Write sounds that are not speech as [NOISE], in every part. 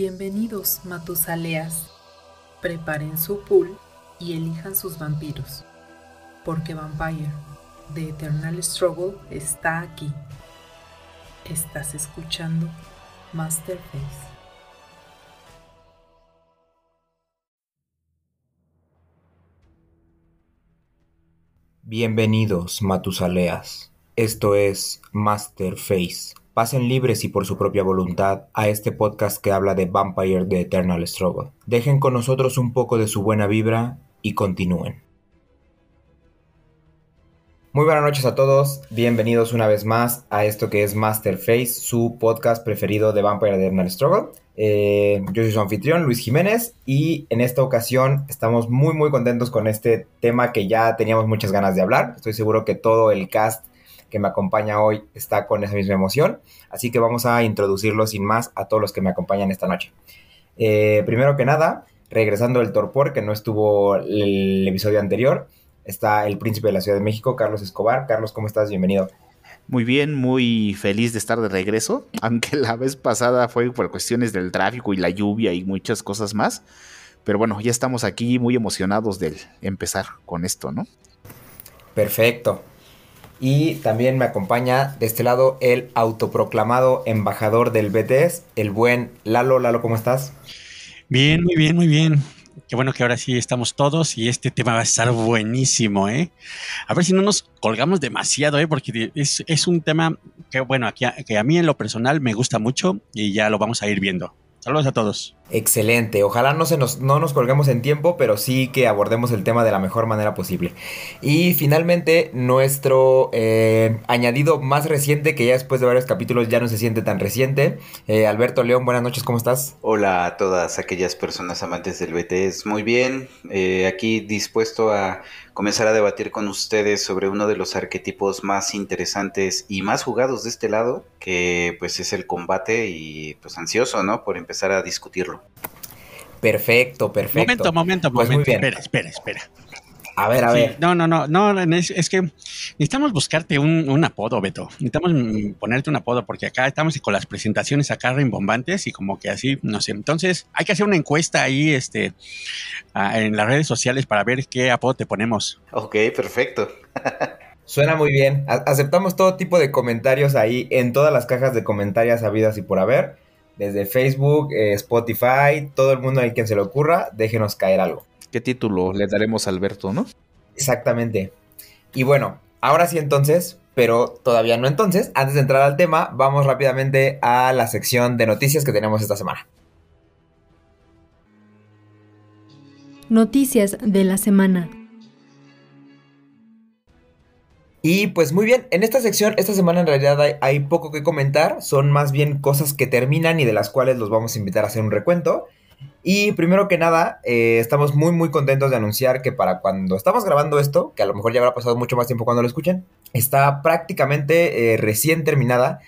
Bienvenidos, Matusaleas. Preparen su pool y elijan sus vampiros, porque Vampire, The Eternal Struggle, está aquí. Estás escuchando Masterface. Bienvenidos, Matusaleas. Esto es Masterface. Pasen libres y por su propia voluntad a este podcast que habla de Vampire The Eternal Struggle. Dejen con nosotros un poco de su buena vibra y continúen. Muy buenas noches a todos, bienvenidos una vez más a esto que es Masterface, su podcast preferido de Vampire The Eternal Struggle. Eh, yo soy su anfitrión, Luis Jiménez, y en esta ocasión estamos muy muy contentos con este tema que ya teníamos muchas ganas de hablar. Estoy seguro que todo el cast que me acompaña hoy está con esa misma emoción, así que vamos a introducirlo sin más a todos los que me acompañan esta noche. Eh, primero que nada, regresando del torpor, que no estuvo el episodio anterior, está el príncipe de la Ciudad de México, Carlos Escobar. Carlos, ¿cómo estás? Bienvenido. Muy bien, muy feliz de estar de regreso, [LAUGHS] aunque la vez pasada fue por cuestiones del tráfico y la lluvia y muchas cosas más. Pero bueno, ya estamos aquí muy emocionados de empezar con esto, ¿no? Perfecto. Y también me acompaña de este lado el autoproclamado embajador del BTS, el buen Lalo. Lalo, ¿cómo estás? Bien, muy bien, muy bien. Qué bueno que ahora sí estamos todos y este tema va a estar buenísimo, ¿eh? A ver si no nos colgamos demasiado, ¿eh? Porque es, un tema que, bueno, aquí, que a mí en lo personal me gusta mucho y ya lo vamos a ir viendo. Saludos a todos. Excelente. Ojalá no, se nos, no nos colguemos en tiempo, pero sí que abordemos el tema de la mejor manera posible. Y finalmente, nuestro eh, añadido más reciente, que ya después de varios capítulos ya no se siente tan reciente. Eh, Alberto León, buenas noches, ¿cómo estás? Hola a todas aquellas personas amantes del BTS. Muy bien, eh, aquí dispuesto a comenzar a debatir con ustedes sobre uno de los arquetipos más interesantes y más jugados de este lado, que pues es el combate y pues ansioso, ¿no? Por empezar a discutirlo. Perfecto, perfecto. Momento, momento, Pues muy momento. bien. Espera, espera, espera. A ver, a Sí, ver. no, no, no, no, es, es que necesitamos buscarte un, un apodo, Beto. Necesitamos ponerte un apodo porque acá estamos con las presentaciones acá rimbombantes y como que así, no sé. Entonces hay que hacer una encuesta ahí este, en las redes sociales para ver qué apodo te ponemos. Ok, perfecto. [LAUGHS] Suena muy bien. A- aceptamos todo tipo de comentarios ahí en todas las cajas de comentarios habidas y por haber. Desde Facebook, eh, Spotify, todo el mundo ahí quien se le ocurra, déjenos caer algo. ¿Qué título le daremos a Alberto, no? Exactamente. Y bueno, ahora sí entonces, pero todavía no entonces. Antes de entrar al tema, vamos rápidamente a la sección de noticias que tenemos esta semana. Noticias de la semana. Y pues muy bien, en esta sección, esta semana en realidad hay, poco que comentar, son más bien cosas que terminan y de las cuales los vamos a invitar a hacer un recuento. Y primero que nada, eh, estamos muy muy contentos de anunciar que para cuando estamos grabando esto, que a lo mejor ya habrá pasado mucho más tiempo cuando lo escuchen, está prácticamente eh, recién terminada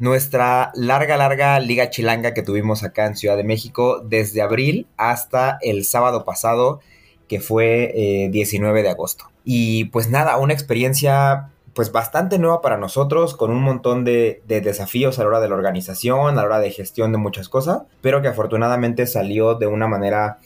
nuestra larga, larga liga chilanga que tuvimos acá en Ciudad de México desde abril hasta el sábado pasado, que fue eh, 19 de agosto. Y pues nada, una experiencia pues bastante nueva para nosotros, con un montón de, de desafíos a la hora de la organización, a la hora de gestión de muchas cosas, pero que afortunadamente salió de una manera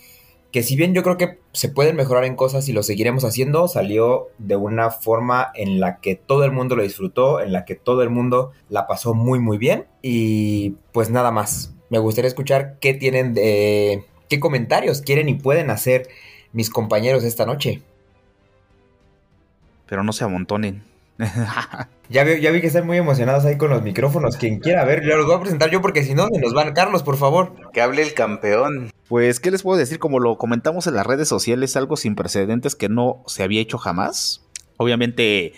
que si bien yo creo que se pueden mejorar en cosas y lo seguiremos haciendo, salió de una forma en la que todo el mundo lo disfrutó, en la que todo el mundo la pasó muy muy bien y pues nada más. Me gustaría escuchar qué tienen de qué comentarios quieren y pueden hacer mis compañeros esta noche. Pero no se amontonen. [LAUGHS] Ya vi, ya vi que están muy emocionados ahí con los micrófonos. Quien quiera ver, yo los voy a presentar yo porque si no, se nos van. Carlos, por favor. Que hable el campeón. Pues, ¿qué les puedo decir? Como lo comentamos en las redes sociales, algo sin precedentes que no se había hecho jamás. Obviamente,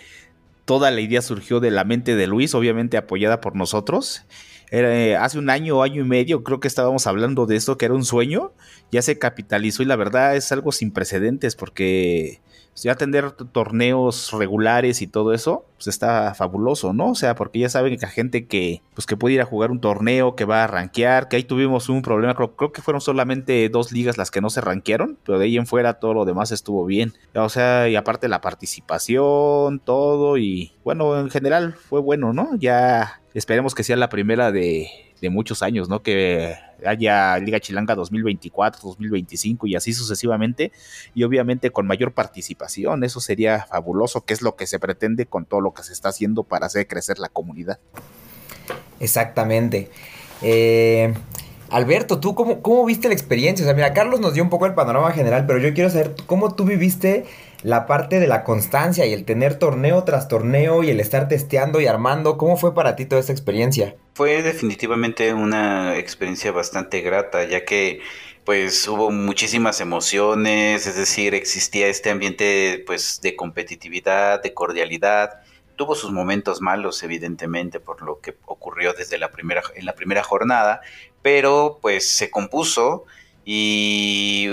toda la idea surgió de la mente de Luis, obviamente apoyada por nosotros. Eh, hace un año, año y medio, creo que estábamos hablando de esto, que era un sueño. Ya se capitalizó y la verdad es algo sin precedentes porque ya tener torneos regulares y todo eso, pues está fabuloso, ¿no? O sea, porque ya saben que la gente que, pues que puede ir a jugar un torneo, que va a rankear, que ahí tuvimos un problema, creo, creo que fueron solamente dos ligas las que no se rankearon, pero de ahí en fuera todo lo demás estuvo bien. O sea, y aparte la participación, todo, y bueno, en general fue bueno, ¿no? Ya esperemos que sea la primera de, de muchos años, ¿no? Que haya Liga Chilanga 2024, 2025 y así sucesivamente, y obviamente con mayor participación, eso sería fabuloso, que es lo que se pretende con todo lo que se está haciendo para hacer crecer la comunidad. Exactamente. Eh, Alberto, ¿tú cómo, cómo, viste la experiencia? O sea, mira, Carlos nos dio un poco el panorama general, pero yo quiero saber cómo tú viviste la parte de la constancia y el tener torneo tras torneo y el estar testeando y armando. ¿Cómo fue para ti toda esta experiencia? Fue definitivamente una experiencia bastante grata, ya que pues hubo muchísimas emociones, es decir, existía este ambiente pues de competitividad, de cordialidad. Tuvo sus momentos malos, evidentemente, por lo que ocurrió desde la primera, en la primera jornada, pero pues se compuso y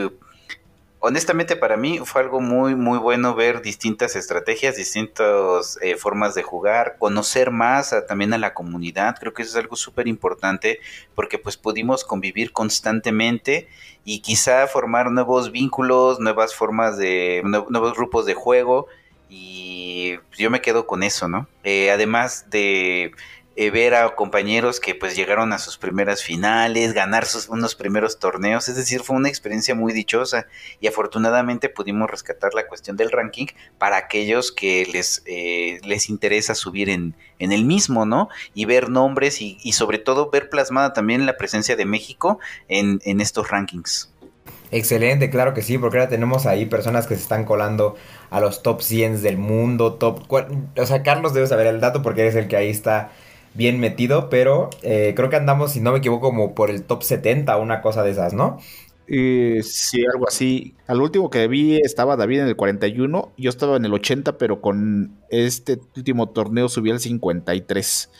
honestamente para mí fue algo muy muy bueno ver distintas estrategias, distintas eh, formas de jugar, conocer más también a la comunidad, creo que eso es algo súper importante porque pues pudimos convivir constantemente y quizá formar nuevos vínculos, nuevas formas de, nuevos grupos de juego y yo me quedo con eso, ¿no? Eh, además de eh, ver a compañeros que pues llegaron a sus primeras finales, ganar sus unos primeros torneos, es decir, fue una experiencia muy dichosa y afortunadamente pudimos rescatar la cuestión del ranking para aquellos que les, eh, les interesa subir en, en, el mismo, ¿no? Y ver nombres y, y, sobre todo ver plasmada también la presencia de México en, en estos rankings. Excelente, claro que sí, porque ahora tenemos ahí personas que se están colando a los top 100 del mundo, top... O sea, Carlos debe saber el dato porque es el que ahí está bien metido, pero eh, creo que andamos, si no me equivoco, como por el top 70, una cosa de esas, ¿no? Eh, sí, algo así. Al último que vi estaba David en el 41, yo estaba en el 80, pero con este último torneo subí al 53.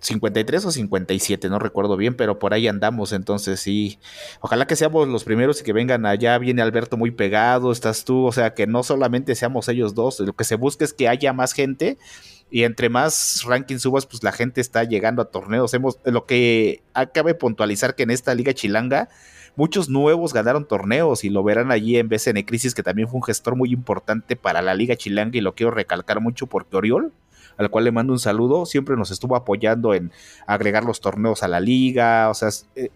53 o 57, no recuerdo bien, pero por ahí andamos, entonces sí. Ojalá que seamos los primeros y que vengan allá. Viene Alberto muy pegado, estás tú, o sea, que no solamente seamos ellos dos, lo que se busca es que haya más gente y entre más rankings subas, pues la gente está llegando a torneos. Hemos, lo que acabe puntualizar que en esta liga chilanga, muchos nuevos ganaron torneos y lo verán allí en BCN Crisis, que también fue un gestor muy importante para la liga chilanga y lo quiero recalcar mucho porque Oriol, al cual le mando un saludo, siempre nos estuvo apoyando en agregar los torneos a la liga, o sea,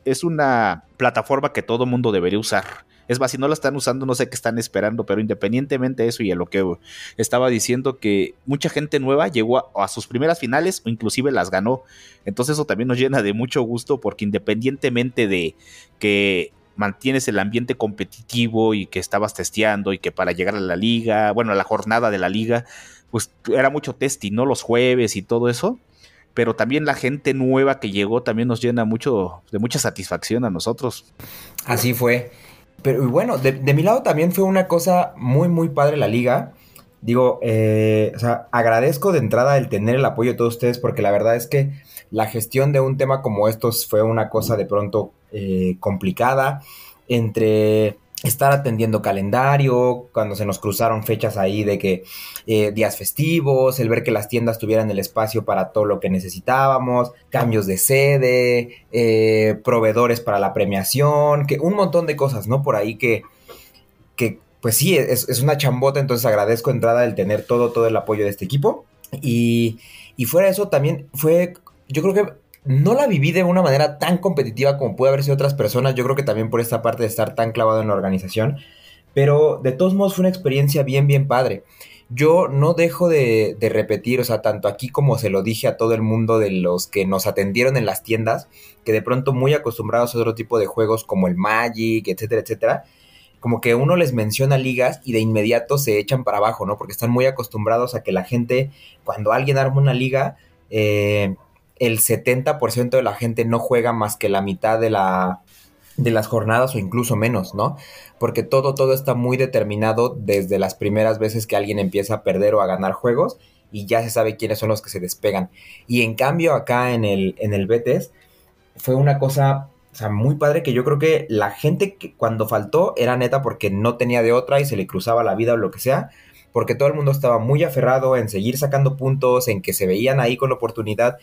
es una plataforma que todo mundo debería usar es más, si no la están usando, no sé qué están esperando, pero independientemente de eso y a lo que estaba diciendo, que mucha gente nueva llegó a, sus primeras finales o inclusive las ganó. Entonces eso también nos llena de mucho gusto porque independientemente de que mantienes el ambiente competitivo y que estabas testeando y que para llegar a la liga, bueno, a la jornada de la liga, pues era mucho testing, ¿no? Los jueves y todo eso. Pero también la gente nueva que llegó también nos llena mucho de mucha satisfacción a nosotros. Así fue. Pero bueno, de, mi lado también fue una cosa muy, muy padre la liga. Digo, eh, o sea, agradezco de entrada el tener el apoyo de todos ustedes porque la verdad es que la gestión de un tema como estos fue una cosa de pronto eh, complicada entre estar atendiendo calendario, cuando se nos cruzaron fechas ahí de que eh, días festivos, el ver que las tiendas tuvieran el espacio para todo lo que necesitábamos, cambios de sede, eh, proveedores para la premiación, que un montón de cosas, ¿no? Por ahí que, que pues sí, es, es una chambota, entonces agradezco entrada el tener todo, todo el apoyo de este equipo. Y, y fuera de eso también fue, yo creo que no la viví de una manera tan competitiva como puede haber sido otras personas. Yo creo que también por esta parte de estar tan clavado en la organización. Pero de todos modos fue una experiencia bien, bien padre. Yo no dejo de, repetir, o sea, tanto aquí como se lo dije a todo el mundo de los que nos atendieron en las tiendas, que de pronto muy acostumbrados a otro tipo de juegos como el Magic, etcétera, etcétera, como que uno les menciona ligas y de inmediato se echan para abajo, ¿no? Porque están muy acostumbrados a que la gente, cuando alguien arma una liga, eh, el 70% de la gente no juega más que la mitad de, la, de las jornadas o incluso menos, ¿no? Porque todo, todo está muy determinado desde las primeras veces que alguien empieza a perder o a ganar juegos y ya se sabe quiénes son los que se despegan. Y en cambio acá en el, en el Betes fue una cosa o sea, muy padre que yo creo que la gente que cuando faltó era neta porque no tenía de otra y se le cruzaba la vida o lo que sea, porque todo el mundo estaba muy aferrado en seguir sacando puntos, en que se veían ahí con la oportunidad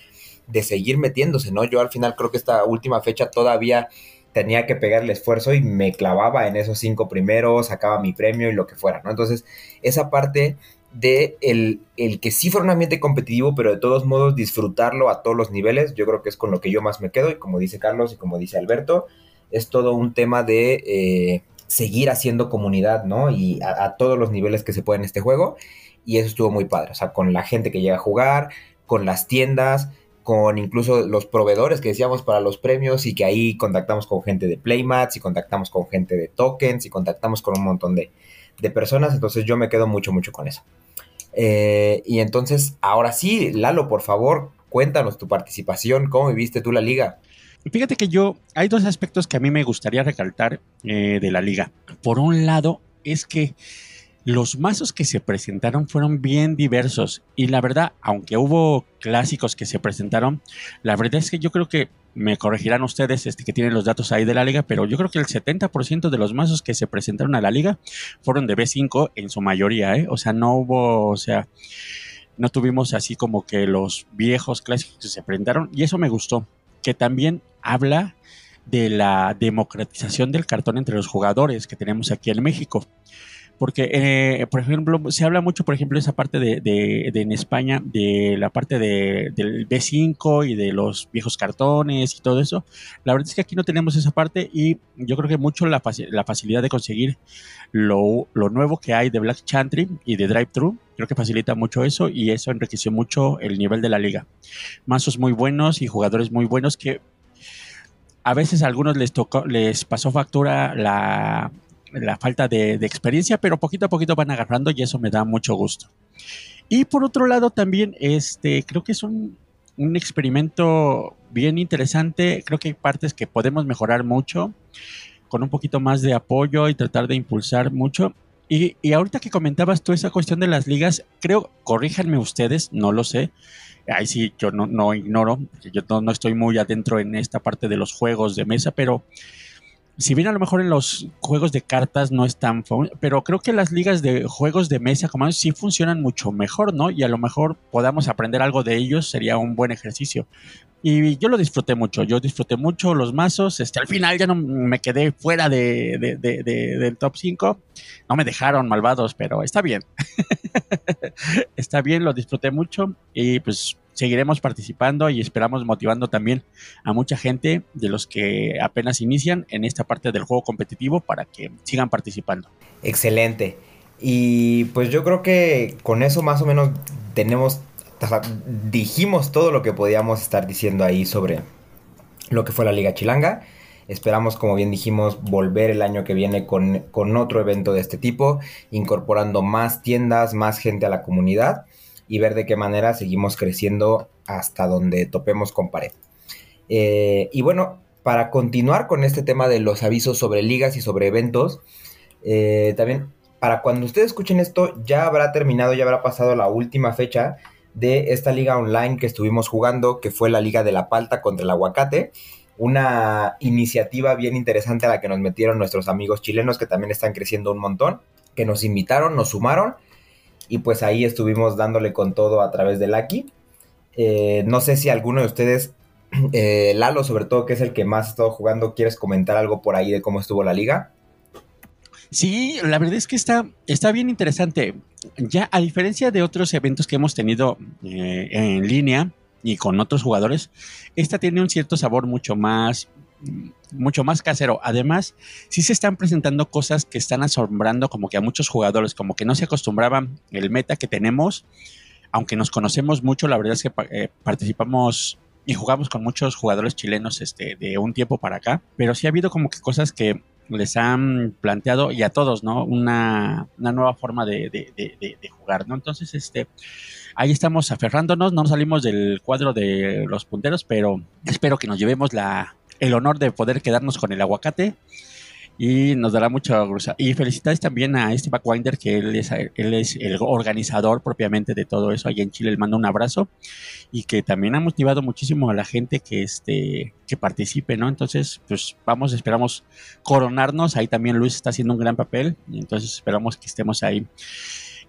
de seguir metiéndose, ¿no? Yo al final creo que esta última fecha todavía tenía que pegar el esfuerzo y me clavaba en esos cinco primeros, sacaba mi premio y lo que fuera, ¿no? Entonces, esa parte de el, el, que sí fuera un ambiente competitivo, pero de todos modos disfrutarlo a todos los niveles. Yo creo que es con lo que yo más me quedo y como dice Carlos y como dice Alberto, es todo un tema de eh, seguir haciendo comunidad, ¿no? Y a, todos los niveles que se puede en este juego. Y eso estuvo muy padre, o sea, con la gente que llega a jugar, con las tiendas, con incluso los proveedores que decíamos para los premios y que ahí contactamos con gente de Playmats y contactamos con gente de tokens y contactamos con un montón de, de personas, entonces yo me quedo mucho, mucho con eso. Eh, y entonces, ahora sí, Lalo, por favor, cuéntanos tu participación, cómo viviste tú la liga. Fíjate que yo, hay dos aspectos que a mí me gustaría recalcar eh, de la liga. Por un lado, es que los mazos que se presentaron fueron bien diversos y la verdad, aunque hubo clásicos que se presentaron, la verdad es que yo creo que me corregirán ustedes este, que tienen los datos ahí de la liga, pero yo creo que el 70% de los mazos que se presentaron a la liga fueron de B5 en su mayoría, ¿eh? O sea, no hubo, o sea, no tuvimos así como que los viejos clásicos que se presentaron y eso me gustó, que también habla de la democratización del cartón entre los jugadores que tenemos aquí en México porque, eh, por ejemplo, se habla mucho, por ejemplo, esa parte de, en España, de la parte del B5 y de los viejos cartones y todo eso. La verdad es que aquí no tenemos esa parte y yo creo que mucho la, la facilidad de conseguir lo, nuevo que hay de Black Chantry y de Drive Thru, creo que facilita mucho eso y eso enriqueció mucho el nivel de la liga. Mazos muy buenos y jugadores muy buenos que a veces a algunos les tocó, les pasó factura la, la falta de, experiencia, pero poquito a poquito van agarrando y eso me da mucho gusto. Y por otro lado también, este, creo que es un, experimento bien interesante. Creo que hay partes que podemos mejorar mucho con un poquito más de apoyo y tratar de impulsar mucho. Y, y, ahorita que comentabas tú esa cuestión de las ligas, creo, corríjanme ustedes, no lo sé. Ahí sí, yo no, no ignoro, yo no, no, estoy muy adentro en esta parte de los juegos de mesa, pero si bien a lo mejor en los juegos de cartas no están, pero creo que las ligas de juegos de mesa como sí funcionan mucho mejor, ¿no? Y a lo mejor podamos aprender algo de ellos, sería un buen ejercicio. Y yo lo disfruté mucho, yo disfruté mucho los mazos, este, al final ya no me quedé fuera de, del top 5, no me dejaron malvados, pero está bien, [LAUGHS] está bien, lo disfruté mucho y pues seguiremos participando y esperamos motivando también a mucha gente de los que apenas inician en esta parte del juego competitivo para que sigan participando. Excelente. Y pues yo creo que con eso más o menos tenemos, dijimos todo lo que podíamos estar diciendo ahí sobre lo que fue la Liga Chilanga. Esperamos, como bien dijimos, volver el año que viene con, con otro evento de este tipo, incorporando más tiendas, más gente a la comunidad y ver de qué manera seguimos creciendo hasta donde topemos con pared. Eh, y bueno, para continuar con este tema de los avisos sobre ligas y sobre eventos, eh, también para cuando ustedes escuchen esto ya habrá terminado, ya habrá pasado la última fecha de esta liga online que estuvimos jugando, que fue la Liga de la Palta contra el Aguacate. Una iniciativa bien interesante a la que nos metieron nuestros amigos chilenos que también están creciendo un montón, que nos invitaron, nos sumaron y pues ahí estuvimos dándole con todo a través del Aki. Eh, no sé si alguno de ustedes, [CLEARS THROAT] eh, Lalo sobre todo, que es el que más ha estado jugando, ¿quieres comentar algo por ahí de cómo estuvo la liga? Sí, la verdad es que está, está bien interesante. Ya a diferencia de otros eventos que hemos tenido eh, en línea y con otros jugadores, esta tiene un cierto sabor mucho más mucho más casero. Además, sí se están presentando cosas que están asombrando como que a muchos jugadores, como que no se acostumbraban el meta que tenemos, aunque nos conocemos mucho, la verdad es que eh, participamos y jugamos con muchos jugadores chilenos este, de un tiempo para acá, pero sí ha habido como que cosas que les han planteado y a todos, ¿no? Una, nueva forma de, de, jugar, ¿no? Entonces, este, ahí estamos aferrándonos, no salimos del cuadro de los punteros, pero espero que nos llevemos la, el honor de poder quedarnos con el aguacate y nos dará mucha gusto. Y felicidades también a este Backwinder, que él es, él es el organizador propiamente de todo eso. Allá en Chile le mando un abrazo y que también ha motivado muchísimo a la gente que, este, que participe, ¿no? Entonces, pues vamos, esperamos coronarnos. Ahí también Luis está haciendo un gran papel, y entonces esperamos que estemos ahí.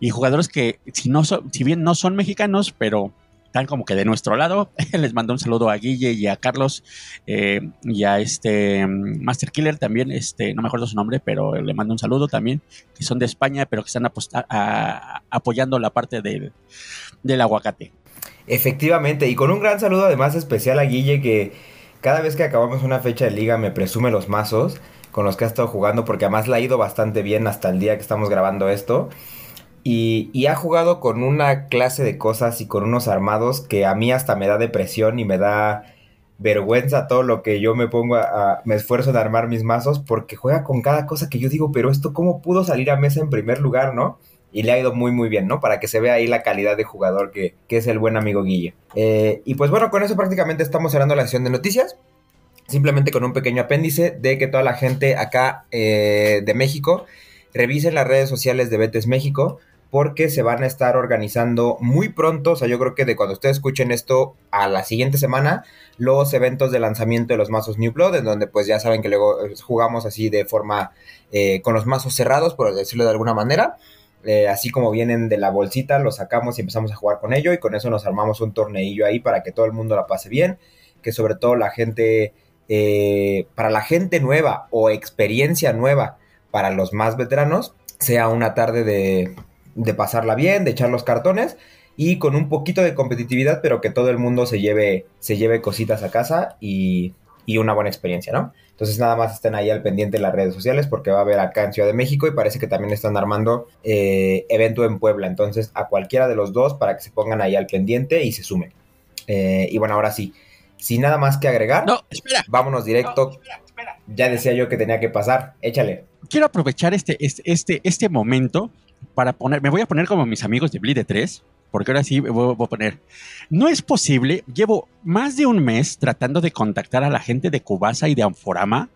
Y jugadores que, si, no si bien no son mexicanos, pero están como que de nuestro lado. [LAUGHS] Les mando un saludo a Guille y a Carlos eh, y a este mm, Master Killer también, este, no me acuerdo su nombre, pero le mando un saludo también, que son de España, pero que están apoyando la parte del, del aguacate. Efectivamente, y con un gran saludo además especial a Guille que cada vez que acabamos una fecha de liga me presume los mazos con los que ha estado jugando porque además le ha ido bastante bien hasta el día que estamos grabando esto. Y, ha jugado con una clase de cosas y con unos armados que a mí hasta me da depresión y me da vergüenza todo lo que yo me pongo a, me esfuerzo en armar mis mazos porque juega con cada cosa que yo digo, pero esto cómo pudo salir a mesa en primer lugar, ¿no? Y le ha ido muy muy bien, ¿no? Para que se vea ahí la calidad de jugador que, es el buen amigo Guille. Eh, y pues bueno, con eso prácticamente estamos cerrando la sesión de noticias. Simplemente con un pequeño apéndice de que toda la gente acá eh, de México revise las redes sociales de Betes México porque se van a estar organizando muy pronto, o sea, yo creo que de cuando ustedes escuchen esto a la siguiente semana, los eventos de lanzamiento de los mazos New Blood, en donde pues ya saben que luego eh, jugamos así de forma eh, con los mazos cerrados, por decirlo de alguna manera. Eh, así como vienen de la bolsita, los sacamos y empezamos a jugar con ello y con eso nos armamos un torneillo ahí para que todo el mundo la pase bien, que sobre todo la gente, para la gente nueva o experiencia nueva, para los más veteranos, sea una tarde de, de pasarla bien, de echar los cartones y con un poquito de competitividad, pero que todo el mundo se lleve, se lleve cositas a casa y, y una buena experiencia, ¿no? Entonces nada más estén ahí al pendiente en las redes sociales porque va a haber acá en Ciudad de México y parece que también están armando eh, evento en Puebla. Entonces a cualquiera de los dos para que se pongan ahí al pendiente y se sumen. Eh, y bueno, ahora sí, sin nada más que agregar, no, espera. vámonos directo. Ya decía yo que tenía que pasar, échale. Quiero aprovechar este, este, este, este momento para poner, me voy a poner como mis amigos de Bleed 3, porque ahora sí voy, a poner, no es posible, llevo más de un mes tratando de contactar a la gente de Cubasa y de Anforama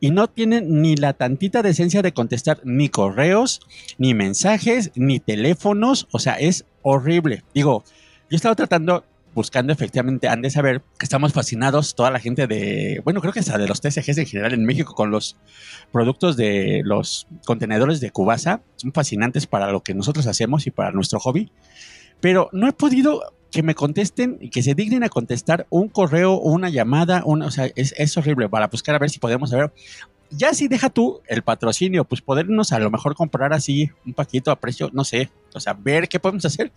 y no tienen ni la tantita decencia de contestar ni correos, ni mensajes, ni teléfonos, o sea, es horrible. Digo, yo he estado tratando buscando efectivamente, han de saber que estamos fascinados, toda la gente de, bueno, creo que hasta de los TCGs en general en México con los productos de los contenedores de Cubasa, son fascinantes para lo que nosotros hacemos y para nuestro hobby, pero no he podido que me contesten y que se dignen a contestar un correo una llamada, una, o sea, es, es horrible para buscar a ver si podemos saber ya si deja tú el patrocinio, pues podernos a lo mejor comprar así un paquito a precio, no sé, o sea, ver qué podemos hacer,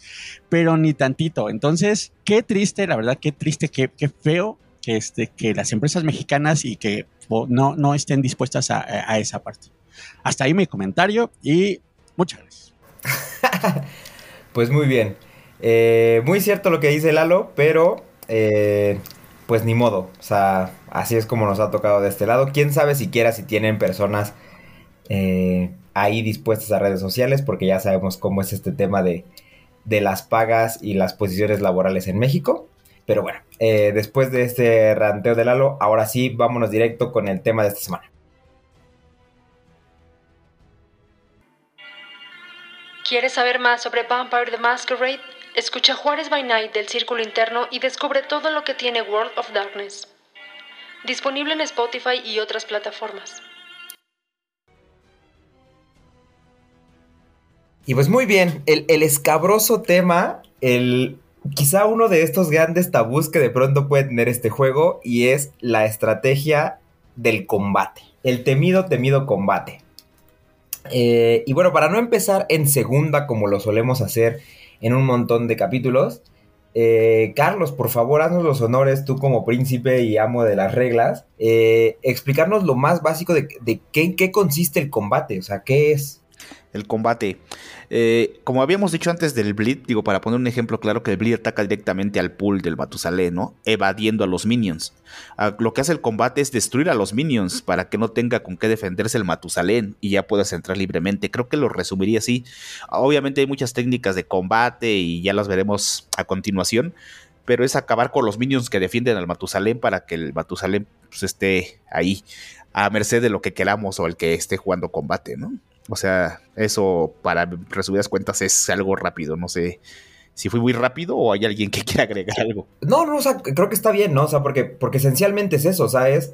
pero ni tantito. Entonces, qué triste, la verdad, qué triste, qué, qué feo que, este, que las empresas mexicanas y que no, no estén dispuestas a, esa parte. Hasta ahí mi comentario y muchas gracias. [LAUGHS] pues muy bien. Eh, muy cierto lo que dice Lalo, pero eh, pues ni modo. O sea, así es como nos ha tocado de este lado. Quién sabe siquiera si tienen personas eh, ahí dispuestas a redes sociales, porque ya sabemos cómo es este tema de, las pagas y las posiciones laborales en México. Pero bueno, eh, después de este ranteo de Lalo, ahora sí, vámonos directo con el tema de esta semana. ¿Quieres saber más sobre Vampire the Masquerade? Escucha Juárez by Night del Círculo Interno y descubre todo lo que tiene World of Darkness. Disponible en Spotify y otras plataformas. Y pues muy bien, el, escabroso tema, el quizá uno de estos grandes tabús que de pronto puede tener este juego y es la estrategia del combate. El temido, temido combate. Eh, y bueno, para no empezar en segunda como lo solemos hacer en un montón de capítulos. Eh, Carlos, por favor, haznos los honores, tú como príncipe y amo de las reglas, eh, explicarnos lo más básico de, qué consiste el combate, o sea, qué es el combate. Eh, como habíamos dicho antes del Bleed, digo, para poner un ejemplo claro, que el Bleed ataca directamente al pool del Batusalé, ¿no? Evadiendo a los minions. Ah, lo que hace el combate es destruir a los minions para que no tenga con qué defenderse el Matusalén y ya puedas entrar libremente. Creo que lo resumiría así. Obviamente hay muchas técnicas de combate y ya las veremos a continuación. Pero es acabar con los minions que defienden al Matusalén para que el Matusalén pues, esté ahí a merced de lo que queramos o el que esté jugando combate, ¿no? O sea, eso para resumidas cuentas es algo rápido, no sé si fui muy rápido o hay alguien que [LAUGHS] quiera agregar algo. No, no, o sea, creo que está bien, ¿no? O sea, porque, porque esencialmente es eso, o sea, es,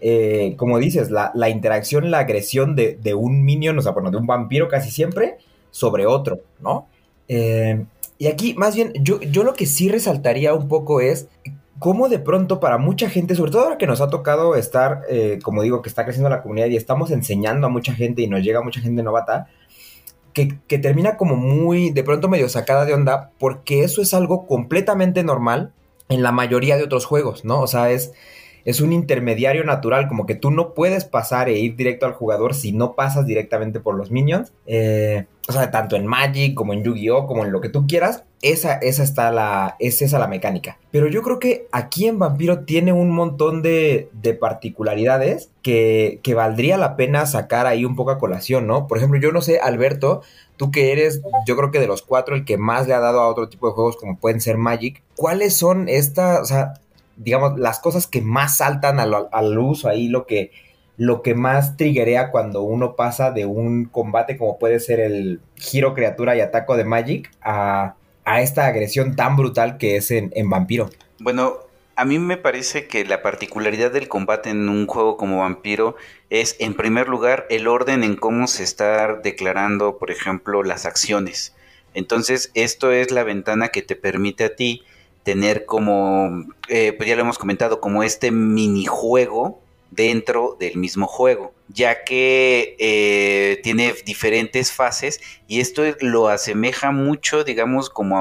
eh, como dices, la, interacción, la agresión de, de, un minion, o sea, bueno, de un vampiro casi siempre sobre otro, ¿no? Eh, Y aquí, más bien, yo, yo lo que sí resaltaría un poco es cómo de pronto para mucha gente, sobre todo ahora que nos ha tocado estar, eh, como digo, que está creciendo la comunidad y estamos enseñando a mucha gente y nos llega mucha gente novata, que, que, termina como muy, de pronto medio sacada de onda, porque eso es algo completamente normal en la mayoría de otros juegos, ¿no? O sea, es, es un intermediario natural, como que tú no puedes pasar e ir directo al jugador si no pasas directamente por los minions. Eh, o sea, tanto en Magic como en Yu-Gi-Oh, como en lo que tú quieras, esa, esa está la, es esa la mecánica. Pero yo creo que aquí en Vampiro tiene un montón de, de particularidades que, que valdría la pena sacar ahí un poco a colación, ¿no? Por ejemplo, yo no sé, Alberto, tú que eres, yo creo que de los cuatro, el que más le ha dado a otro tipo de juegos como pueden ser Magic, ¿cuáles son estas, o sea, digamos, las cosas que más saltan al, uso ahí, lo que, lo que más triggerea cuando uno pasa de un combate como puede ser el giro criatura y ataco de Magic a, esta agresión tan brutal que es en, en Vampiro. Bueno, a mí me parece que la particularidad del combate en un juego como Vampiro es, en primer lugar, el orden en cómo se está declarando, por ejemplo, las acciones. Entonces, esto es la ventana que te permite a ti tener como, eh, pues ya lo hemos comentado, como este minijuego dentro del mismo juego, ya que eh, tiene diferentes fases y esto lo asemeja mucho, digamos, como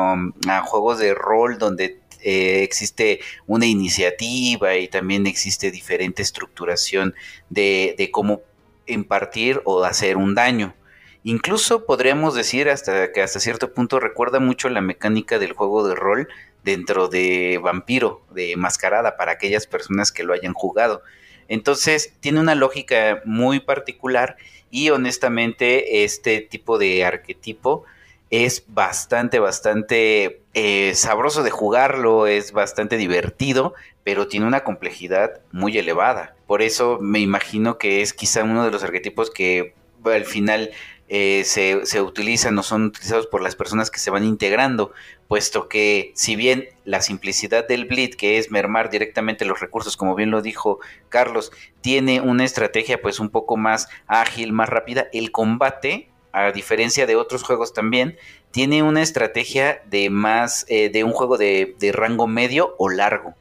a, juegos de rol donde eh, existe una iniciativa y también existe diferente estructuración de, de cómo impartir o hacer un daño. Incluso podríamos decir hasta que hasta cierto punto recuerda mucho la mecánica del juego de rol dentro de Vampiro, de Mascarada, para aquellas personas que lo hayan jugado. Entonces, tiene una lógica muy particular y honestamente este tipo de arquetipo es bastante, bastante eh, sabroso de jugarlo, es bastante divertido, pero tiene una complejidad muy elevada. Por eso me imagino que es quizá uno de los arquetipos que al final eh, se, se, utilizan o son utilizados por las personas que se van integrando, puesto que si bien la simplicidad del bleed, que es mermar directamente los recursos, como bien lo dijo Carlos, tiene una estrategia pues un poco más ágil, más rápida, el combate, a diferencia de otros juegos también, tiene una estrategia de más, eh, de un juego de, de rango medio o largo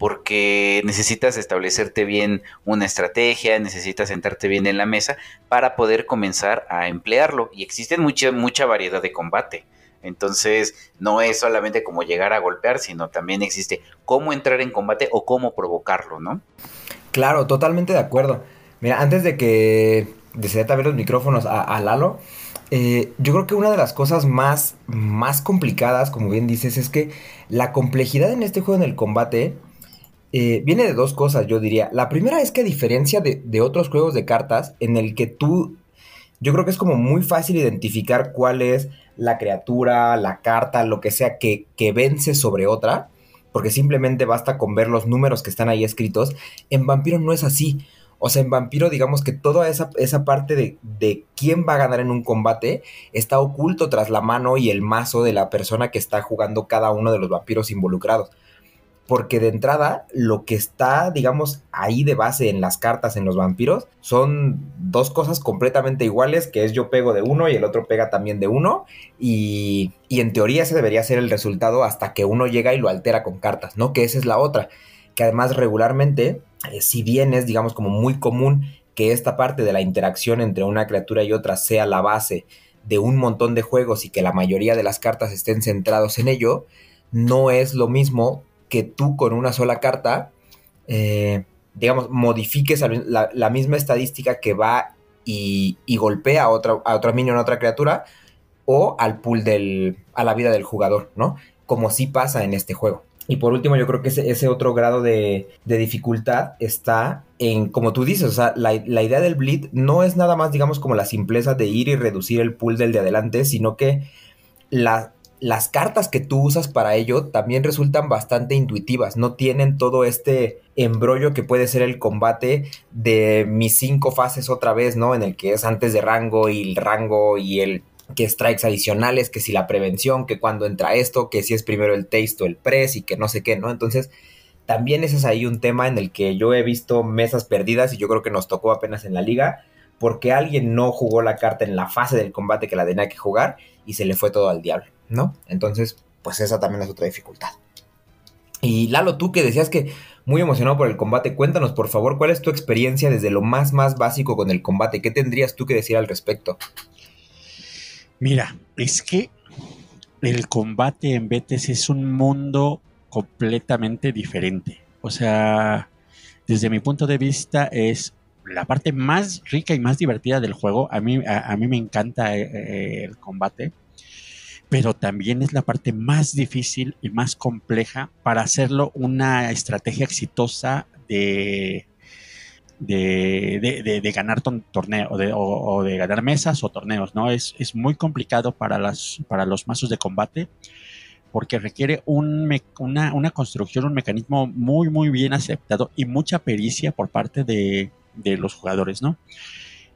porque necesitas establecerte bien una estrategia, necesitas sentarte bien en la mesa para poder comenzar a emplearlo. Y existe mucha, mucha variedad de combate. Entonces, no es solamente como llegar a golpear, sino también existe cómo entrar en combate o cómo provocarlo, ¿no? Claro, totalmente de acuerdo. Mira, antes de que desee ver los micrófonos a, Lalo, eh, yo creo que una de las cosas más, más complicadas, como bien dices, es que la complejidad en este juego en el combate eh, viene de dos cosas, yo diría. La primera es que a diferencia de, otros juegos de cartas, en el que tú, yo creo que es como muy fácil identificar cuál es la criatura, la carta, lo que sea que, que vence sobre otra, porque simplemente basta con ver los números que están ahí escritos. En Vampiro no es así. O sea, en Vampiro, digamos que toda esa, esa parte de, de, quién va a ganar en un combate está oculto tras la mano y el mazo de la persona que está jugando cada uno de los vampiros involucrados porque de entrada lo que está, digamos, ahí de base en las cartas en los vampiros son dos cosas completamente iguales, que es yo pego de uno y el otro pega también de uno, y, y en teoría ese debería ser el resultado hasta que uno llega y lo altera con cartas, ¿no? Que esa es la otra, que además regularmente, eh, si bien es, digamos, como muy común que esta parte de la interacción entre una criatura y otra sea la base de un montón de juegos y que la mayoría de las cartas estén centrados en ello, no es lo mismo que tú con una sola carta, eh, digamos, modifiques la, misma estadística que va y, golpea a otra, a otra minion, a otra criatura, o al pool del, a la vida del jugador, ¿no? Como sí pasa en este juego. Y por último, yo creo que ese, otro grado de, dificultad está en, como tú dices, o sea, la, la, idea del bleed no es nada más, digamos, como la simpleza de ir y reducir el pool del de adelante, sino que la, las cartas que tú usas para ello también resultan bastante intuitivas, no tienen todo este embrollo que puede ser el combate de mis cinco fases otra vez, ¿no? En el que es antes de rango y el rango y el que strikes adicionales, que si la prevención, que cuando entra esto, que si es primero el taste o el press y que no sé qué, ¿no? Entonces, también ese es ahí un tema en el que yo he visto mesas perdidas y yo creo que nos tocó apenas en la liga porque alguien no jugó la carta en la fase del combate que la tenía que jugar y se le fue todo al diablo, ¿no? Entonces, pues esa también es otra dificultad. Y Lalo, tú que decías que muy emocionado por el combate, cuéntanos por favor cuál es tu experiencia desde lo más más básico con el combate, ¿qué tendrías tú que decir al respecto? Mira, es que el combate en Betes es un mundo completamente diferente. O sea, desde mi punto de vista es la parte más rica y más divertida del juego. A mí, a, mí me encanta eh, eh, el combate, pero también es la parte más difícil y más compleja para hacerlo una estrategia exitosa de, de, ganar torneos o, de ganar mesas o torneos, ¿no? Es, es muy complicado para, las, para los mazos de combate porque requiere un una, una, construcción, un mecanismo muy, muy bien aceptado y mucha pericia por parte de, de, los jugadores, ¿no?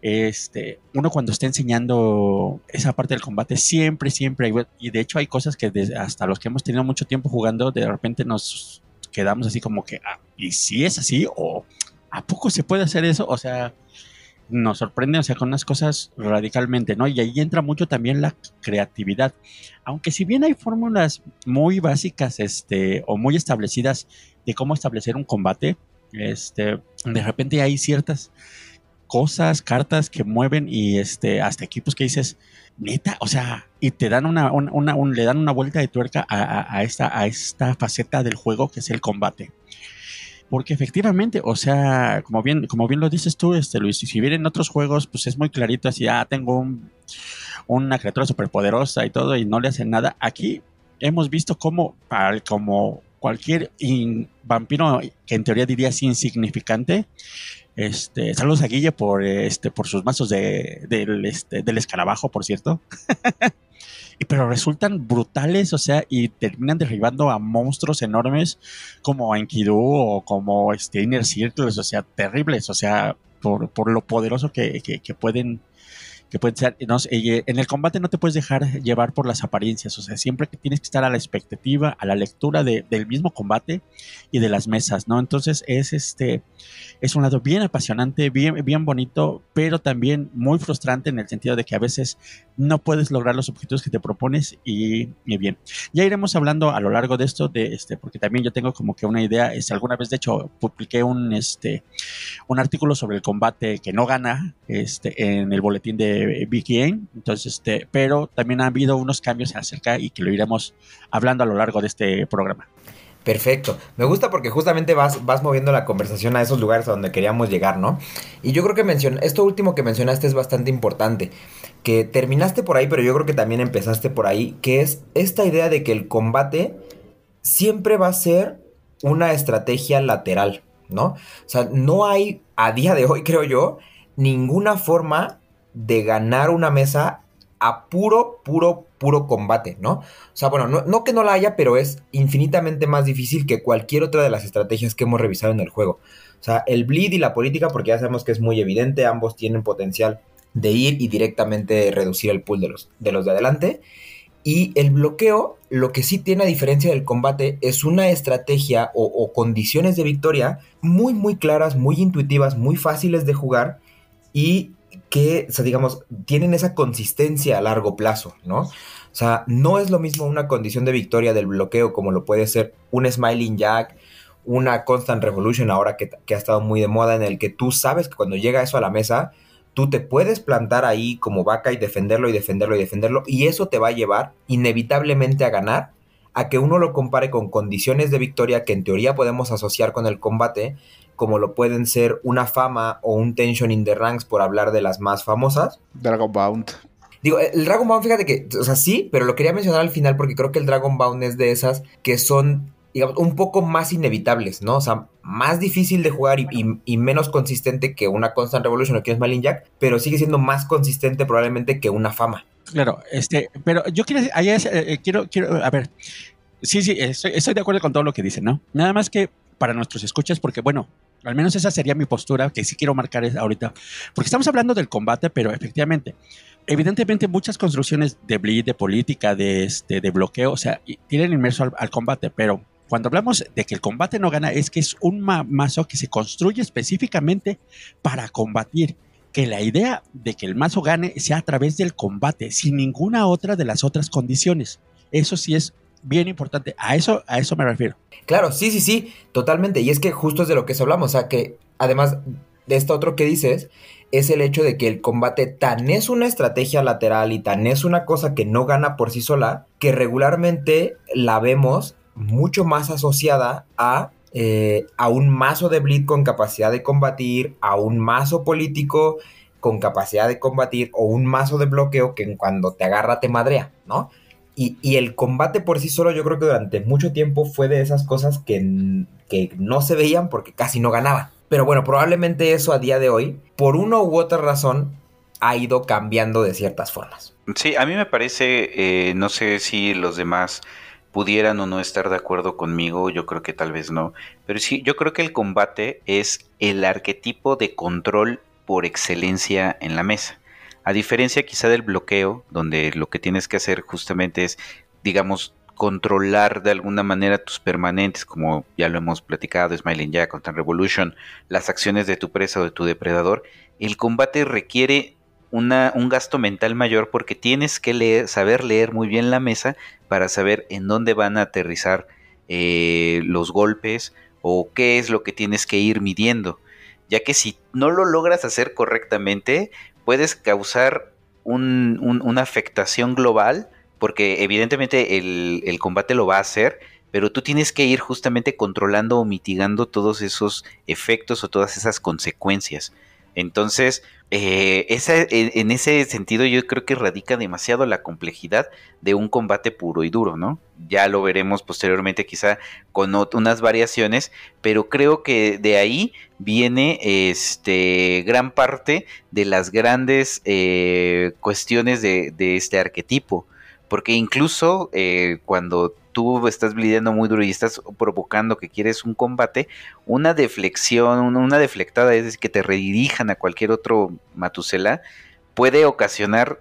Este, uno cuando está enseñando esa parte del combate, siempre, siempre, hay, y de hecho hay cosas que hasta los que hemos tenido mucho tiempo jugando, de repente nos quedamos así como que, ah, ¿y si es así? ¿O a poco se puede hacer eso? O sea, nos sorprende, o sea, con unas cosas radicalmente, ¿no? Y ahí entra mucho también la creatividad. Aunque si bien hay fórmulas muy básicas, este, o muy establecidas de cómo establecer un combate, este, de repente hay ciertas cosas, cartas que mueven y este, hasta equipos que dices, neta, o sea, y te dan una, una, le dan una vuelta de tuerca a, esta, a esta faceta del juego que es el combate. Porque efectivamente, o sea, como bien, como bien lo dices tú, este Luis, si vienen otros juegos, pues es muy clarito así, ah, tengo una criatura superpoderosa y todo, y no le hacen nada. Aquí hemos visto cómo, como cualquier vampiro que en teoría dirías insignificante, este, saludos a Guille por este, por sus mazos de, del, este, del escarabajo, por cierto. [LAUGHS] y pero resultan brutales, o sea, y terminan derribando a monstruos enormes como Enkidu o como este Inner Circles, o sea, terribles, o sea, por, por lo poderoso que, que pueden que puede ser, no, eh, en el combate no te puedes dejar llevar por las apariencias, o sea, siempre que tienes que estar a la expectativa, a la lectura de, del mismo combate y de las mesas, ¿no? Entonces es este, es un lado bien apasionante, bien, bien bonito, pero también muy frustrante en el sentido de que a veces no puedes lograr los objetivos que te propones y, bien. Ya iremos hablando a lo largo de esto, de este, porque también yo tengo como que una idea, este, alguna vez de hecho publiqué un, este, un artículo sobre el combate que no gana, este, en el boletín de de entonces, este, pero también ha habido unos cambios acerca y que lo iremos hablando a lo largo de este programa. Perfecto. Me gusta porque justamente vas, vas moviendo la conversación a esos lugares a donde queríamos llegar, ¿no? Y yo creo que mencion esto último que mencionaste es bastante importante. Que terminaste por ahí, pero yo creo que también empezaste por ahí, que es esta idea de que el combate siempre va a ser una estrategia lateral, ¿no? O sea, no hay, a día de hoy creo yo, ninguna forma de ganar una mesa a puro, puro, puro combate, ¿no? O sea, bueno, no, que no la haya, pero es infinitamente más difícil que cualquier otra de las estrategias que hemos revisado en el juego. O sea, el bleed y la política, porque ya sabemos que es muy evidente, ambos tienen potencial de ir y directamente reducir el pool de los de, los de adelante. Y el bloqueo, lo que sí tiene a diferencia del combate, es una estrategia o, o condiciones de victoria muy, muy claras, muy intuitivas, muy fáciles de jugar y que, digamos, tienen esa consistencia a largo plazo, ¿no? O sea, no es lo mismo una condición de victoria del bloqueo como lo puede ser un Smiling Jack, una Constant Revolution ahora que, ha estado muy de moda, en el que tú sabes que cuando llega eso a la mesa, tú te puedes plantar ahí como vaca y defenderlo y defenderlo y defenderlo, y eso te va a llevar inevitablemente a ganar, a que uno lo compare con condiciones de victoria que en teoría podemos asociar con el combate, como lo pueden ser una fama o un tension in the ranks por hablar de las más famosas. Dragon Bound. Digo, el Dragon Bound, fíjate que, o sea, sí, pero lo quería mencionar al final porque creo que el Dragon Bound es de esas que son, digamos, un poco más inevitables, ¿no? O sea, más difícil de jugar y, menos consistente que una Constant Revolution o que es Malin Jack, pero sigue siendo más consistente probablemente que una fama. Claro, este, pero yo quiero, eh, quiero, quiero, a ver, sí, sí, estoy, estoy de acuerdo con todo lo que dicen, ¿no? Nada más que para nuestros escuchas, porque bueno, al menos esa sería mi postura que sí quiero marcar ahorita, porque estamos hablando del combate, pero efectivamente, evidentemente muchas construcciones de bleed, de política, de, este, de bloqueo, o sea, tienen inmerso al, combate, pero cuando hablamos de que el combate no gana, es que es un mazo que se construye específicamente para combatir. que la idea de que el mazo gane sea a través del combate, sin ninguna otra de las otras condiciones. Eso sí es bien importante. A eso, a eso me refiero. Claro, sí, sí, sí, totalmente. Y es que justo es de lo que hablamos. O sea, que además de esto otro que dices, es el hecho de que el combate tan es una estrategia lateral y tan es una cosa que no gana por sí sola, que regularmente la vemos mucho más asociada a, eh, a un mazo de bleed con capacidad de combatir, a un mazo político con capacidad de combatir o un mazo de bloqueo que cuando te agarra te madrea, ¿no? Y, el combate por sí solo yo creo que durante mucho tiempo fue de esas cosas que, que no se veían porque casi no ganaban. Pero bueno, probablemente eso a día de hoy, por una u otra razón, ha ido cambiando de ciertas formas. Sí, a mí me parece, eh, no sé si los demás pudieran o no estar de acuerdo conmigo, yo creo que tal vez no, pero sí, yo creo que el combate es el arquetipo de control por excelencia en la mesa. A diferencia quizá del bloqueo, donde lo que tienes que hacer justamente es, digamos, controlar de alguna manera tus permanentes, como ya lo hemos platicado, Smiling Jack, Contra Revolution, las acciones de tu presa o de tu depredador, el combate requiere un gasto mental mayor porque tienes que saber leer muy bien la mesa para saber en dónde van a aterrizar eh, los golpes o qué es lo que tienes que ir midiendo, ya que si no lo logras hacer correctamente, puedes causar una afectación global porque evidentemente el, combate lo va a hacer, pero tú tienes que ir justamente controlando o mitigando todos esos efectos o todas esas consecuencias. Entonces, eh, en ese sentido yo creo que radica demasiado la complejidad de un combate puro y duro, ¿no? Ya lo veremos posteriormente quizá con unas variaciones, pero creo que de ahí viene este gran parte de las grandes eh, cuestiones de, este arquetipo. Porque incluso eh, cuando tú estás lidiando muy duro y estás provocando que quieres un combate, una deflexión, una deflectada, es decir, que te redirijan a cualquier otro Matusela, puede ocasionar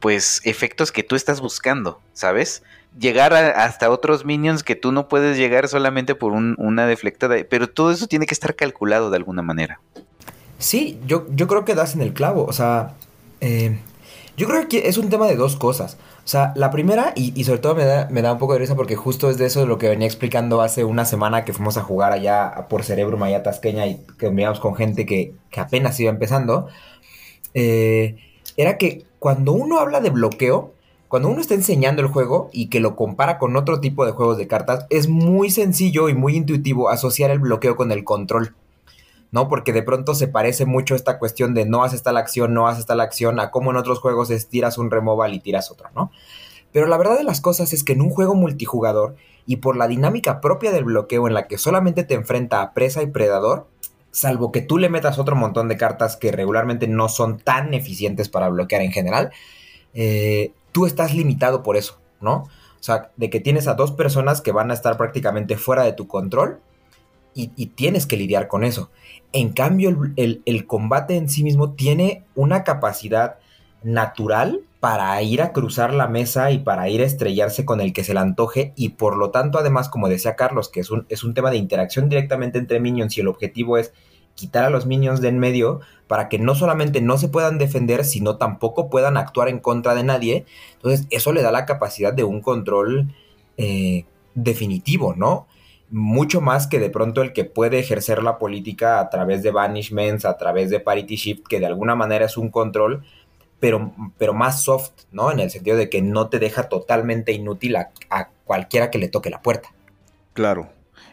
pues efectos que tú estás buscando, ¿sabes? Llegar hasta otros minions que tú no puedes llegar solamente por una deflectada, pero todo eso tiene que estar calculado de alguna manera. Sí, yo, yo creo que das en el clavo, o sea, eh, yo creo que es un tema de dos cosas. O sea, la primera, y, sobre todo me da, me da un poco de risa porque justo es de eso de lo que venía explicando hace una semana que fuimos a jugar allá por Cerebro Maya Tasqueña y que enviamos con gente que, apenas iba empezando. Eh, era que cuando uno habla de bloqueo, cuando uno está enseñando el juego y que lo compara con otro tipo de juegos de cartas, es muy sencillo y muy intuitivo asociar el bloqueo con el control. ¿No? Porque de pronto se parece mucho esta cuestión de no haces tal acción, no haces tal acción, a como en otros juegos es tiras un removal y tiras otro, ¿no? Pero la verdad de las cosas es que en un juego multijugador y por la dinámica propia del bloqueo en la que solamente te enfrenta a presa y predador, salvo que tú le metas otro montón de cartas que regularmente no son tan eficientes para bloquear en general, eh, tú estás limitado por eso, ¿no? O sea, de que tienes a dos personas que van a estar prácticamente fuera de tu control y, tienes que lidiar con eso. En cambio, el, combate en sí mismo tiene una capacidad natural para ir a cruzar la mesa y para ir a estrellarse con el que se le antoje y por lo tanto además como decía Carlos que es un, es un tema de interacción directamente entre minions y el objetivo es quitar a los minions de en medio para que no solamente no se puedan defender sino tampoco puedan actuar en contra de nadie entonces eso le da la capacidad de un control eh, definitivo no mucho más que de pronto el que puede ejercer la política a través de banishments, a través de parity shift, que de alguna manera es un control, pero, pero más soft, ¿no? En el sentido de que no te deja totalmente inútil a, a cualquiera que le toque la puerta. Claro.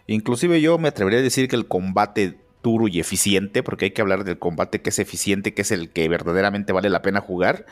Inclusive yo me atrevería a decir que el combate duro y eficiente, porque hay que hablar del combate que es eficiente, que es el que verdaderamente vale la pena jugar,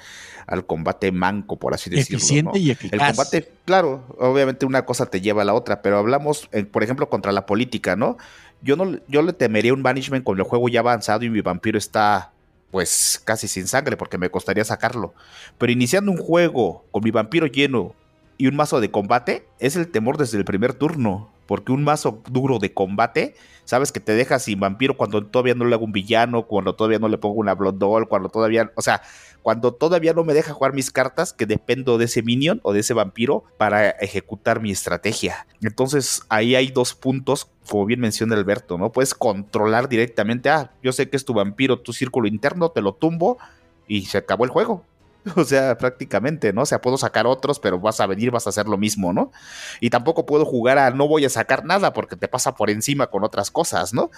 al combate manco, por así decirlo. Eficiente y eficaz. El combate, claro, obviamente una cosa te lleva a la otra, pero hablamos, eh, por ejemplo, contra la política, ¿no? Yo no yo le temería un banishment con el juego ya avanzado y mi vampiro está pues casi sin sangre porque me costaría sacarlo. Pero iniciando un juego con mi vampiro lleno y un mazo de combate es el temor desde el primer turno porque un mazo duro de combate, sabes que te deja sin vampiro cuando todavía no le hago un villano, cuando todavía no le pongo una Blood Doll, cuando todavía, o sea, cuando todavía no me deja jugar mis cartas, que dependo de ese minion o de ese vampiro para ejecutar mi estrategia. Entonces ahí hay dos puntos, como bien menciona Alberto, ¿no? Puedes controlar directamente, ah, yo sé que es tu vampiro, tu círculo interno, te lo tumbo y se acabó el juego. [LAUGHS] O sea, prácticamente, ¿no? O sea, puedo sacar otros, pero vas a venir, vas a hacer lo mismo, ¿no? Y tampoco puedo jugar a no voy a sacar nada porque te pasa por encima con otras cosas, ¿no?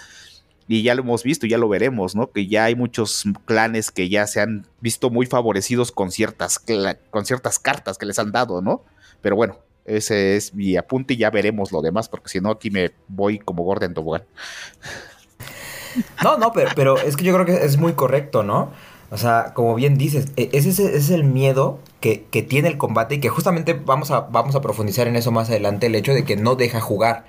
y ya lo hemos visto, ya lo veremos, ¿no? Que ya hay muchos clanes que ya se han visto muy favorecidos con ciertas, con ciertas cartas que les han dado, ¿no? Pero bueno, ese es mi apunte y ya veremos lo demás, porque si no aquí me voy como Gordon Tobogán. No, no, pero es que yo creo que es muy correcto, ¿no? O sea, como bien dices, e, ese, es el miedo que, que, tiene el combate y que justamente vamos a, vamos a profundizar en eso más adelante, el hecho de que no deja jugar.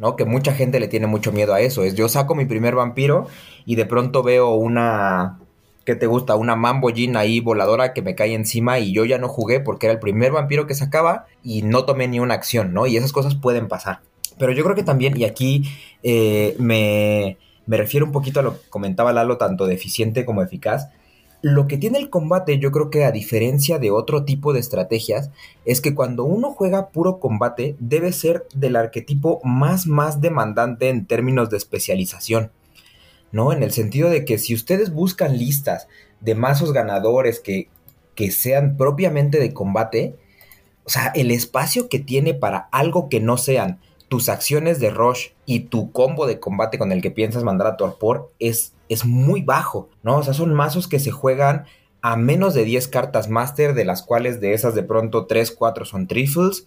¿no? Que mucha gente le tiene mucho miedo a eso. Es yo saco mi primer vampiro y de pronto veo una ¿qué te gusta? Una Mambo Jean ahí voladora que me cae encima y yo ya no jugué porque era el primer vampiro que sacaba y no tomé ni una acción, ¿no? Y esas cosas pueden pasar. Pero yo creo que también, y aquí eh, me, me refiero un poquito a lo que comentaba Lalo, tanto de eficiente como eficaz, lo que tiene el combate, yo creo que a diferencia de otro tipo de estrategias, es que cuando uno juega puro combate, debe ser del arquetipo más más demandante en términos de especialización. ¿No? En el sentido de que si ustedes buscan listas de mazos ganadores que, que sean propiamente de combate, o sea, el espacio que tiene para algo que no sean tus acciones de rush y tu combo de combate con el que piensas mandar a torpor es, es muy bajo, ¿no? O sea, son mazos que se juegan a menos de 10 cartas master, de las cuales de esas de pronto 3, 4 son trifles,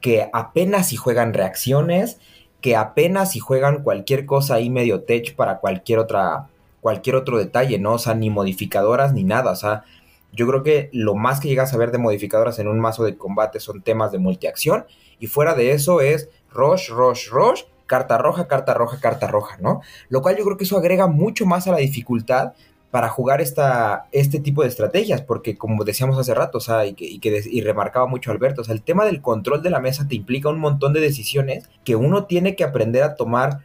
que apenas si juegan reacciones, que apenas si juegan cualquier cosa ahí medio tech para cualquier otra cualquier otro detalle, ¿no? O sea, ni modificadoras ni nada, o sea, yo creo que lo más que llegas a ver de modificadoras en un mazo de combate son temas de multiacción y fuera de eso es rush, rush, rush, carta roja, carta roja, carta roja, ¿no? Lo cual yo creo que eso agrega mucho más a la dificultad para jugar esta, este tipo de estrategias, porque como decíamos hace rato, o sea, y, que, y, remarcaba mucho Alberto, o sea, el tema del control de la mesa te implica un montón de decisiones que uno tiene que aprender a tomar,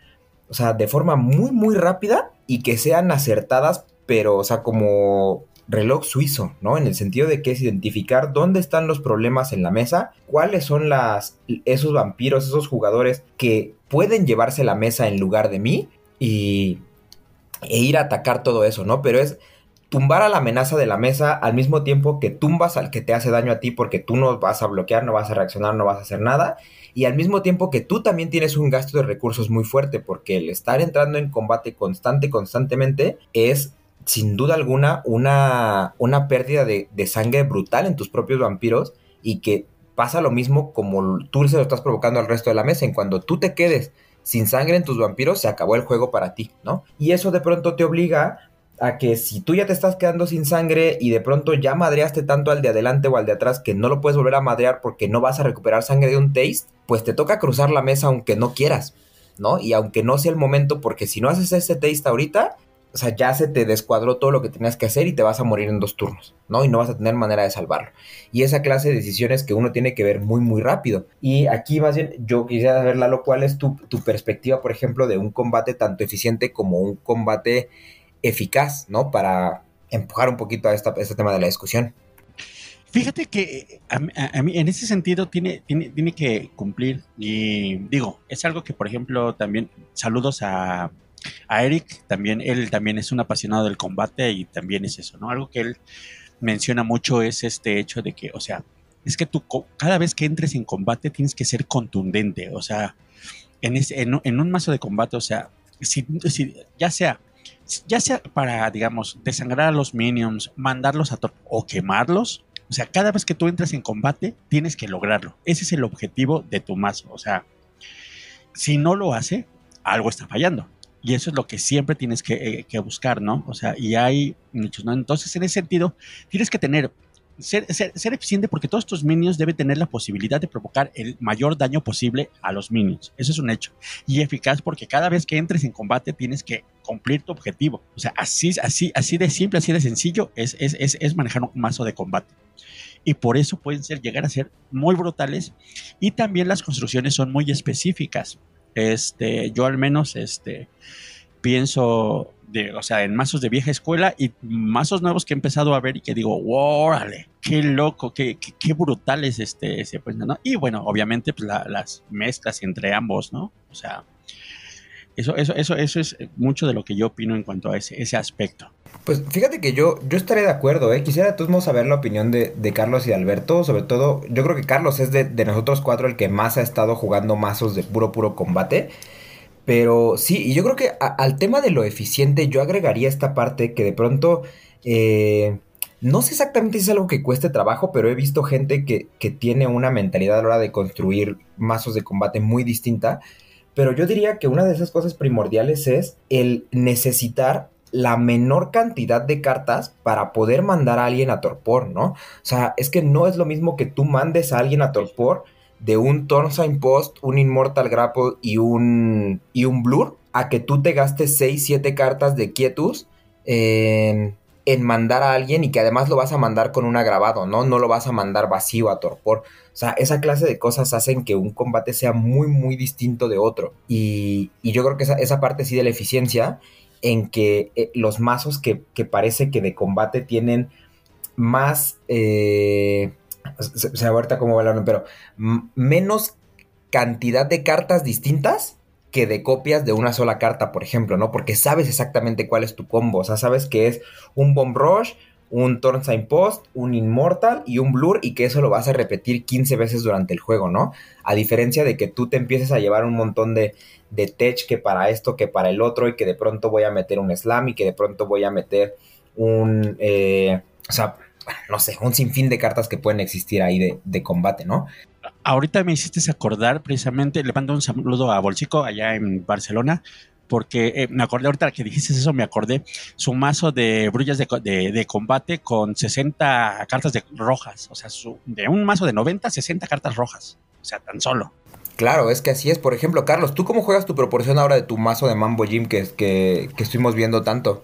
o sea, de forma muy, muy rápida y que sean acertadas, pero, o sea, como reloj suizo, ¿no? En el sentido de que es identificar dónde están los problemas en la mesa, cuáles son las, esos vampiros, esos jugadores que pueden llevarse la mesa en lugar de mí y, e ir a atacar todo eso, ¿no? Pero es tumbar a la amenaza de la mesa al mismo tiempo que tumbas al que te hace daño a ti porque tú no vas a bloquear, no vas a reaccionar, no vas a hacer nada. Y al mismo tiempo que tú también tienes un gasto de recursos muy fuerte porque el estar entrando en combate constante, constantemente, es sin duda alguna una, una pérdida de, sangre brutal en tus propios vampiros y que pasa lo mismo como tú se lo estás provocando al resto de la mesa. En cuando tú te quedes sin sangre en tus vampiros, se acabó el juego para ti, ¿no? Y eso de pronto te obliga a que si tú ya te estás quedando sin sangre y de pronto ya madreaste tanto al de adelante o al de atrás que no lo puedes volver a madrear porque no vas a recuperar sangre de un taste, pues te toca cruzar la mesa aunque no quieras, ¿no? Y aunque no sea el momento, porque si no haces ese taste ahorita, o sea, ya se te descuadró todo lo que tenías que hacer y te vas a morir en dos turnos, ¿no? Y no vas a tener manera de salvarlo. Y esa clase de decisiones que uno tiene que ver muy, muy rápido. Y aquí más bien yo quisiera saber, Lalo, cuál es tu, perspectiva, por ejemplo, de un combate tanto eficiente como un combate eficaz, ¿no? Para empujar un poquito a, esta, este tema de la discusión. Fíjate que a, mí en ese sentido tiene, tiene, tiene que cumplir y digo, es algo que por ejemplo también saludos a a Eric, también él también es un apasionado del combate y también es eso, ¿no? Algo que él menciona mucho es este hecho de que, o sea, es que tú cada vez que entres en combate tienes que ser contundente, o sea, en, ese, en, un mazo de combate, o sea, si, ya sea ya sea para, digamos, desangrar a los minions, mandarlos a o quemarlos, o sea, cada vez que tú entras en combate, tienes que lograrlo. Ese es el objetivo de tu mazo. O sea, si no lo hace, algo está fallando. Y eso es lo que siempre tienes eh, que, buscar, ¿no? O sea, y hay muchos, ¿no? Entonces, en ese sentido, tienes que tener, ser, ser, eficiente porque todos tus minions deben tener la posibilidad de provocar el mayor daño posible a los minions. Eso es un hecho. Y eficaz porque cada vez que entres en combate tienes que cumplir tu objetivo. O sea, así, así, así de simple, así de sencillo es, es, es, es manejar un mazo de combate y por eso pueden ser, llegar a ser muy brutales y también las construcciones son muy específicas. Este, yo al menos, este, pienso de, o sea, en mazos de vieja escuela y mazos nuevos que he empezado a ver y que digo, órale, qué loco, qué, qué, brutal es este, ese, pues, ¿no? Y bueno, obviamente, pues las mezclas entre ambos, ¿no? O sea, eso, eso, eso, eso es mucho de lo que yo opino en cuanto a ese, ese aspecto. Pues fíjate que yo, yo estaré de acuerdo, ¿eh? Quisiera de todos modos saber la opinión de, Carlos y Alberto. Sobre todo, yo creo que Carlos es de, de, nosotros cuatro el que más ha estado jugando mazos de puro, puro combate. Pero sí, y yo creo que al tema de lo eficiente, yo agregaría esta parte que de pronto. Eh, no sé exactamente si es algo que cueste trabajo, pero he visto gente que, que tiene una mentalidad a la hora de construir mazos de combate muy distinta. Pero yo diría que una de esas cosas primordiales es el necesitar la menor cantidad de cartas para poder mandar a alguien a Torpor, ¿no? O sea, es que no es lo mismo que tú mandes a alguien a Torpor de un Tornsign Post, un Immortal Grapple y un, y un Blur, a que tú te gastes 6, 7 cartas de Quietus en, en, mandar a alguien y que además lo vas a mandar con un agravado, ¿no? No lo vas a mandar vacío a Torpor. O sea, esa clase de cosas hacen que un combate sea muy, muy distinto de otro. Y, y yo creo que esa, esa, parte sí de la eficiencia, en que eh, los mazos que, que, parece que de combate tienen más... Eh, se, se ahorita cómo pero menos cantidad de cartas distintas que de copias de una sola carta, por ejemplo, ¿no? Porque sabes exactamente cuál es tu combo, o sea, sabes que es un Bomb Rush, un Sign Post, un Immortal y un Blur y que eso lo vas a repetir 15 veces durante el juego, ¿no? A diferencia de que tú te empieces a llevar un montón de, de tech que para esto, que para el otro y que de pronto voy a meter un Slam y que de pronto voy a meter un... Eh, o sea, no sé, un sinfín de cartas que pueden existir ahí de, combate, ¿no? Ahorita me hiciste acordar precisamente, le mando un saludo a Bolsico allá en Barcelona, porque eh, me acordé ahorita que dijiste eso, me acordé su mazo de brullas de, combate con 60 cartas de rojas, o sea, de un mazo de 90, 60 cartas rojas, o sea, tan solo. Claro, es que así es. Por ejemplo, Carlos, ¿tú cómo juegas tu proporción ahora de tu mazo de Mambo Jim que, que, que estuvimos viendo tanto?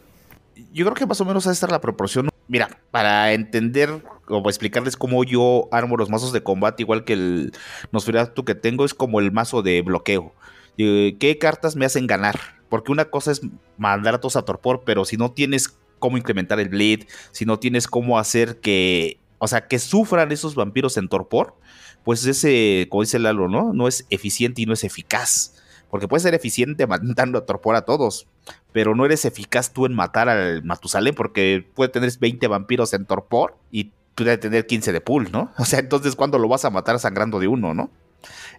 Yo creo que más o menos a estar la proporción Mira, para entender o explicarles cómo yo armo los mazos de combate, igual que el Nosferatu que tengo, es como el mazo de bloqueo. ¿Qué cartas me hacen ganar? Porque una cosa es mandar a todos a torpor, pero si no tienes cómo incrementar el bleed, si no tienes cómo hacer que, o sea, que sufran esos vampiros en torpor, pues ese, como dice Lalo, ¿no? No es eficiente y no es eficaz. Porque puede ser eficiente [LAUGHS] mandando a torpor a todos, pero no eres eficaz tú en matar al Matusalén porque puede tener 20 vampiros en torpor y puede tener 15 de pool, ¿no? [LAUGHS] O sea, entonces, ¿cuándo lo vas a matar sangrando de uno, no?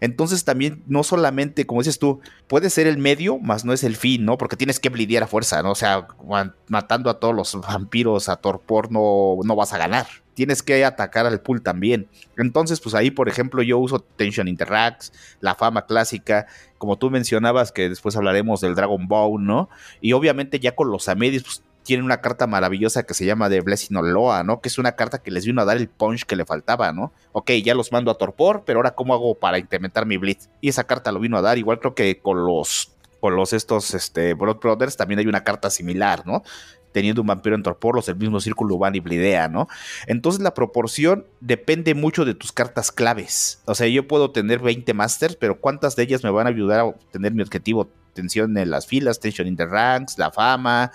Entonces también no solamente, como dices tú, puede ser el medio, más no es el fin, ¿no? Porque tienes que blidear a fuerza, ¿no? O sea, matando a todos los vampiros a torpor no, no vas a ganar. Tienes que atacar al pool también. Entonces, pues ahí, por ejemplo, yo uso Tension Interacts, la fama clásica, como tú mencionabas, que después hablaremos del Dragon Ball, ¿no? Y obviamente ya con los Amedis, pues tiene una carta maravillosa que se llama de Blessing Oloa, ¿no? Que es una carta que les vino a dar el punch que le faltaba, ¿no? Ok, ya los mando a torpor, pero ahora ¿cómo hago para incrementar mi blitz? Y esa carta lo vino a dar, igual creo que con los con los estos este, Blood Brothers también hay una carta similar, ¿no? Teniendo un vampiro en torpor, los del mismo círculo van y blidea, ¿no? Entonces la proporción depende mucho de tus cartas claves. O sea, yo puedo tener 20 masters, pero ¿cuántas de ellas me van a ayudar a obtener mi objetivo? Tensión en las filas, tensión in the ranks, la fama,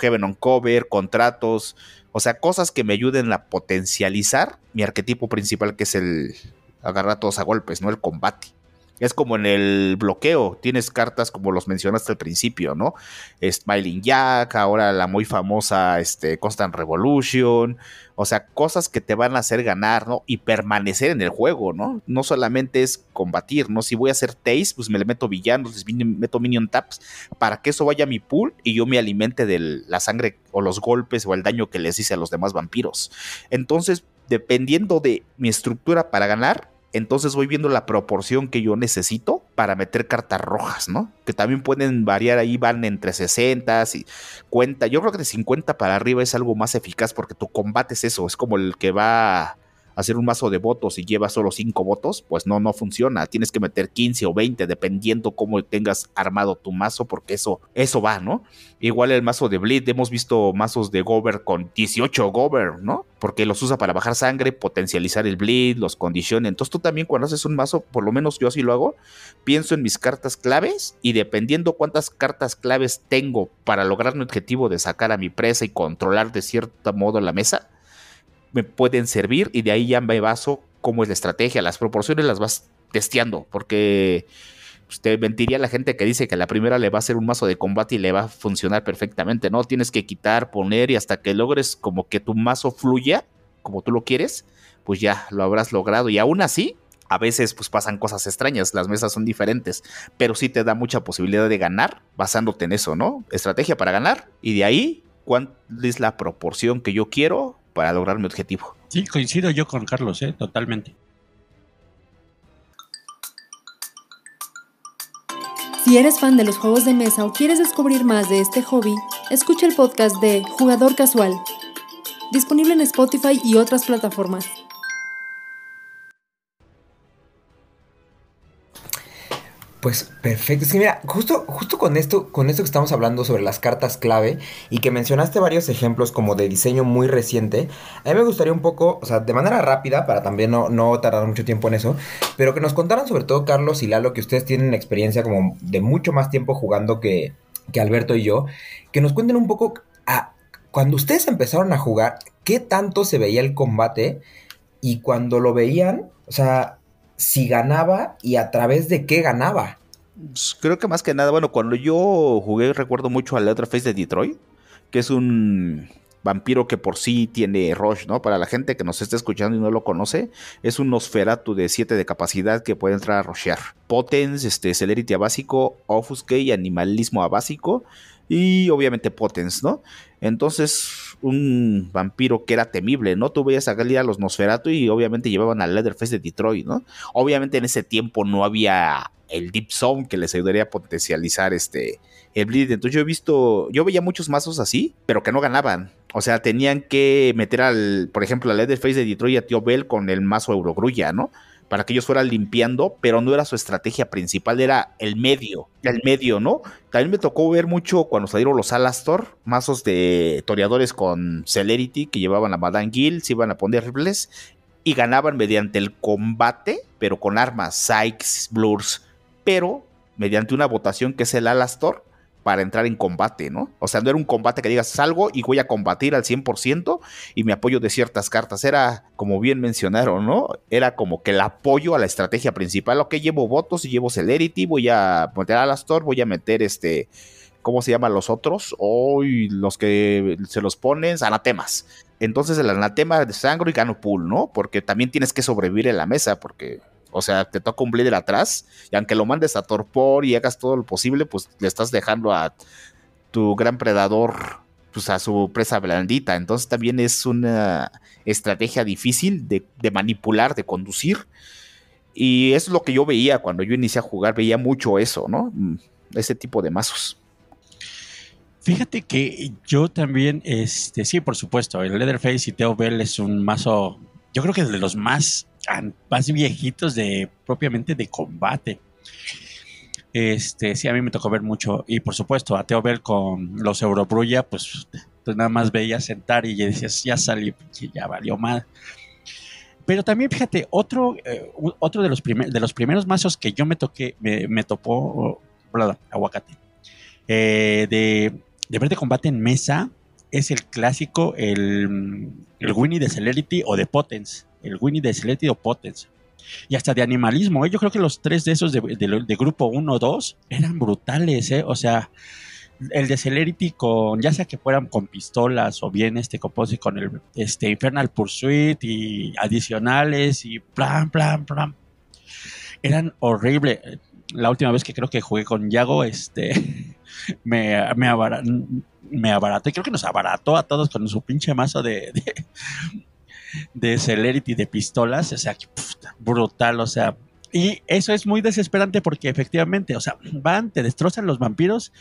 Heaven on Cover, contratos, o sea, cosas que me ayuden a potencializar mi arquetipo principal, que es el agarrar todos a golpes, ¿no? El combate. Es como en el bloqueo, tienes cartas como los mencionaste al principio, ¿no? Smiling Jack, ahora la muy famosa este, Constant Revolution, o sea, cosas que te van a hacer ganar, ¿no? Y permanecer en el juego, ¿no? No solamente es combatir, ¿no? Si voy a hacer taste, pues me le meto villanos, les meto minion taps para que eso vaya a mi pool y yo me alimente de la sangre o los golpes o el daño que les hice a los demás vampiros. Entonces, dependiendo de mi estructura para ganar, entonces voy viendo la proporción que yo necesito para meter cartas rojas, ¿no? Que también pueden variar ahí, van entre 60 y cuenta. Yo creo que de 50 para arriba es algo más eficaz porque tu combate es eso, es como el que va hacer un mazo de votos y lleva solo 5 votos, pues no, no funciona. Tienes que meter 15 o 20 dependiendo cómo tengas armado tu mazo porque eso, eso va, ¿no? Igual el mazo de Bleed, hemos visto mazos de Gober con 18 Gober, ¿no? porque los usa para bajar sangre, potencializar el bleed, los condiciona. Entonces tú también cuando haces un mazo, por lo menos yo así lo hago, pienso en mis cartas claves y dependiendo cuántas cartas claves tengo para lograr mi objetivo de sacar a mi presa y controlar de cierto modo la mesa, me pueden servir y de ahí ya me baso cómo es la estrategia. Las proporciones las vas testeando porque pues, te mentiría la gente que dice que la primera le va a hacer un mazo de combate y le va a funcionar perfectamente, ¿no? Tienes que quitar, poner y hasta que logres como que tu mazo fluya como tú lo quieres, pues ya lo habrás logrado. Y aún así, a veces pues pasan cosas extrañas, las mesas son diferentes, pero sí te da mucha posibilidad de ganar basándote en eso, ¿no? Estrategia para ganar y de ahí, ¿cuál es la proporción que yo quiero para lograr mi objetivo? Sí, coincido yo con Carlos, ¿eh? totalmente. Si eres fan de los juegos de mesa o quieres descubrir más de este hobby, escucha el podcast de Jugador Casual, disponible en Spotify y otras plataformas. Pues perfecto. Es que mira, justo, justo con esto, con esto que estamos hablando sobre las cartas clave y que mencionaste varios ejemplos como de diseño muy reciente, a mí me gustaría un poco, o sea, de manera rápida, para también no, no tardar mucho tiempo en eso, pero que nos contaran sobre todo Carlos y Lalo, que ustedes tienen experiencia como de mucho más tiempo jugando que, que Alberto y yo, que nos cuenten un poco a, cuando ustedes empezaron a jugar, qué tanto se veía el combate y cuando lo veían, o sea, si ganaba y a través de qué ganaba. Pues, creo que más que nada, bueno, cuando yo jugué recuerdo mucho a Leatherface de Detroit, que es un vampiro que por sí tiene Rush, ¿no? Para la gente que nos esté escuchando y no lo conoce, es un Nosferatu de 7 de capacidad que puede entrar a rushear. Potence, este, Celerity a básico, Offusque y Animalismo a básico, y obviamente Potence, ¿no? Entonces, un vampiro que era temible, ¿no? Tú veías a a los Nosferatu y obviamente llevaban al Leatherface de Detroit, ¿no? Obviamente en ese tiempo no había el Deep Zone que les ayudaría a potencializar este el Bleed. Entonces yo he visto, yo veía muchos mazos así, pero que no ganaban. O sea, tenían que meter al, por ejemplo, al Leatherface de Detroit y a Tío Bell con el mazo Eurogrulla, ¿no? Para que ellos fueran limpiando, pero no era su estrategia principal, era el medio, el medio, ¿no? También me tocó ver mucho cuando salieron los Alastor, mazos de toreadores con Celerity que llevaban a Madame Gill, se iban a poner rifles y ganaban mediante el combate, pero con armas, Sykes, Blurs, pero mediante una votación que es el Alastor, para entrar en combate, ¿no? O sea, no era un combate que digas salgo y voy a combatir al 100% y me apoyo de ciertas cartas. Era, como bien mencionaron, ¿no? Era como que el apoyo a la estrategia principal. Ok, llevo votos y llevo celerity, voy a meter a Alastor, voy a meter este. ¿Cómo se llaman los otros? Hoy los que se los ponen, anatemas. Entonces el anatema de sangre y gano pool, ¿no? Porque también tienes que sobrevivir en la mesa, porque o sea, te toca un bleeder atrás y aunque lo mandes a torpor y hagas todo lo posible, pues le estás dejando a tu gran predador, pues a su presa blandita. Entonces también es una estrategia difícil de, manipular, de conducir. Y es lo que yo veía cuando yo inicié a jugar, veía mucho eso, ¿no? Mm, ese tipo de mazos. Fíjate que yo también, este, sí, por supuesto, el Leatherface y Teo Bell es un mazo, yo creo que de los más más viejitos de propiamente de combate. Este, sí, a mí me tocó ver mucho. Y por supuesto, a Teo Bell con los Eurobrulla, pues, pues nada más veía sentar y ya decías, ya salí, ya valió mal. Pero también, fíjate, otro, eh, otro de, los de los primeros mazos que yo me toqué, me, topó, perdón, aguacate, eh, de, de ver de combate en mesa, es el clásico, el, el Winnie de Celerity o de Potence el Winnie de Celerity o Potence. Y hasta de animalismo, ¿eh? yo creo que los tres de esos de, grupo 1 o 2 eran brutales, ¿eh? o sea, el de Celerity con, ya sea que fueran con pistolas o bien este con el este Infernal Pursuit y adicionales y plan, plan, plan. Eran horribles. La última vez que creo que jugué con Yago, este, [LAUGHS] me, me, me abarató, y creo que nos abarató a todos con su pinche mazo de, de celerity de pistolas, o sea, brutal, o sea, y eso es muy desesperante porque efectivamente, o sea, van, te destrozan los vampiros,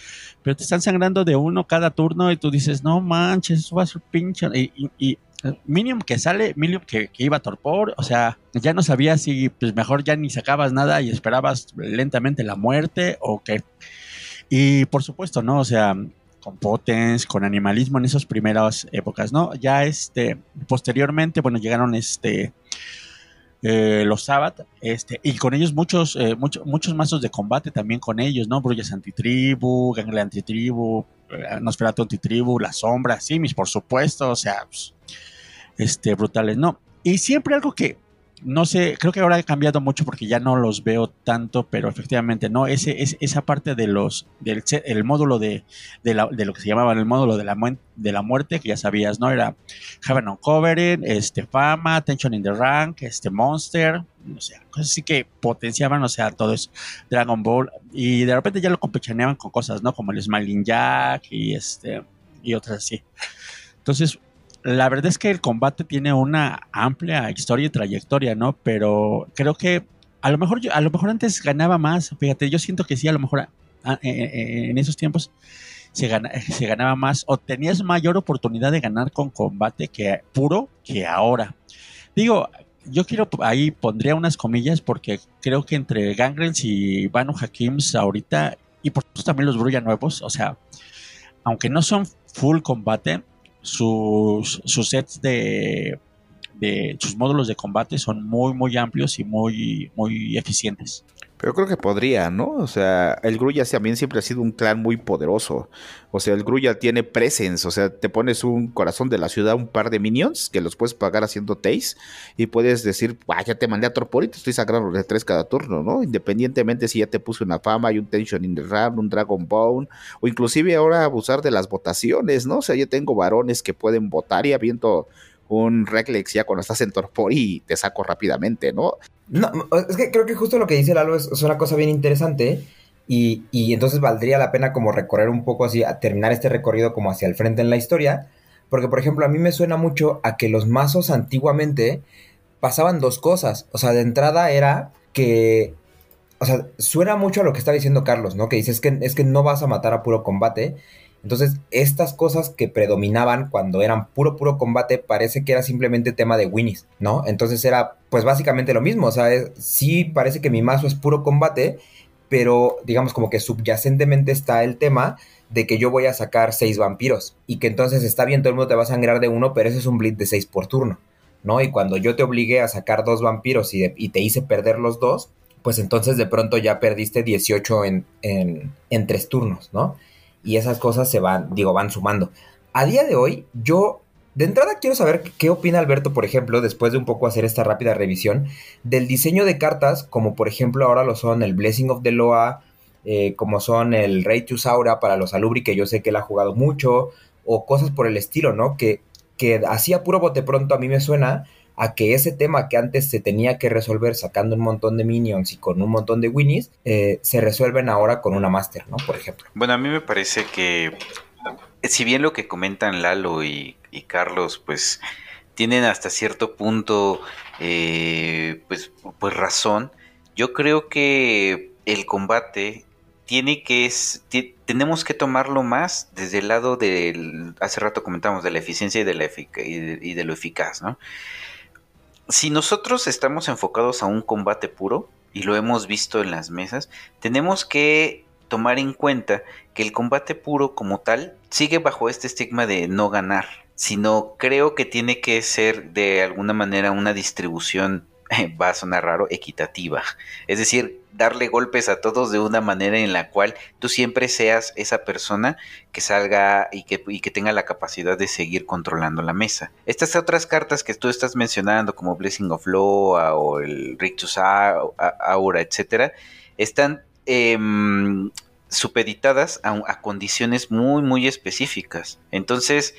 pero te están sangrando de uno cada turno y tú dices, no manches, eso va a ser pinche. Y, y, Minium que sale, Minium que, iba a torpor, o sea, ya no sabías si pues mejor ya ni sacabas nada y esperabas lentamente la muerte o qué. Y por supuesto, ¿no? O sea, con potens, con animalismo en esas primeras épocas, ¿no? Ya este, posteriormente, bueno, llegaron este, eh, los Sabbath, este, y con ellos muchos, eh, muchos mazos de combate también con ellos, ¿no? Brullas antitribu, Gangle antitribu, eh, Nosferatu antitribu, La Sombra, Simis, por supuesto, o sea, pues, este, brutales, ¿no? Y siempre algo que, no sé, creo que ahora ha cambiado mucho porque ya no los veo tanto, pero efectivamente, ¿no? Ese, es, esa parte de los, del el módulo de, de, lo que se llamaba el módulo de la, de la muerte, que ya sabías, ¿no? Era Heaven Uncovered, este, Fama, Tension in the Rank, este, Monster, o sea, cosas así que potenciaban, o sea, todo eso, Dragon Ball, y de repente ya lo compechaneaban con cosas, ¿no? Como el Smiling Jack y este, y otras así. Entonces, la verdad es que el combate tiene una amplia historia y trayectoria, ¿no? Pero creo que a lo mejor a lo mejor antes ganaba más. Fíjate, yo siento que sí, a lo mejor en esos tiempos se, [LAUGHS] se ganaba más o tenías mayor oportunidad de ganar con combate que puro que ahora. Digo, yo quiero ahí pondría unas comillas porque creo que entre Gangrels y Banu Hakims ahorita y por supuesto también los Brulla nuevos, o sea, aunque no son full combate, sus, sus sets de, de sus módulos de combate son muy muy amplios y muy muy eficientes. Pero creo que podría, ¿no? O sea, el Grulla también siempre ha sido un clan muy poderoso. O sea, el Grulla tiene presence. O sea, te pones un corazón de la ciudad, un par de minions que los puedes pagar haciendo taste y puedes decir, ya te mandé a Torpor y te estoy sacando de tres cada turno, ¿no? Independientemente si ya te puse una fama y un Tension in the Ram, un Dragon Bone, o inclusive ahora abusar de las votaciones, ¿no? O sea, yo tengo varones que pueden votar y habiendo un Reglex ya cuando estás en Torpor y te saco rápidamente, ¿no? No, es que creo que justo lo que dice Lalo es, es una cosa bien interesante y, y, entonces valdría la pena como recorrer un poco así, a terminar este recorrido como hacia el frente en la historia, porque por ejemplo a mí me suena mucho a que los mazos antiguamente pasaban dos cosas, o sea, de entrada era que, o sea, suena mucho a lo que está diciendo Carlos, ¿no? Que dice es que, es que no vas a matar a puro combate, entonces, estas cosas que predominaban cuando eran puro, puro combate, parece que era simplemente tema de winnies, ¿no? Entonces era, pues básicamente lo mismo, o sea, sí parece que mi mazo es puro combate, pero digamos como que subyacentemente está el tema de que yo voy a sacar seis vampiros y que entonces está bien, todo el mundo te va a sangrar de uno, pero ese es un blitz de seis por turno, ¿no? Y cuando yo te obligué a sacar dos vampiros y, y te hice perder los dos, pues entonces de pronto ya perdiste 18 en, en, en tres turnos, ¿no? Y esas cosas se van, digo, van sumando. A día de hoy, yo de entrada quiero saber qué opina Alberto, por ejemplo, después de un poco hacer esta rápida revisión, del diseño de cartas, como por ejemplo ahora lo son el Blessing of the Loa, eh, como son el Rey Saura para los Alubri, que yo sé que él ha jugado mucho, o cosas por el estilo, ¿no? Que, que así a puro bote pronto a mí me suena a que ese tema que antes se tenía que resolver sacando un montón de minions y con un montón de winnies, eh, se resuelven ahora con una master, ¿no? Por ejemplo. Bueno, a mí me parece que si bien lo que comentan Lalo y, Carlos, pues tienen hasta cierto punto, eh, pues, pues razón, yo creo que el combate tiene que tenemos que tomarlo más desde el lado del hace rato comentamos de la eficiencia y de la y de lo eficaz, ¿no? Si nosotros estamos enfocados a un combate puro, y lo hemos visto en las mesas, tenemos que tomar en cuenta que el combate puro como tal sigue bajo este estigma de no ganar, sino creo que tiene que ser de alguna manera una distribución [LAUGHS] va a sonar raro, equitativa. Es decir, darle golpes a todos de una manera en la cual tú siempre seas esa persona que salga y que, tenga la capacidad de seguir controlando la mesa. Estas otras cartas que tú estás mencionando, como Blessing of Law o el Rictus Aura, etcétera, están em, supeditadas a condiciones muy, muy específicas. Entonces,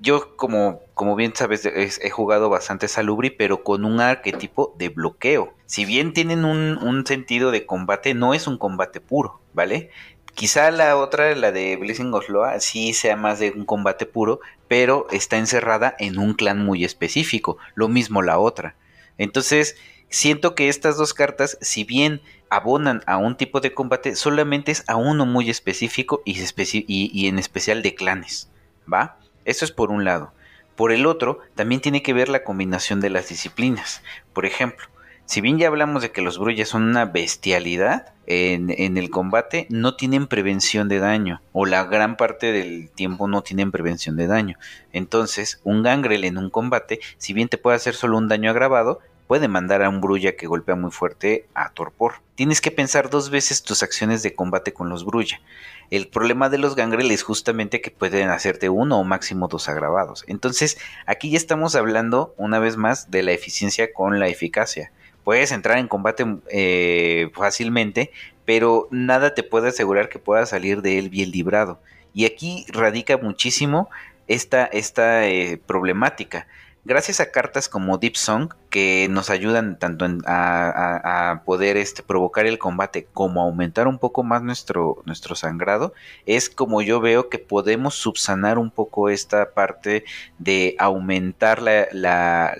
yo como, como bien sabes, he jugado bastante Salubri, pero con un arquetipo de bloqueo. Si bien tienen un, sentido de combate, no es un combate puro, ¿vale? Quizá la otra, la de Blessing of Loa, sí sea más de un combate puro, pero está encerrada en un clan muy específico. Lo mismo la otra. Entonces, siento que estas dos cartas, si bien abonan a un tipo de combate, solamente es a uno muy específico y, y en especial de clanes, ¿va? Eso es por un lado. Por el otro, también tiene que ver la combinación de las disciplinas. Por ejemplo, si bien ya hablamos de que los Bruyas son una bestialidad en, el combate, no tienen prevención de daño, o la gran parte del tiempo no tienen prevención de daño. Entonces, un Gangrel en un combate, si bien te puede hacer solo un daño agravado, puede mandar a un Brulla que golpea muy fuerte a torpor. Tienes que pensar dos veces tus acciones de combate con los Brulla. El problema de los Gangrel es justamente que pueden hacerte uno o máximo dos agravados. Entonces, aquí ya estamos hablando una vez más de la eficiencia con la eficacia. Puedes entrar en combate eh, fácilmente, pero nada te puede asegurar que puedas salir de él bien librado. Y aquí radica muchísimo esta, esta eh, problemática gracias a cartas como Deep Song que nos ayudan tanto a, poder este, provocar el combate como aumentar un poco más nuestro, nuestro sangrado, es como yo veo que podemos subsanar un poco esta parte de aumentar la, la,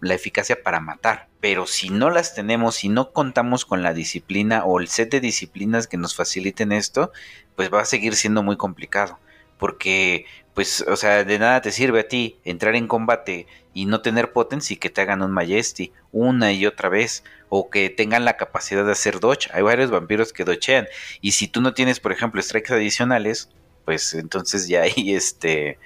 la eficacia para matar. Pero si no las tenemos, si no contamos con la disciplina o el set de disciplinas que nos faciliten esto, pues va a seguir siendo muy complicado. Porque pues, o sea, de nada te sirve a ti entrar en combate y no tener potency que te hagan un Majesty una y otra vez, o que tengan la capacidad de hacer dodge. Hay varios vampiros que dochean, y si tú no tienes, por ejemplo, strikes adicionales, pues entonces ya ahí este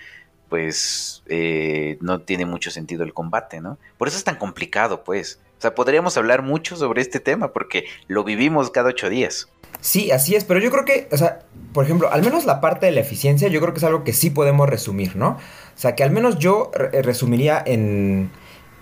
pues eh, no tiene mucho sentido el combate, ¿no? Por eso es tan complicado, pues. O sea, podríamos hablar mucho sobre este tema porque lo vivimos cada ocho días. Sí, así es, pero yo creo que, o sea, por ejemplo, al menos la parte de la eficiencia, yo creo que es algo que sí podemos resumir, ¿no? O sea, que al menos yo resumiría en,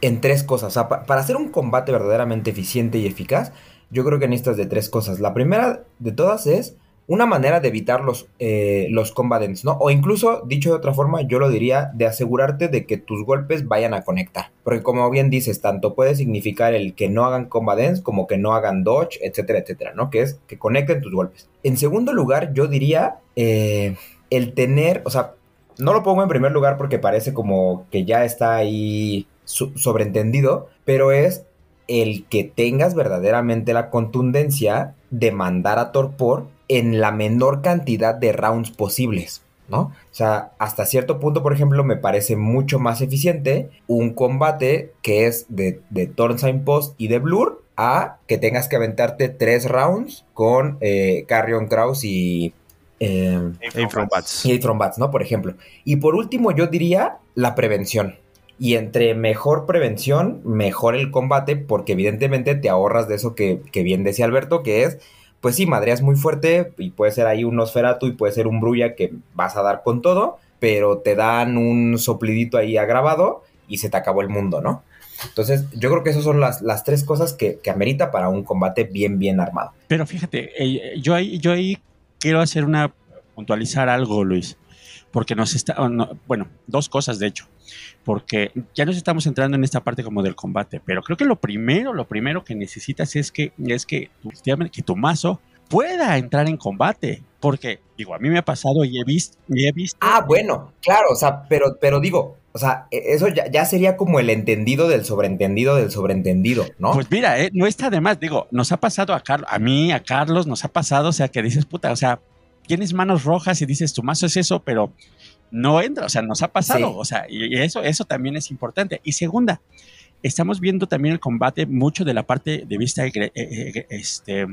en, tres cosas. O sea, para hacer un combate verdaderamente eficiente y eficaz, yo creo que necesitas de tres cosas. La primera de todas es una manera de evitar los, eh, los combatants, ¿no? O incluso, dicho de otra forma, yo lo diría, de asegurarte de que tus golpes vayan a conectar. Porque como bien dices, tanto puede significar el que no hagan combatants como que no hagan dodge, etcétera, etcétera, ¿no? Que es que conecten tus golpes. En segundo lugar, yo diría eh, el tener, o sea, no lo pongo en primer lugar porque parece como que ya está ahí sobreentendido, pero es el que tengas verdaderamente la contundencia de mandar a Torpor en la menor cantidad de rounds posibles, ¿no? O sea, hasta cierto punto, por ejemplo, me parece mucho más eficiente un combate que es de, de Post y de Blur a que tengas que aventarte tres rounds con eh, Carrion Kraus y... Eh, y Bats, ¿no? Por ejemplo. Y por último, yo diría la prevención. Y entre mejor prevención, mejor el combate, porque evidentemente te ahorras de eso que, que bien decía Alberto, que es pues sí, madreas muy fuerte y puede ser ahí un Nosferatu y puede ser un Brulla que vas a dar con todo, pero te dan un soplidito ahí agravado y se te acabó el mundo, ¿no? Entonces, yo creo que esas son las, tres cosas que, que, amerita para un combate bien, bien armado. Pero fíjate, eh, yo, ahí, yo ahí quiero hacer una, puntualizar algo, Luis, porque nos está, bueno, dos cosas de hecho porque ya nos estamos entrando en esta parte como del combate, pero creo que lo primero, lo primero que necesitas es que, es que, que tu mazo pueda entrar en combate, porque digo, a mí me ha pasado y he visto, y he visto Ah, bueno, claro, o sea, pero, pero digo, o sea, e, eso ya, sería como el entendido del sobreentendido del sobreentendido, ¿no? Pues mira, eh, no está de más, digo, nos ha pasado a Carlos, a mí, a Carlos, nos ha pasado, o sea, que dices, puta, o sea, tienes manos rojas y dices, tu mazo es eso, pero no entra, o sea, nos ha pasado, o sea, y eso, eso también es importante. Y segunda, estamos viendo también el combate mucho de la parte de vista eh, este,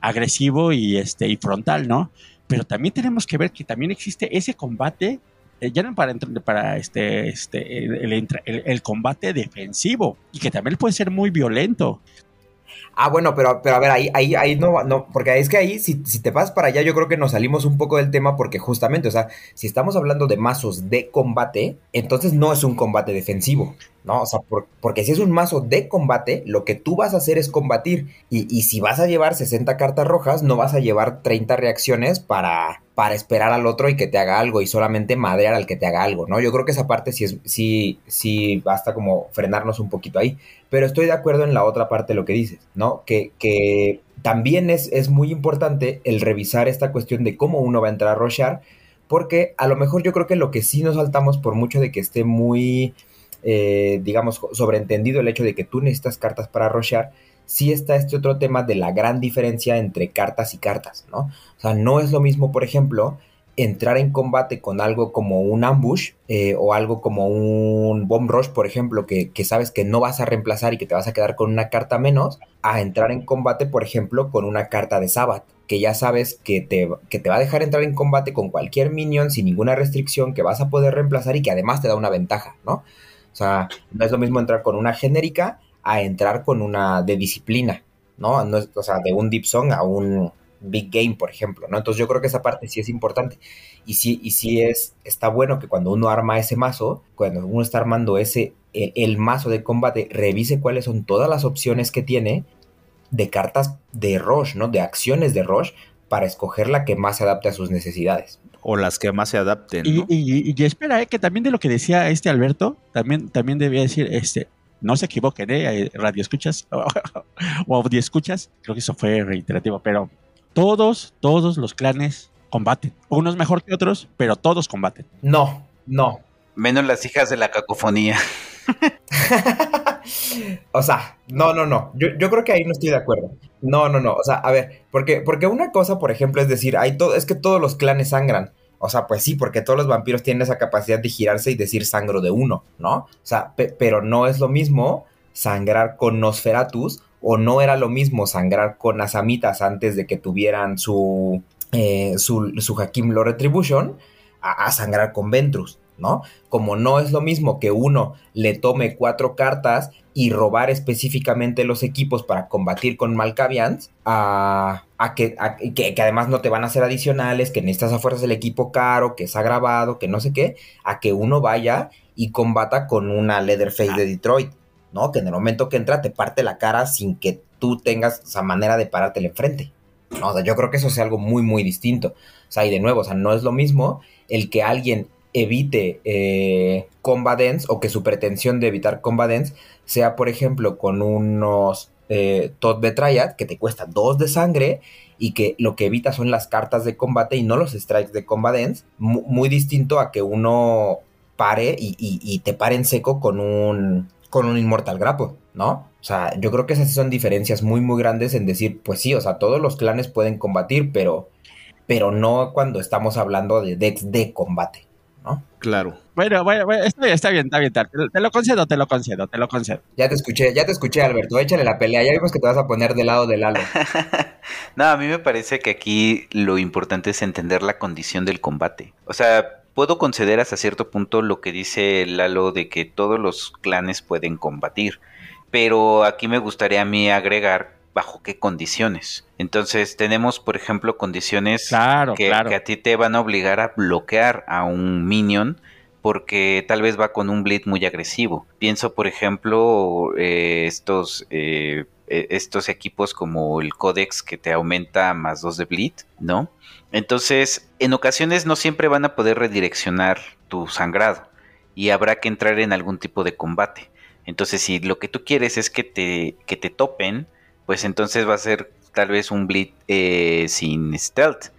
agresivo y, este, y frontal, ¿no? Pero también tenemos que ver que también existe ese combate, eh, ya no para, para este, este, el, el, combate defensivo, y que también puede ser muy violento. Ah, bueno, pero, pero a ver, ahí, ahí, ahí no, no, porque es que ahí, si, si te vas para allá, yo creo que nos salimos un poco del tema, porque justamente, o sea, si estamos hablando de mazos de combate, entonces no es un combate defensivo, ¿no? O sea, porque si es un mazo de combate, lo que tú vas a hacer es combatir. Y, y, si vas a llevar 60 cartas rojas, no vas a llevar 30 reacciones para, para esperar al otro y que te haga algo y solamente madrear al que te haga algo, ¿no? Yo creo que esa parte sí, es, sí, sí basta como frenarnos un poquito ahí. Pero estoy de acuerdo en la otra parte de lo que dices, ¿no? Que, que también es, es muy importante el revisar esta cuestión de cómo uno va a entrar a rochar, porque a lo mejor yo creo que lo que sí nos saltamos por mucho de que esté muy eh, digamos, sobreentendido el hecho de que tú necesitas cartas para rochear, sí está este otro tema de la gran diferencia entre cartas y cartas, ¿no? O sea, no es lo mismo, por ejemplo, entrar en combate con algo como un ambush eh, o algo como un bomb rush, por ejemplo, que, que, sabes que no vas a reemplazar y que te vas a quedar con una carta menos, a entrar en combate, por ejemplo, con una carta de Sabbath, que ya sabes que te, que te va a dejar entrar en combate con cualquier minion sin ninguna restricción, que vas a poder reemplazar y que además te da una ventaja, ¿no? O sea, no es lo mismo entrar con una genérica a entrar con una de disciplina, ¿no? no es, o sea, de un Deep Song a un Big Game, por ejemplo, ¿no? Entonces yo creo que esa parte sí es importante. Y sí, y sí es, está bueno que cuando uno arma ese mazo, cuando uno está armando ese, el, el mazo de combate, revise cuáles son todas las opciones que tiene de cartas de Rush, ¿no? De acciones de Rush para escoger la que más se adapte a sus necesidades. O las que más se adapten. ¿no? Y, y, y, espera, eh, que también de lo que decía este Alberto, también, también debía decir, este, no se equivoquen, eh, radio escuchas [LAUGHS] o audio escuchas, creo que eso fue reiterativo, pero todos, todos los clanes combaten. Unos mejor que otros, pero todos combaten. No, no. Menos las hijas de la cacofonía. [LAUGHS] o sea, no, no, no. Yo, yo, creo que ahí no estoy de acuerdo. No, no, no. O sea, a ver, porque, porque una cosa, por ejemplo, es decir, hay todo, es que todos los clanes sangran. O sea, pues sí, porque todos los vampiros tienen esa capacidad de girarse y decir sangro de uno, ¿no? O sea, pe pero no es lo mismo sangrar con Nosferatus o no era lo mismo sangrar con Asamitas antes de que tuvieran su, eh, su, su Hakim Law Retribution a, sangrar con Ventrus, ¿no? Como no es lo mismo que uno le tome cuatro cartas y robar específicamente los equipos para combatir con Malkavians, a, a, que, a que, que, además no te van a hacer adicionales, que necesitas a fuerzas el equipo caro, que es agravado, que no sé qué, a que uno vaya y combata con una Leatherface de Detroit. ¿no? Que en el momento que entra te parte la cara sin que tú tengas esa manera de parártele enfrente. ¿no? O sea, yo creo que eso es algo muy, muy distinto. O sea, y de nuevo, o sea, no es lo mismo el que alguien evite eh, o que su pretensión de evitar combadens sea, por ejemplo, con unos eh, Todd Betrayat que te cuesta dos de sangre y que lo que evita son las cartas de combate y no los strikes de combadens, muy, distinto a que uno pare y, te pare en seco con un con un Immortal Grapple, ¿no? O sea, yo creo que esas son diferencias muy, muy grandes en decir, pues sí, o sea, todos los clanes pueden combatir, pero, pero no cuando estamos hablando de decks de combate. Claro. Bueno, bueno, bueno está bien, está bien, está bien. Te lo concedo, te lo concedo, te lo concedo. Ya te escuché, ya te escuché, Alberto. Échale la pelea. Ya vimos que te vas a poner del lado del Lalo. [LAUGHS] no, a mí me parece que aquí lo importante es entender la condición del combate. O sea, puedo conceder hasta cierto punto lo que dice Lalo de que todos los clanes pueden combatir, pero aquí me gustaría a mí agregar bajo qué condiciones. Entonces tenemos, por ejemplo, condiciones claro, que, claro. que, a ti te van a obligar a bloquear a un minion porque tal vez va con un bleed muy agresivo. Pienso, por ejemplo, eh, estos... Eh, estos equipos como el Codex que te aumenta más 2 de bleed, ¿no? Entonces, en ocasiones no siempre van a poder redireccionar tu sangrado y habrá que entrar en algún tipo de combate. Entonces, si lo que tú quieres es que te, que te topen, pues entonces va a ser tal vez un bleed eh, sin stealth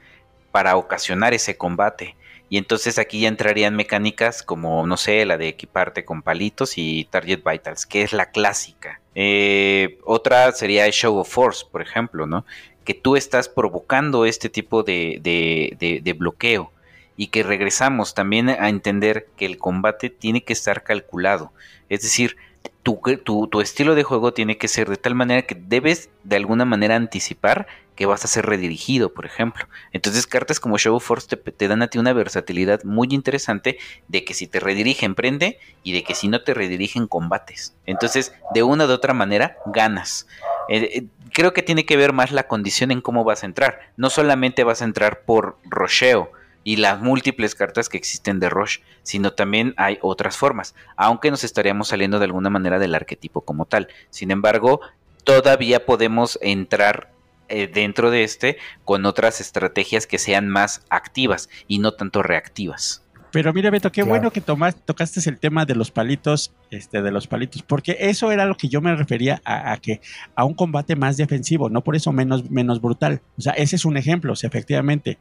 para ocasionar ese combate. Y entonces aquí ya entrarían mecánicas como, no sé, la de equiparte con palitos y Target Vitals, que es la clásica. Eh, otra sería Show of Force, por ejemplo, ¿no? Que tú estás provocando este tipo de, de bloqueo y que regresamos también a entender que el combate tiene que estar calculado. Es decir, tu, tu, tu, estilo de juego tiene que ser de tal manera que debes de alguna manera anticipar que vas a ser redirigido, por ejemplo. Entonces cartas como Show of Force te, te, dan a ti una versatilidad muy interesante de que si te redirigen prende y de que si no te redirigen combates. Entonces de una u otra manera ganas. Eh, eh, creo que tiene que ver más la condición en cómo vas a entrar. No solamente vas a entrar por rocheo, y las múltiples cartas que existen de Roche, sino también hay otras formas, aunque nos estaríamos saliendo de alguna manera del arquetipo como tal. Sin embargo, todavía podemos entrar eh, dentro de este con otras estrategias que sean más activas y no tanto reactivas. Pero mira, Beto, qué claro. bueno que tomas, tocaste el tema de los palitos, este, de los palitos, porque eso era lo que yo me refería a, a, que a un combate más defensivo, no por eso menos, menos brutal. O sea, ese es un ejemplo, o sea, efectivamente,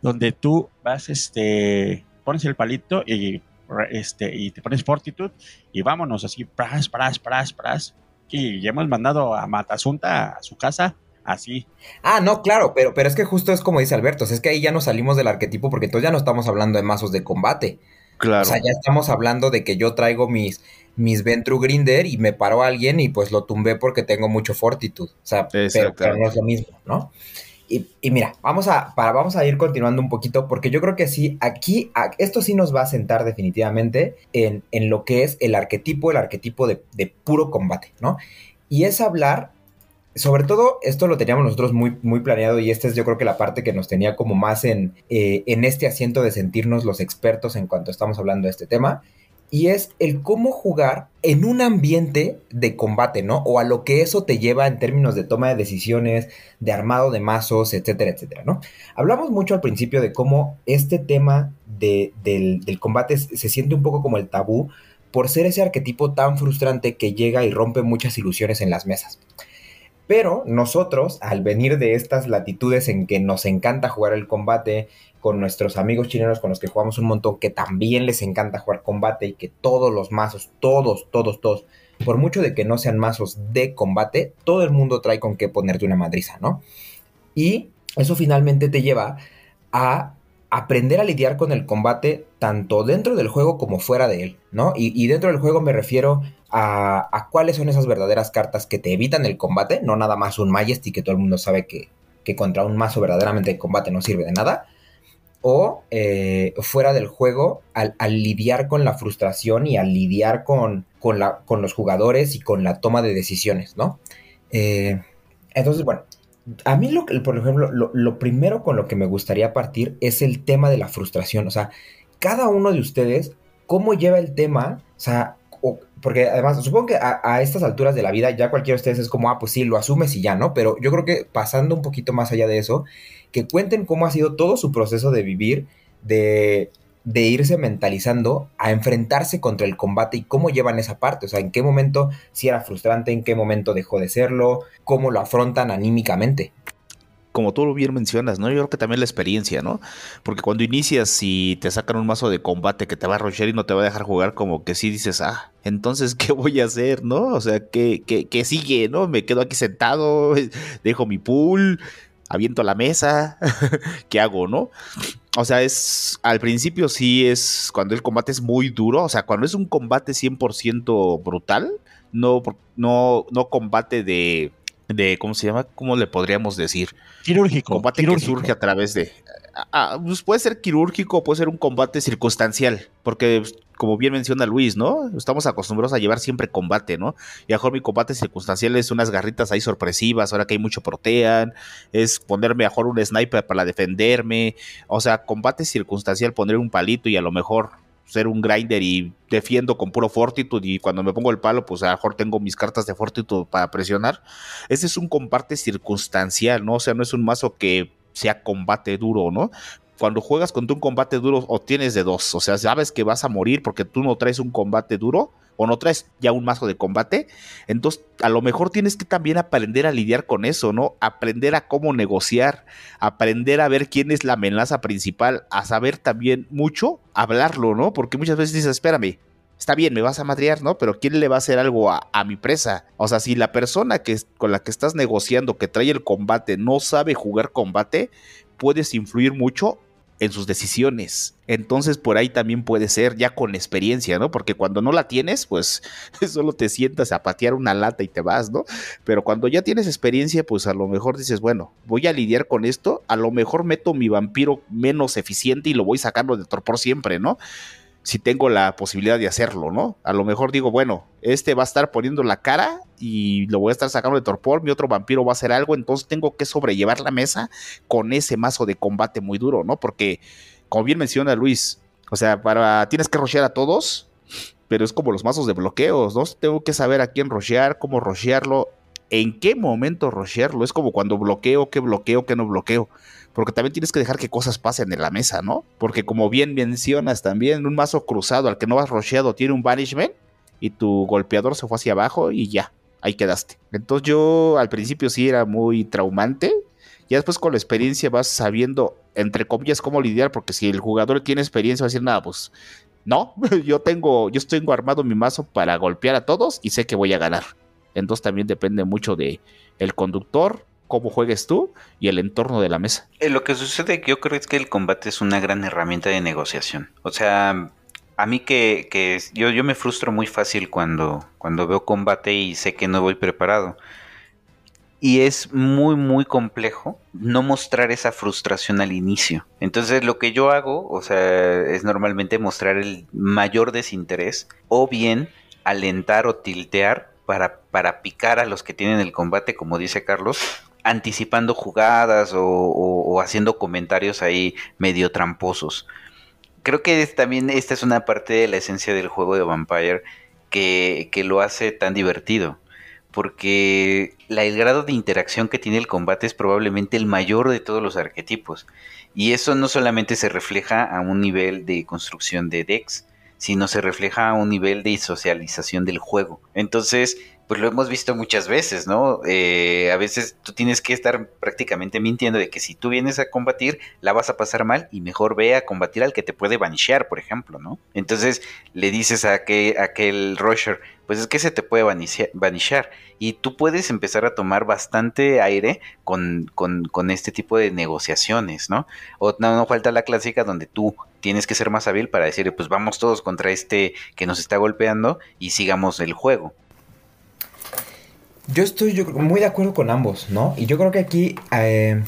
donde tú vas, este, pones el palito y, este, y te pones fortitud y vámonos así, pras, pras, pras, pras. Y ya hemos mandado a Matazunta a su casa así. Ah, no, claro, pero, pero es que justo es como dice Alberto, es que ahí ya nos salimos del arquetipo porque entonces ya no estamos hablando de mazos de combate. Claro. O sea, ya estamos hablando de que yo traigo mis, mis Ventru Grinder y me paró alguien y pues lo tumbé porque tengo mucho fortitud. O sea, pero, pero no es lo mismo, ¿no? Y, y, mira, vamos a, para, vamos a ir continuando un poquito, porque yo creo que sí, aquí, a, esto sí nos va a sentar definitivamente en, en, lo que es el arquetipo, el arquetipo de, de puro combate, ¿no? Y es hablar sobre todo, esto lo teníamos nosotros muy, muy planeado y esta es yo creo que la parte que nos tenía como más en, eh, en este asiento de sentirnos los expertos en cuanto estamos hablando de este tema. Y es el cómo jugar en un ambiente de combate, ¿no? O a lo que eso te lleva en términos de toma de decisiones, de armado de mazos, etcétera, etcétera, ¿no? Hablamos mucho al principio de cómo este tema de, del, del combate se siente un poco como el tabú por ser ese arquetipo tan frustrante que llega y rompe muchas ilusiones en las mesas. Pero nosotros, al venir de estas latitudes en que nos encanta jugar el combate, con nuestros amigos chilenos con los que jugamos un montón, que también les encanta jugar combate y que todos los mazos, todos, todos, todos, por mucho de que no sean mazos de combate, todo el mundo trae con qué ponerte una madriza, ¿no? Y eso finalmente te lleva a aprender a lidiar con el combate tanto dentro del juego como fuera de él, ¿no? Y, dentro del juego me refiero a, a, cuáles son esas verdaderas cartas que te evitan el combate, no nada más un Majesty que todo el mundo sabe que, que contra un mazo verdaderamente de combate no sirve de nada, o eh, fuera del juego al, al, lidiar con la frustración y al lidiar con, con, la, con, los jugadores y con la toma de decisiones, ¿no? Eh, entonces, bueno, a mí, lo, por ejemplo, lo, lo, primero con lo que me gustaría partir es el tema de la frustración. O sea, cada uno de ustedes, ¿cómo lleva el tema? O sea, o, porque además, supongo que a, a, estas alturas de la vida ya cualquiera de ustedes es como, ah, pues sí, lo asumes y ya, ¿no? Pero yo creo que pasando un poquito más allá de eso, que cuenten cómo ha sido todo su proceso de vivir, de, de irse mentalizando a enfrentarse contra el combate y cómo llevan esa parte, o sea, en qué momento si era frustrante, en qué momento dejó de serlo, cómo lo afrontan anímicamente como tú bien mencionas, ¿no? Yo creo que también la experiencia, ¿no? Porque cuando inicias y te sacan un mazo de combate que te va a rochar y no te va a dejar jugar, como que sí dices, ah, entonces, ¿qué voy a hacer, no? O sea, ¿qué, qué, qué sigue, no? Me quedo aquí sentado, [LAUGHS] dejo mi pool, aviento la mesa, [LAUGHS] ¿qué hago, no? O sea, es al principio sí es cuando el combate es muy duro, o sea, cuando es un combate 100% brutal, no, no, no combate de, de, ¿cómo se llama? ¿Cómo le podríamos decir? Quirúrgico. Combate quirúrgico. que surge a través de... Ah, pues puede ser quirúrgico, puede ser un combate circunstancial, porque como bien menciona Luis, ¿no? Estamos acostumbrados a llevar siempre combate, ¿no? Y a mi combate circunstancial es unas garritas ahí sorpresivas, ahora que hay mucho protean, es ponerme mejor un sniper para defenderme, o sea, combate circunstancial, poner un palito y a lo mejor ser un grinder y defiendo con puro fortitude y cuando me pongo el palo, pues a lo mejor tengo mis cartas de fortitude para presionar. Ese es un combate circunstancial, ¿no? O sea, no es un mazo que sea combate duro, ¿no? Cuando juegas contra un combate duro, o tienes de dos, o sea, sabes que vas a morir porque tú no traes un combate duro, o no traes ya un mazo de combate, entonces a lo mejor tienes que también aprender a lidiar con eso, ¿no? Aprender a cómo negociar, aprender a ver quién es la amenaza principal, a saber también mucho hablarlo, ¿no? Porque muchas veces dices, espérame, está bien, me vas a madrear, ¿no? Pero ¿quién le va a hacer algo a, a, mi presa? O sea, si la persona que, con la que estás negociando, que trae el combate, no sabe jugar combate, puedes influir mucho en sus decisiones. Entonces por ahí también puede ser ya con experiencia, ¿no? Porque cuando no la tienes, pues [LAUGHS] solo te sientas a patear una lata y te vas, ¿no? Pero cuando ya tienes experiencia, pues a lo mejor dices, bueno, voy a lidiar con esto, a lo mejor meto mi vampiro menos eficiente y lo voy sacando de torpor siempre, ¿no? Si tengo la posibilidad de hacerlo, ¿no? A lo mejor digo, bueno, este va a estar poniendo la cara y lo voy a estar sacando de torpor, mi otro vampiro va a hacer algo, entonces tengo que sobrellevar la mesa con ese mazo de combate muy duro, ¿no? Porque, como bien menciona Luis, o sea, para tienes que rochear a todos, pero es como los mazos de bloqueos, ¿no? Tengo que saber a quién rochear, cómo rochearlo, en qué momento rochearlo, es como cuando bloqueo, qué bloqueo, qué no bloqueo porque también tienes que dejar que cosas pasen en la mesa, ¿no? Porque como bien mencionas también, un mazo cruzado al que no has rocheado tiene un banishment y tu golpeador se fue hacia abajo y ya, ahí quedaste. Entonces yo al principio sí era muy traumante, ya después con la experiencia vas sabiendo, entre comillas, cómo lidiar, porque si el jugador tiene experiencia va a decir, nada, pues no, [LAUGHS] yo tengo, yo tengo armado mi mazo para golpear a todos y sé que voy a ganar. Entonces también depende mucho de el conductor, cómo juegues tú y el entorno de la mesa. Eh, lo que sucede yo creo es que el combate es una gran herramienta de negociación. O sea, a mí que, yo, yo me frustro muy fácil cuando, cuando veo combate y sé que no voy preparado. Y es muy, muy complejo no mostrar esa frustración al inicio. Entonces lo que yo hago, o sea, es normalmente mostrar el mayor desinterés o bien alentar o tiltear para, para picar a los que tienen el combate, como dice Carlos, anticipando jugadas o, haciendo comentarios ahí medio tramposos. Creo que también esta es una parte de la esencia del juego de Vampire que, que lo hace tan divertido porque el grado de interacción que tiene el combate es probablemente el mayor de todos los arquetipos. Y eso no solamente se refleja a un nivel de construcción de decks, sino se refleja a un nivel de socialización del juego. Entonces, pues lo hemos visto muchas veces, ¿no? Eh, a veces tú tienes que estar prácticamente mintiendo de que si tú vienes a combatir, la vas a pasar mal y mejor ve a combatir al que te puede banishear, por ejemplo, ¿no? Entonces le dices a, que, a aquel rusher, pues es que se te puede vanishar. Y tú puedes empezar a tomar bastante aire con, con, este tipo de negociaciones, ¿no? O no, no, falta la clásica donde tú tienes que ser más hábil para decir, pues vamos todos contra este que nos está golpeando y sigamos el juego. Yo estoy muy de acuerdo con ambos, ¿no? Y yo creo que aquí eh,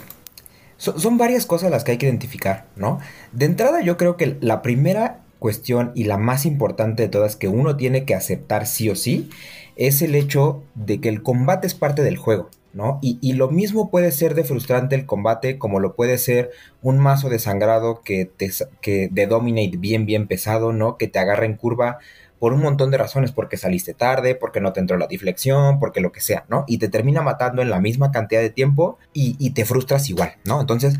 son, varias cosas las que hay que identificar, ¿no? De entrada yo creo que la primera cuestión y la más importante de todas que uno tiene que aceptar sí o sí es el hecho de que el combate es parte del juego, ¿no? Y, lo mismo puede ser de frustrante el combate como lo puede ser un mazo de sangrado que, te, que de dominate bien, bien pesado, ¿no? Que te agarra en curva por un montón de razones, porque saliste tarde, porque no te entró la deflexión, porque lo que sea, ¿no? Y te termina matando en la misma cantidad de tiempo y, te frustras igual, ¿no? Entonces,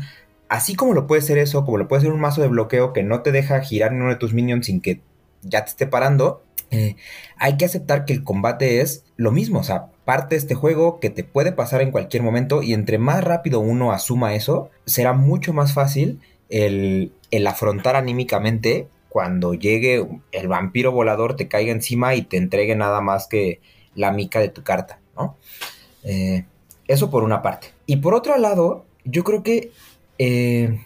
así como lo puede ser eso, como lo puede ser un mazo de bloqueo que no te deja girar en uno de tus minions sin que ya te esté parando, eh, hay que aceptar que el combate es lo mismo, o sea, parte de este juego que te puede pasar en cualquier momento y entre más rápido uno asuma eso, será mucho más fácil el, el afrontar anímicamente cuando llegue el vampiro volador te caiga encima y te entregue nada más que la mica de tu carta, ¿no? Eh, eso por una parte. Y por otro lado, yo creo que eh,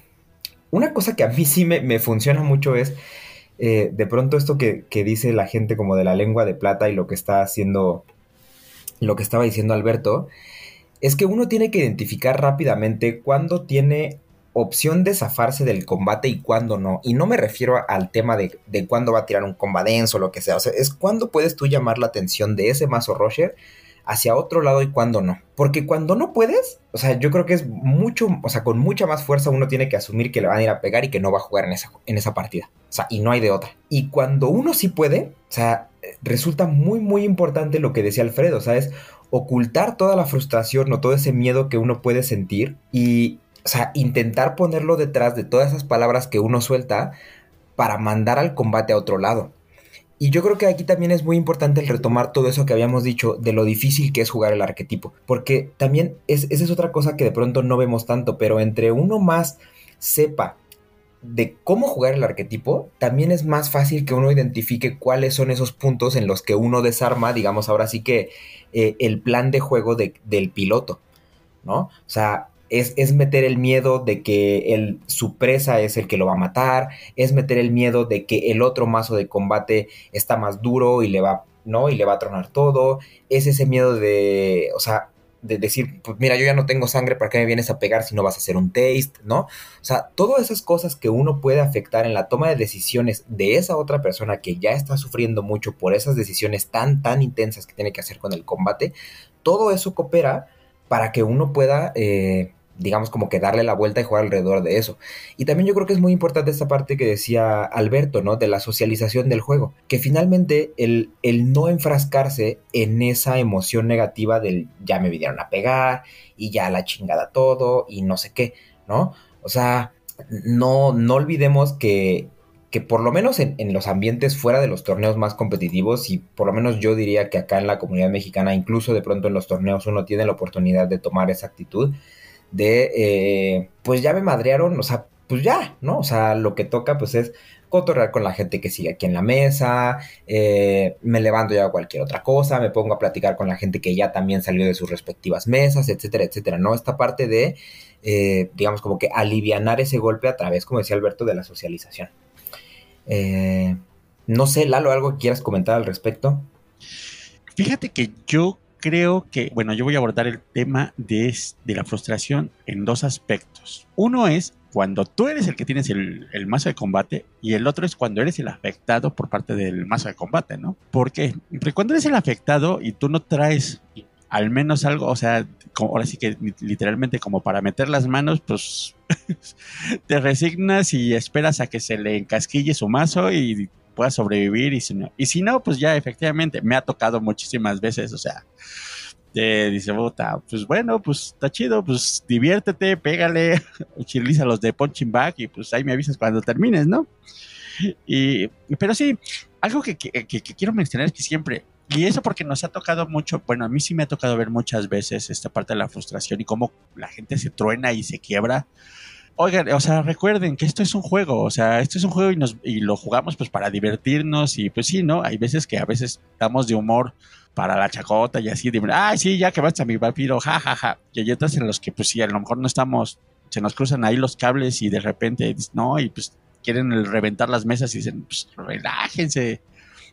una cosa que a mí sí me, funciona mucho es eh, de pronto esto que, que, dice la gente como de la lengua de plata y lo que está haciendo, lo que estaba diciendo Alberto, es que uno tiene que identificar rápidamente cuándo tiene opción de zafarse del combate y cuándo no. Y no me refiero al tema de, de cuándo va a tirar un combadenso o lo que sea. O sea, es cuándo puedes tú llamar la atención de ese mazo Roger hacia otro lado y cuándo no. Porque cuando no puedes, o sea, yo creo que es mucho, o sea, con mucha más fuerza uno tiene que asumir que le van a ir a pegar y que no va a jugar en esa, en esa partida. O sea, y no hay de otra. Y cuando uno sí puede, o sea, resulta muy, muy importante lo que decía Alfredo, o sea, es ocultar toda la frustración o todo ese miedo que uno puede sentir y, o sea, intentar ponerlo detrás de todas esas palabras que uno suelta para mandar al combate a otro lado. Y yo creo que aquí también es muy importante el retomar todo eso que habíamos dicho de lo difícil que es jugar el arquetipo. Porque también es, esa es otra cosa que de pronto no vemos tanto, pero entre uno más sepa de cómo jugar el arquetipo, también es más fácil que uno identifique cuáles son esos puntos en los que uno desarma, digamos ahora sí que eh, el plan de juego del piloto, ¿no? O sea, es, meter el miedo de que el, su presa es el que lo va a matar, es meter el miedo de que el otro mazo de combate está más duro y le va, ¿no? Y le va a tronar todo, es ese miedo de, o sea, de decir, pues mira, yo ya no tengo sangre, ¿para qué me vienes a pegar si no vas a hacer un taste, ¿no? O sea, todas esas cosas que uno puede afectar en la toma de decisiones de esa otra persona que ya está sufriendo mucho por esas decisiones tan, tan intensas que tiene que hacer con el combate, todo eso coopera para que uno pueda eh, digamos como que darle la vuelta y jugar alrededor de eso. Y también yo creo que es muy importante esta parte que decía Alberto, ¿no? De la socialización del juego, que finalmente el, el no enfrascarse en esa emoción negativa del ya me vinieron a pegar y ya la chingada todo y no sé qué, ¿no? O sea, no, no olvidemos que, que por lo menos en, en, los ambientes fuera de los torneos más competitivos, y por lo menos yo diría que acá en la comunidad mexicana, incluso de pronto en los torneos uno tiene la oportunidad de tomar esa actitud, de, eh, pues ya me madrearon, o sea, pues ya, ¿no? O sea, lo que toca pues es cotorrear con la gente que sigue aquí en la mesa, eh, me levanto y hago cualquier otra cosa, me pongo a platicar con la gente que ya también salió de sus respectivas mesas, etcétera, etcétera, ¿no? Esta parte de, eh, digamos, como que alivianar ese golpe a través, como decía Alberto, de la socialización. No sé, Lalo, ¿algo que quieras comentar al respecto? Fíjate que yo creo que, bueno, yo voy a abordar el tema de, de la frustración en dos aspectos. Uno es cuando tú eres el que tienes el, mazo de combate y el otro es cuando eres el afectado por parte del mazo de combate, ¿no? ¿Por qué? Porque cuando eres el afectado y tú no traes al menos algo, o sea, ahora sí que literalmente como para meter las manos, pues [LAUGHS] te resignas y esperas a que se le encasquille su mazo y pueda sobrevivir y si no, y si no pues ya efectivamente me ha tocado muchísimas veces, o sea, dice, puta, pues bueno, pues está chido, pues diviértete, pégale, [LAUGHS] utiliza los de punching back y pues ahí me avisas cuando termines, ¿no? Y, pero sí, algo que, quiero mencionar es que siempre, y eso porque nos ha tocado mucho, bueno, a mí sí me ha tocado ver muchas veces esta parte de la frustración y cómo la gente se truena y se quiebra. Oigan, o sea, recuerden que esto es un juego, o sea, esto es un juego y, nos, y lo jugamos pues para divertirnos y pues sí, ¿no? Hay veces que a veces estamos de humor para la chacota y así, de, ay, sí, ya que vas a mi vampiro, jajaja. Ja, ja. Y hay otras en los que, pues sí, a lo mejor no estamos, se nos cruzan ahí los cables y de repente, no, y pues quieren reventar las mesas y dicen, pues relájense,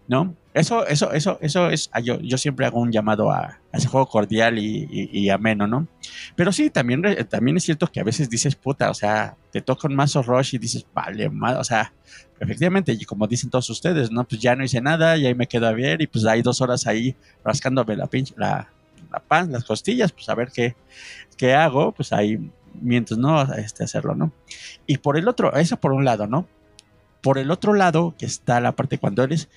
¿no? Eso, eso, eso, eso es, ah, yo, yo siempre hago un llamado a, ese juego cordial y, ameno, ¿no? Pero sí, también, también es cierto que a veces dices, puta, o sea, te toca un mazo rush y dices, vale, o sea, efectivamente, y como dicen todos ustedes, ¿no? Pues ya no hice nada y ahí me quedo a ver y pues hay dos horas ahí rascándome la pinche, la, la pan, las costillas, pues a ver qué, qué hago, pues ahí mientras no este, hacerlo, ¿no? Y por el otro, eso por un lado, ¿no? Por el otro lado, que está la parte cuando eres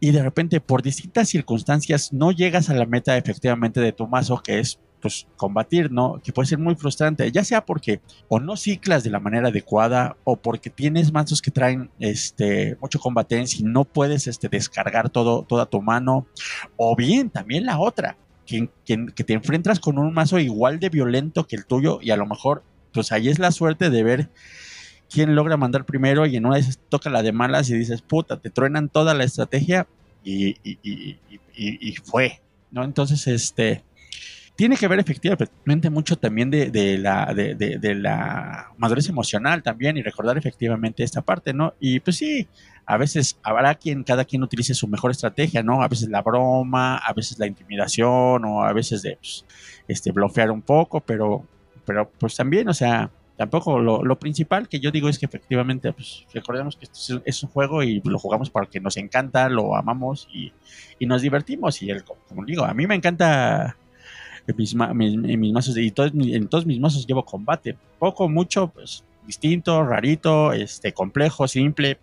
y de repente por distintas circunstancias no llegas a la meta efectivamente de tu mazo, que es pues combatir, ¿no? Que puede ser muy frustrante, ya sea porque o no ciclas de la manera adecuada o porque tienes mazos que traen este mucho combatencia y no puedes este, descargar todo, toda tu mano, o bien también la otra, que, que, que te enfrentas con un mazo igual de violento que el tuyo y a lo mejor pues ahí es la suerte de ver quién logra mandar primero y en una vez toca la de malas y dices, puta, te truenan toda la estrategia y, y, fue, ¿no? Entonces, este, tiene que ver efectivamente mucho también de, la, de, la madurez emocional también y recordar efectivamente esta parte, ¿no? Y pues sí, a veces habrá quien, cada quien utilice su mejor estrategia, ¿no? A veces la broma, a veces la intimidación o a veces de, pues, este, bloquear un poco, pero, pero pues también, o sea, tampoco lo, principal que yo digo es que efectivamente, pues recordemos que esto es, un juego y lo jugamos porque nos encanta, lo amamos y, nos divertimos. Y el, como digo, a mí me encanta mis, mis, mazos y en todos mis mazos llevo combate. Poco, mucho, pues distinto, rarito, este, complejo, simple.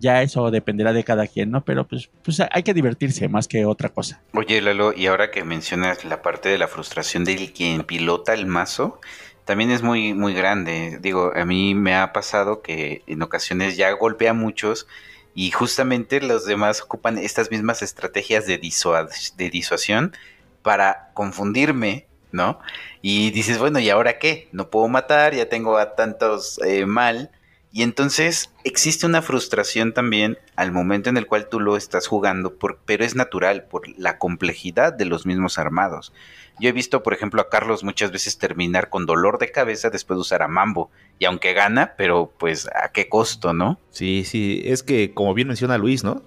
ya eso dependerá de cada quien, ¿no? Pero pues, pues hay que divertirse más que otra cosa. Oye, Lalo, y ahora que mencionas la parte de la frustración del quien pilota el mazo, también es muy, muy grande. Digo, a mí me ha pasado que en ocasiones ya golpea a muchos y justamente los demás ocupan estas mismas estrategias de, disuasión para confundirme, ¿no? Y dices, bueno, ¿y ahora qué? No puedo matar, ya tengo a tantos eh, mal. Y entonces existe una frustración también al momento en el cual tú lo estás jugando, por, pero es natural por la complejidad de los mismos armados. Yo he visto, por ejemplo, a Carlos muchas veces terminar con dolor de cabeza después de usar a Mambo. Y aunque gana, pero pues a qué costo, ¿no? Sí, sí, es que como bien menciona Luis, ¿no?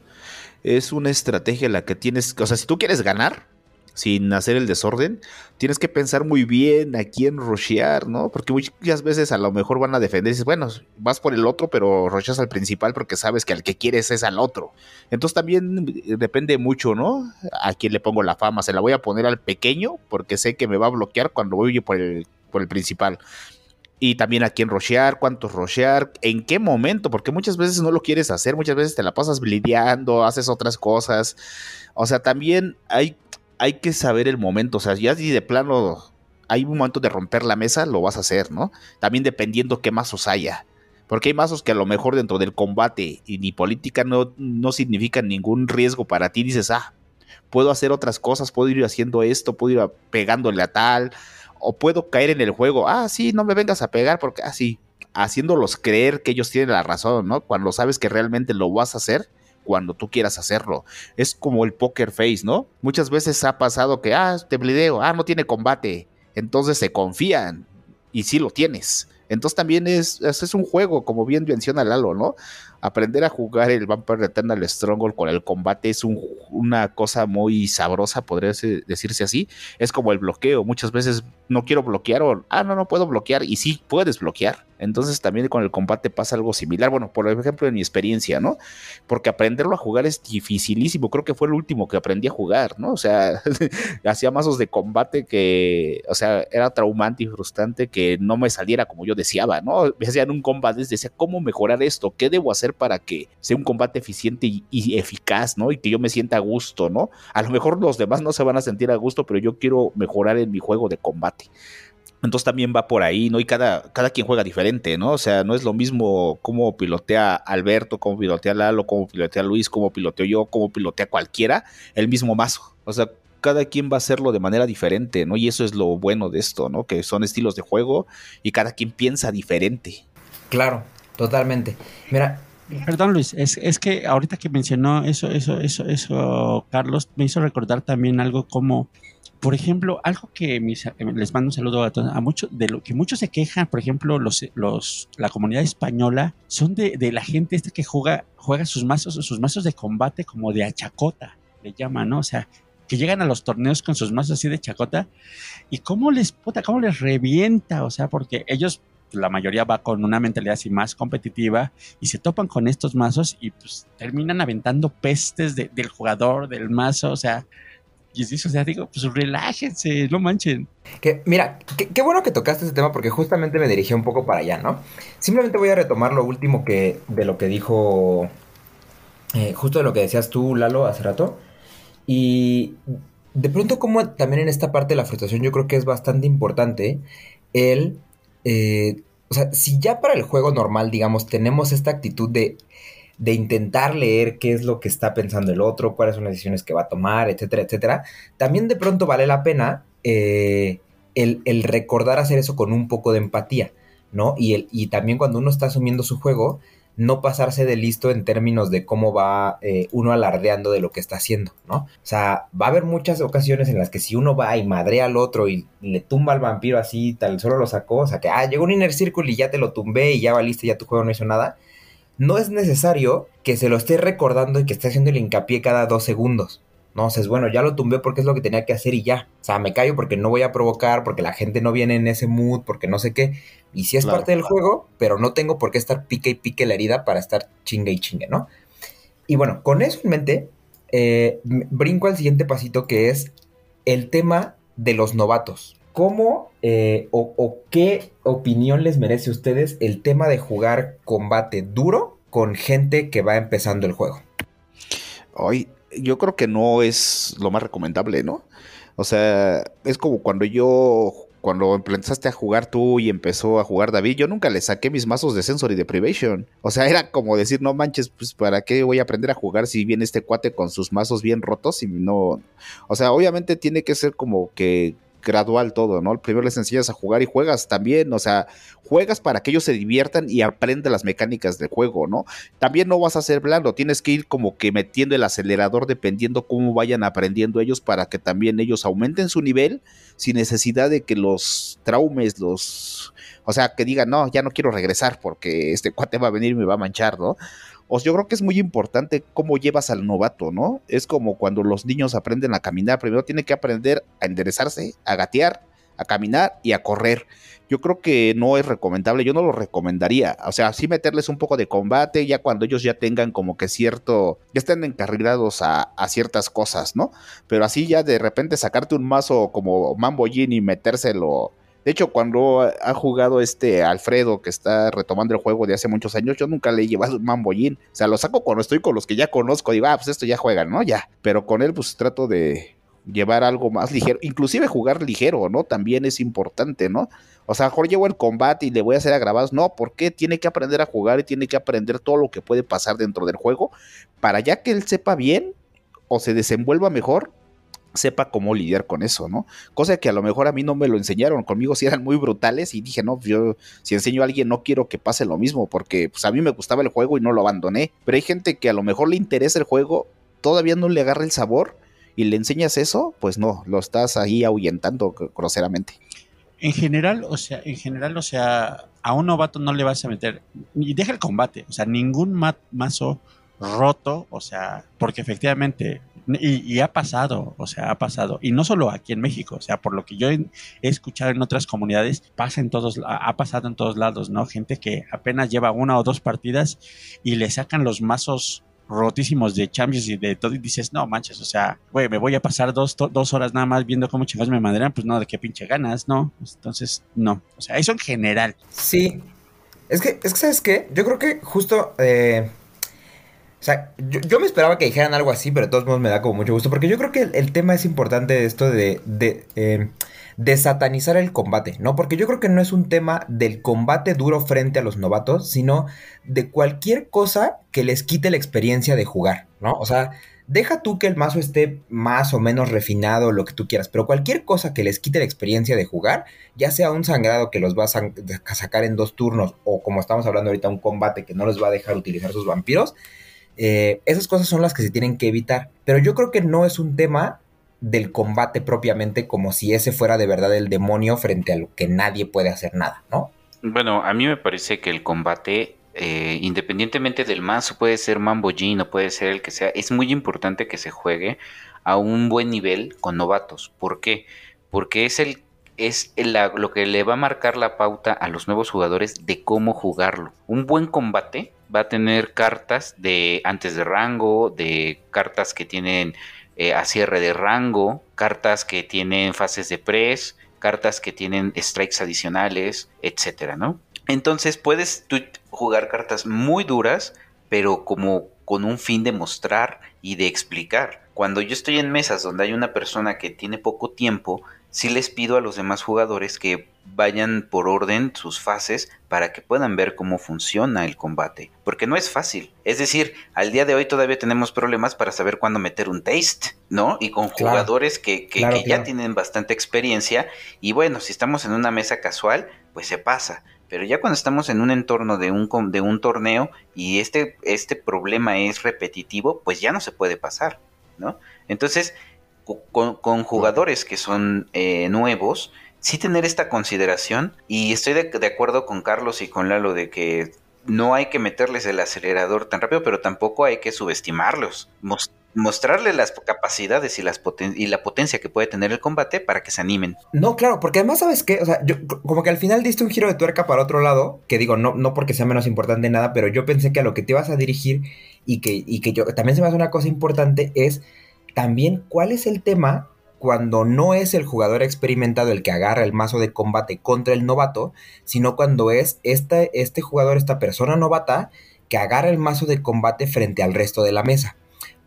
Es una estrategia la que tienes, o sea, si tú quieres ganar, sin hacer el desorden, tienes que pensar muy bien a quién rushear, ¿no? Porque muchas veces a lo mejor van a defender y dices, bueno, vas por el otro, pero rusheas al principal porque sabes que al que quieres es al otro. Entonces también depende mucho, ¿no? A quién le pongo la fama. Se la voy a poner al pequeño porque sé que me va a bloquear cuando voy por el, por el principal. Y también a quién rushear, cuántos rushear, en qué momento, porque muchas veces no lo quieres hacer, muchas veces te la pasas blideando, haces otras cosas. O sea, también hay hay que saber el momento. O sea, ya si de plano hay un momento de romper la mesa, lo vas a hacer, ¿no? También dependiendo qué mazos haya. Porque hay mazos que a lo mejor dentro del combate y ni política no, no significan ningún riesgo para ti. Dices, ah, puedo hacer otras cosas, puedo ir haciendo esto, puedo ir pegándole a tal, o puedo caer en el juego. Ah, sí, no me vengas a pegar porque, ah, sí, haciéndolos creer que ellos tienen la razón, ¿no? Cuando sabes que realmente lo vas a hacer cuando tú quieras hacerlo. Es como el poker face, ¿no? Muchas veces ha pasado que, ah, te blideo, ah, no tiene combate. Entonces se confían y sí lo tienes. Entonces también es, es, un juego, como bien menciona Lalo, ¿no? Aprender a jugar el Vampire Eternal Stronghold con el combate es una cosa muy sabrosa, podría decirse así. Es como el bloqueo. Muchas veces no quiero bloquear o, ah, no, no puedo bloquear. Y sí, puedes bloquear. Entonces también con el combate pasa algo similar. Bueno, por ejemplo, en mi experiencia, ¿no? Porque aprenderlo a jugar es dificilísimo. Creo que fue el último que aprendí a jugar, ¿no? O sea, [LAUGHS] hacía mazos de combate que, o sea, era traumante y frustrante que no me saliera como yo deseaba, ¿no? Me hacían un combate, decía, ¿cómo mejorar esto? ¿Qué debo hacer para que sea un combate eficiente y, eficaz, ¿no? Y que yo me sienta a gusto, ¿no? A lo mejor los demás no se van a sentir a gusto, pero yo quiero mejorar en mi juego de combate. Entonces también va por ahí, ¿no? Y cada, cada quien juega diferente, ¿no? O sea, no es lo mismo cómo pilotea Alberto, cómo pilotea Lalo, cómo pilotea Luis, cómo piloteo yo, cómo pilotea cualquiera, el mismo mazo. O sea, cada quien va a hacerlo de manera diferente, ¿no? Y eso es lo bueno de esto, ¿no? Que son estilos de juego y cada quien piensa diferente. Claro, totalmente. Mira, Perdón, Luis, es, es, que ahorita que mencionó eso, eso, eso, eso, Carlos, me hizo recordar también algo como, por ejemplo, algo que les mando un saludo a a muchos, de lo que muchos se quejan, por ejemplo, los, los, la comunidad española, son de, de la gente esta que juega, juega sus mazos, sus mazos de combate como de achacota, le llaman, ¿no? O sea, que llegan a los torneos con sus mazos así de chacota y cómo les puta, cómo les revienta, o sea, porque ellos la mayoría va con una mentalidad así más competitiva y se topan con estos mazos y pues terminan aventando pestes del jugador, del mazo, o sea, y eso, o sea, digo, pues relájense, no manchen. Que, mira, qué bueno que tocaste ese tema porque justamente me dirigí un poco para allá, ¿no? Simplemente voy a retomar lo último que de lo que dijo, eh, justo de lo que decías tú, Lalo, hace rato. Y de pronto como también en esta parte de la frustración yo creo que es bastante importante el eh, o sea, si ya para el juego normal, digamos, tenemos esta actitud de, de intentar leer qué es lo que está pensando el otro, cuáles son las decisiones que va a tomar, etcétera, etcétera, también de pronto vale la pena eh, el, el, recordar hacer eso con un poco de empatía, ¿no? Y, el, y también cuando uno está asumiendo su juego, no pasarse de listo en términos de cómo va eh, uno alardeando de lo que está haciendo, ¿no? O sea, va a haber muchas ocasiones en las que si uno va y madrea al otro y le tumba al vampiro así, tal, solo lo sacó, o sea, que, ah, llegó un inner circle y ya te lo tumbé y ya valiste, ya tu juego no hizo nada. No es necesario que se lo esté recordando y que esté haciendo el hincapié cada dos segundos. No, es bueno, ya lo tumbé porque es lo que tenía que hacer y ya. O sea, me callo porque no voy a provocar, porque la gente no viene en ese mood, porque no sé qué. Y sí es parte del juego, pero no tengo por qué estar pique y pique la herida para estar chingue y chingue, ¿no? Y bueno, con eso en mente, eh, brinco al siguiente pasito que es el tema de los novatos. ¿Cómo eh, o, o, qué opinión les merece a ustedes el tema de jugar combate duro con gente que va empezando el juego? Hoy, yo creo que no es lo más recomendable, ¿no? O sea, es como cuando yo, cuando empezaste a jugar tú y empezó a jugar David, yo nunca le saqué mis mazos de Sensory Deprivation. O sea, era como decir, no manches, pues para qué voy a aprender a jugar si viene este cuate con sus mazos bien rotos y no... O sea, obviamente tiene que ser como que gradual todo, ¿no? Primero les enseñas a jugar y juegas también, o sea, juegas para que ellos se diviertan y aprendan las mecánicas del juego, ¿no? También no vas a ser blando, tienes que ir como que metiendo el acelerador dependiendo cómo vayan aprendiendo ellos para que también ellos aumenten su nivel sin necesidad de que los traumes, los... O sea, que digan, no, ya no quiero regresar porque este cuate va a venir y me va a manchar, ¿no? O yo creo que es muy importante cómo llevas al novato, ¿no? Es como cuando los niños aprenden a caminar. Primero tiene que aprender a enderezarse, a gatear, a caminar y a correr. Yo creo que no es recomendable, yo no lo recomendaría. O sea, sí meterles un poco de combate ya cuando ellos ya tengan como que cierto, ya estén encarrilados a, ciertas cosas, ¿no? Pero así ya de repente sacarte un mazo como Mambo y metérselo de hecho, cuando ha jugado este Alfredo, que está retomando el juego de hace muchos años, yo nunca le he llevado un mambollín. O sea, lo saco cuando estoy con los que ya conozco. Digo, ah, pues esto ya juegan, ¿no? Ya. Pero con él, pues trato de llevar algo más ligero. Inclusive jugar ligero, ¿no? También es importante, ¿no? O sea, mejor llevo el combate y le voy a hacer agravados. No, porque tiene que aprender a jugar y tiene que aprender todo lo que puede pasar dentro del juego para ya que él sepa bien o se desenvuelva mejor sepa cómo lidiar con eso, ¿no? Cosa que a lo mejor a mí no me lo enseñaron, conmigo sí eran muy brutales y dije, no, yo si enseño a alguien no quiero que pase lo mismo, porque pues a mí me gustaba el juego y no lo abandoné, pero hay gente que a lo mejor le interesa el juego, todavía no le agarra el sabor y le enseñas eso, pues no, lo estás ahí ahuyentando groseramente. En general, o sea, en general, o sea, a un novato no le vas a meter, y deja el combate, o sea, ningún mazo roto, o sea, porque efectivamente, y, ha pasado, o sea, ha pasado, y no solo aquí en México, o sea, por lo que yo he, escuchado en otras comunidades, pasa en todos, ha pasado en todos lados, ¿no? Gente que apenas lleva una o dos partidas y le sacan los mazos rotísimos de Champions y de todo, y dices, no manches, o sea, güey, me voy a pasar dos, dos horas nada más viendo cómo chingados me maderan, pues no, de qué pinche ganas, ¿no? Entonces, no. O sea, eso en general. Sí. Es que, es que ¿sabes qué? Yo creo que justo. Eh, o sea, yo, me esperaba que dijeran algo así, pero de todos modos me da como mucho gusto, porque yo creo que el, tema es importante de esto de, de, eh, de satanizar el combate, ¿no? Porque yo creo que no es un tema del combate duro frente a los novatos, sino de cualquier cosa que les quite la experiencia de jugar, ¿no? O sea, deja tú que el mazo esté más o menos refinado, lo que tú quieras, pero cualquier cosa que les quite la experiencia de jugar, ya sea un sangrado que los vas a sacar en dos turnos, o como estamos hablando ahorita, un combate que no les va a dejar utilizar sus vampiros, eh, esas cosas son las que se tienen que evitar. Pero yo creo que no es un tema del combate propiamente como si ese fuera de verdad el demonio frente a lo que nadie puede hacer nada, ¿no? Bueno, a mí me parece que el combate, eh, independientemente del mazo, puede ser Mambo Jean o puede ser el que sea, es muy importante que se juegue a un buen nivel con novatos. ¿Por qué? Porque es el es lo que le va a marcar la pauta a los nuevos jugadores de cómo jugarlo. Un buen combate va a tener cartas de antes de rango, de cartas que tienen eh, a cierre de rango, cartas que tienen fases de press, cartas que tienen strikes adicionales, etcétera, ¿no? Entonces puedes jugar cartas muy duras, pero como con un fin de mostrar y de explicar. Cuando yo estoy en mesas donde hay una persona que tiene poco tiempo, sí les pido a los demás jugadores que vayan por orden sus fases para que puedan ver cómo funciona el combate. Porque no es fácil. Es decir, al día de hoy todavía tenemos problemas para saber cuándo meter un taste, ¿no? Y con jugadores que, ya tienen bastante experiencia. Y bueno, si estamos en una mesa casual, pues se pasa. Pero ya cuando estamos en un entorno de un, de un torneo y este, este problema es repetitivo, pues ya no se puede pasar, ¿no? Entonces, con, jugadores que son eh, nuevos, sí tener esta consideración y estoy de, acuerdo con Carlos y con Lalo de que no hay que meterles el acelerador tan rápido, pero tampoco hay que subestimarlos. mostrarles las capacidades y, las y la potencia que puede tener el combate para que se animen. No, claro, porque además, ¿sabes qué? O sea, yo como que al final diste un giro de tuerca para otro lado, que digo, no, no porque sea menos importante nada, pero yo pensé que a lo que te ibas a dirigir y que, y que yo también se me hace una cosa importante es también cuál es el tema cuando no es el jugador experimentado el que agarra el mazo de combate contra el novato, sino cuando es este, este jugador, esta persona novata, que agarra el mazo de combate frente al resto de la mesa.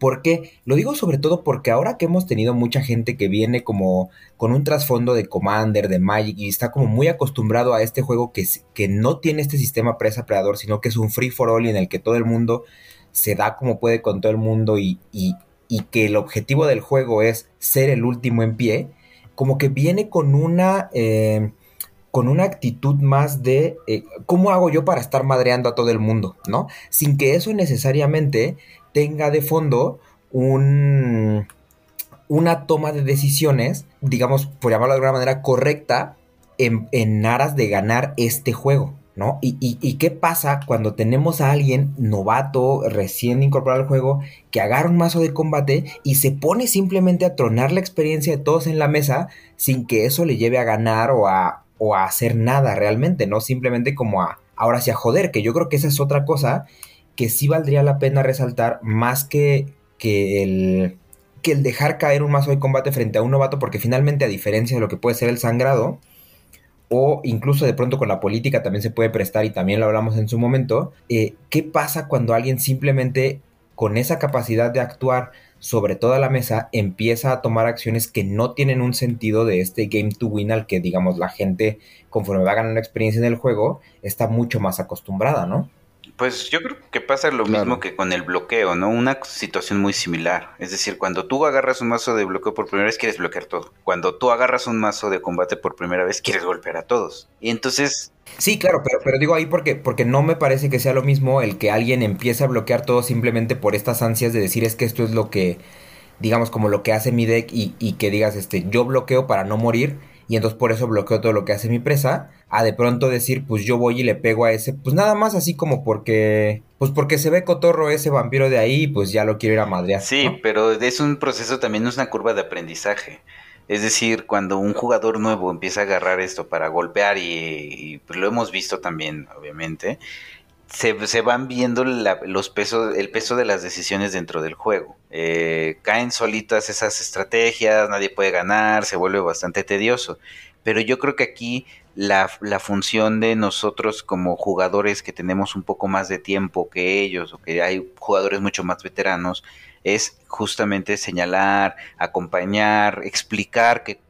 ¿Por qué? Lo digo sobre todo porque ahora que hemos tenido mucha gente que viene como con un trasfondo de Commander, de Magic, y está como muy acostumbrado a este juego que, que no tiene este sistema presa-predador, sino que es un free for all en el que todo el mundo se da como puede con todo el mundo y, y que el objetivo del juego es ser el último en pie, como que viene con una, eh, con una actitud más de eh, cómo hago yo para estar madreando a todo el mundo, ¿no? Sin que eso necesariamente tenga de fondo un, una toma de decisiones, digamos, por llamarlo de alguna manera, correcta en, en aras de ganar este juego. ¿No? Y, y, qué pasa cuando tenemos a alguien novato, recién incorporado al juego, que agarra un mazo de combate y se pone simplemente a tronar la experiencia de todos en la mesa sin que eso le lleve a ganar o a, o a hacer nada realmente, ¿no? Simplemente como a, ahora sí a joder, que yo creo que esa es otra cosa que sí valdría la pena resaltar más que, que el que el dejar caer un mazo de combate frente a un novato, porque finalmente a diferencia de lo que puede ser el sangrado, o incluso de pronto con la política también se puede prestar y también lo hablamos en su momento, eh, ¿qué pasa cuando alguien simplemente con esa capacidad de actuar sobre toda la mesa empieza a tomar acciones que no tienen un sentido de este game to win al que digamos la gente conforme va ganando experiencia en el juego está mucho más acostumbrada, ¿no? Pues yo creo que pasa lo mismo que con el bloqueo, ¿no? Una situación muy similar. Es decir, cuando tú agarras un mazo de bloqueo por primera vez, quieres bloquear todo. Cuando tú agarras un mazo de combate por primera vez, quieres golpear a todos. Y entonces... Sí, claro, pero, pero digo ahí porque, porque no me parece que sea lo mismo el que alguien empiece a bloquear todo simplemente por estas ansias de decir es que esto es lo que, digamos, como lo que hace mi deck y, y que digas, este, yo bloqueo para no morir y entonces por eso bloqueo todo lo que hace mi presa, a de pronto decir, pues yo voy y le pego a ese, pues nada más así como porque, pues porque se ve cotorro ese vampiro de ahí, pues ya lo quiero ir a madrear. Sí, pero es un proceso también, es una curva de aprendizaje. Es decir, cuando un jugador nuevo empieza a agarrar esto para golpear y, pues lo hemos visto también, obviamente, se, van viendo los pesos, el peso de las decisiones dentro del juego. Eh, caen solitas esas estrategias, nadie puede ganar, se vuelve bastante tedioso. Pero yo creo que aquí la, función de nosotros como jugadores que tenemos un poco más de tiempo que ellos, o que hay jugadores mucho más veteranos, es justamente señalar, acompañar, explicar qué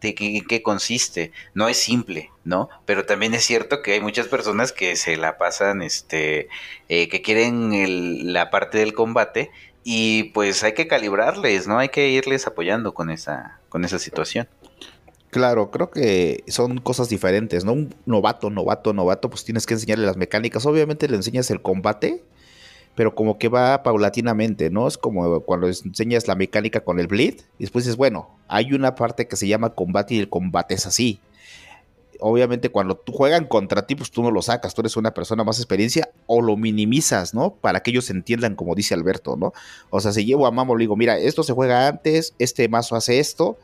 de qué, consiste. No es simple, ¿no? Pero también es cierto que hay muchas personas que se la pasan, este, eh, que quieren la parte del combate y pues hay que calibrarles, ¿no? Hay que irles apoyando con esa, con esa situación. Claro, creo que son cosas diferentes, ¿no? Un novato, novato, novato, pues tienes que enseñarle las mecánicas. Obviamente le enseñas el combate, pero como que va paulatinamente, ¿no? Es como cuando enseñas la mecánica con el bleed y después dices, bueno, hay una parte que se llama combate y el combate es así. Obviamente cuando tú juegan contra ti, pues tú no lo sacas, tú eres una persona más experiencia o lo minimizas, ¿no? Para que ellos entiendan, como dice Alberto, ¿no? O sea, si llevo a Mamo, le digo, mira, esto se juega antes, este mazo hace esto,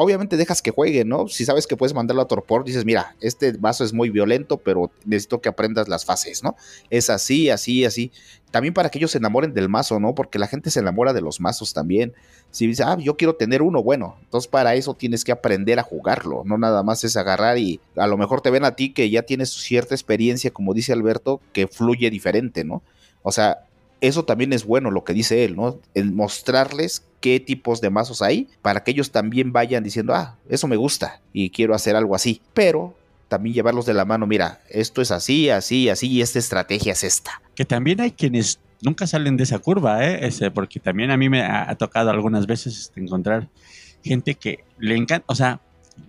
obviamente dejas que juegue, ¿no? Si sabes que puedes mandarlo a Torpor, dices, mira, este vaso es muy violento, pero necesito que aprendas las fases, ¿no? Es así, así, así. También para que ellos se enamoren del mazo, ¿no? Porque la gente se enamora de los mazos también. Si dice, ah, yo quiero tener uno, bueno, entonces para eso tienes que aprender a jugarlo, no nada más es agarrar y a lo mejor te ven a ti que ya tienes cierta experiencia, como dice Alberto, que fluye diferente, ¿no? O sea, eso también es bueno lo que dice él, ¿no? El mostrarles qué tipos de mazos hay para que ellos también vayan diciendo, ah, eso me gusta y quiero hacer algo así. Pero también llevarlos de la mano, mira, esto es así, así, así y esta estrategia es esta. Que también hay quienes nunca salen de esa curva, ¿eh? Porque también a mí me ha, tocado algunas veces este, encontrar gente que le encanta, o sea,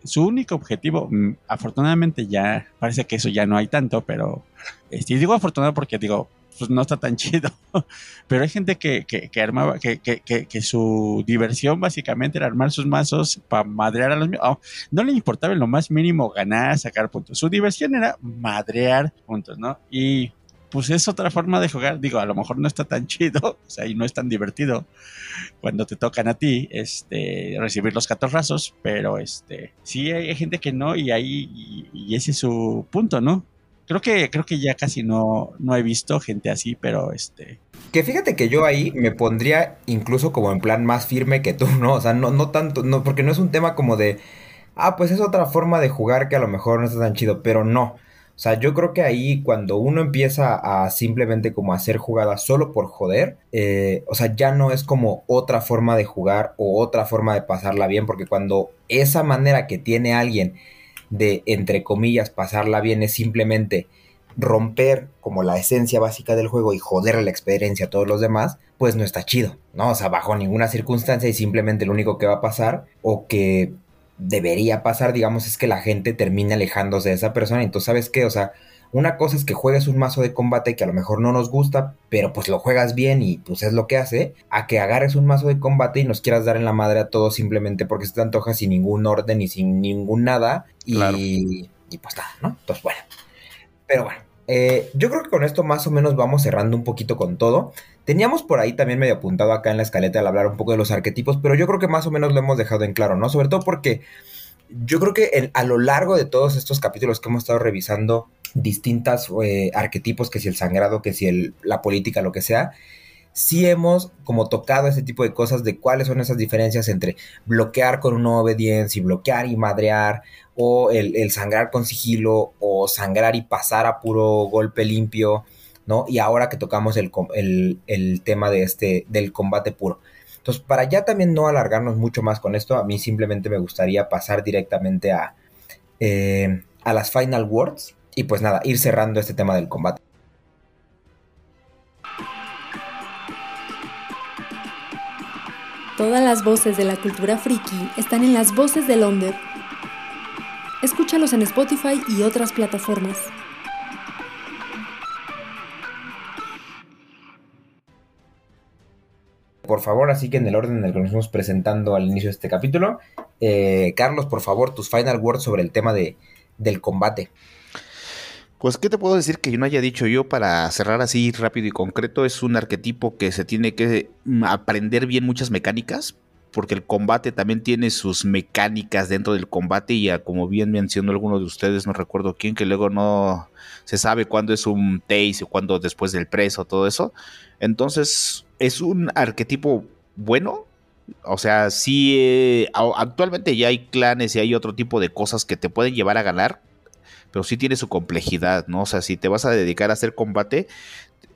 su único objetivo, mm, afortunadamente ya parece que eso ya no hay tanto, pero este, digo afortunado porque digo, pues no está tan [LAUGHS] chido. Pero hay gente que, que, armaba, que, que, su diversión básicamente era armar sus mazos para madrear a los oh, no le importaba en lo más mínimo ganar, sacar puntos. Su diversión era madrear puntos, ¿no? Y pues es otra forma de jugar. Digo, a lo mejor no está tan [LAUGHS] chido, o sea, y no es tan divertido cuando te tocan a ti, este, recibir los catorrazos, pero este, sí hay, gente que no, y ahí, y ese es su punto, ¿no? Creo que, creo que ya casi no, no he visto gente así, pero este. Que fíjate que yo ahí me pondría incluso como en plan más firme que tú, ¿no? O sea, no, no tanto, no, porque no es un tema como de. Ah, pues es otra forma de jugar que a lo mejor no está tan chido, pero no. O sea, yo creo que ahí cuando uno empieza a simplemente como hacer jugadas solo por joder, eh, o sea, ya no es como otra forma de jugar o otra forma de pasarla bien, porque cuando esa manera que tiene alguien de, entre comillas, pasarla bien es simplemente romper como la esencia básica del juego y joder la experiencia a todos los demás, pues no está chido, ¿no? O sea, bajo ninguna circunstancia y simplemente lo único que va a pasar o que debería pasar, digamos, es que la gente termine alejándose de esa persona. Entonces, ¿sabes qué? O sea, una cosa es que juegues un mazo de combate que a lo mejor no nos gusta, pero pues lo juegas bien y pues es lo que hace, a que agarres un mazo de combate y nos quieras dar en la madre a todos simplemente porque se te antoja sin ningún orden y sin ningún nada. Y, y pues nada, ¿no? Entonces, bueno. Pero bueno, eh, yo creo que con esto más o menos vamos cerrando un poquito con todo. Teníamos por ahí también medio apuntado acá en la escaleta al hablar un poco de los arquetipos, pero yo creo que más o menos lo hemos dejado en claro, ¿no? Sobre todo porque yo creo que a lo largo de todos estos capítulos que hemos estado revisando, distintas eh, arquetipos, que si el sangrado, que si el, la política, lo que sea, sí hemos como tocado ese tipo de cosas de cuáles son esas diferencias entre bloquear con una obediencia y bloquear y madrear, o el, sangrar con sigilo, o sangrar y pasar a puro golpe limpio, ¿no? Y ahora que tocamos el, el tema de este, del combate puro. Entonces, para ya también no alargarnos mucho más con esto, a mí simplemente me gustaría pasar directamente a, eh, a las final words y pues nada, ir cerrando este tema del combate. Todas las voces de la cultura friki están en las voces de Londres. Escúchalos en Spotify y otras plataformas. Por favor, así que en el orden en el que nos estamos presentando al inicio de este capítulo, eh, Carlos, por favor, tus final words sobre el tema de, del combate. Pues, ¿qué te puedo decir que no haya dicho yo para cerrar así rápido y concreto? Es un arquetipo que se tiene que mm, aprender bien muchas mecánicas, porque el combate también tiene sus mecánicas dentro del combate y como bien mencionó alguno de ustedes, no recuerdo quién, que luego no se sabe cuándo es un taste o cuándo después del preso, todo eso. Entonces, es un arquetipo bueno. O sea, sí, eh, actualmente ya hay clanes y hay otro tipo de cosas que te pueden llevar a ganar, pero sí tiene su complejidad, ¿no? O sea, si te vas a dedicar a hacer combate,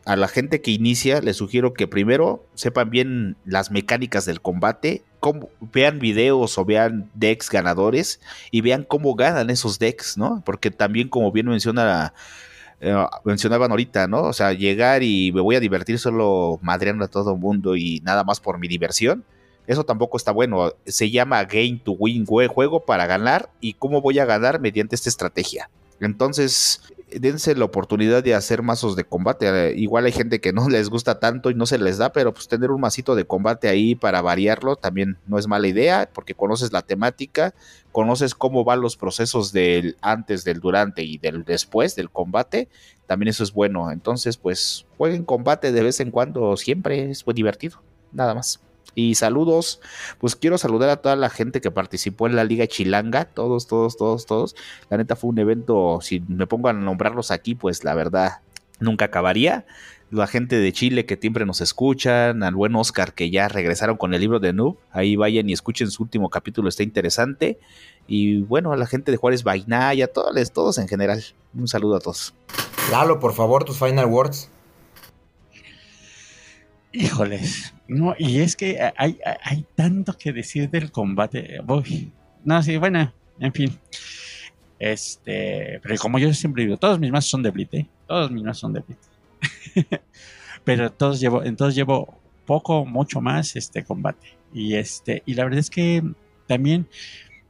a la gente que inicia les sugiero que primero sepan bien las mecánicas del combate, vean videos o vean decks ganadores y vean cómo ganan esos decks, ¿no? Porque también como bien menciona eh, mencionaban ahorita, ¿no? O sea, llegar y me voy a divertir solo madreando a todo el mundo y nada más por mi diversión. Eso tampoco está bueno. Se llama Game to Win, juego para ganar. ¿Y cómo voy a ganar? Mediante esta estrategia. Entonces, dense la oportunidad de hacer mazos de combate. Eh, igual hay gente que no [LAUGHS] les gusta tanto y no se les da, pero pues tener un masito de combate ahí para variarlo también no es mala idea, porque conoces la temática, conoces cómo van los procesos del antes, del durante y del después del combate. También eso es bueno. Entonces, pues jueguen combate de vez en cuando, siempre es muy divertido. Nada más. Y saludos, pues quiero saludar a toda la gente que participó en la Liga Chilanga, todos, todos, todos, todos. La neta fue un evento, si me pongo a nombrarlos aquí, pues la verdad nunca acabaría. La gente de Chile que siempre nos escuchan, al buen Oscar que ya regresaron con el libro de Noob, ahí vayan y escuchen su último capítulo, está interesante. Y bueno, a la gente de Juárez Vainaya, todos, todos en general, un saludo a todos. Lalo, por favor, tus final words. Híjoles, no, y es que hay, hay tanto que decir del combate. no, sí, bueno, en fin. Este, pero como yo siempre digo, todos mis mazos son de Blitz, ¿eh? Todos mis mazos son de Blitz. [LAUGHS] pero todos llevo, entonces llevo poco, mucho más este combate. Y este, y la verdad es que también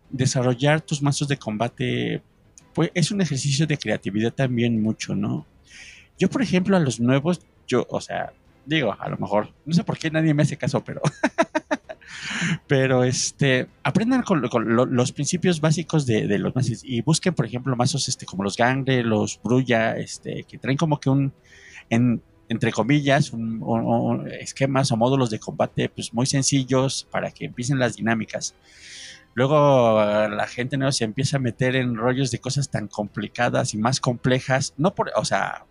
desarrollar tus mazos de combate, pues es un ejercicio de creatividad también mucho, ¿no? Yo, por ejemplo, a los nuevos, yo, o sea, Digo, a lo mejor, no sé por qué nadie me hace caso, pero... [LAUGHS] pero este, aprendan con, los principios básicos de, los mazos y busquen, por ejemplo, mazos este, como los Gangre, los Brulla, este, que traen como que un, entre comillas, un, esquemas o módulos de combate pues muy sencillos para que empiecen las dinámicas. Luego la gente no se empieza a meter en rollos de cosas tan complicadas y más complejas, no por, o sea,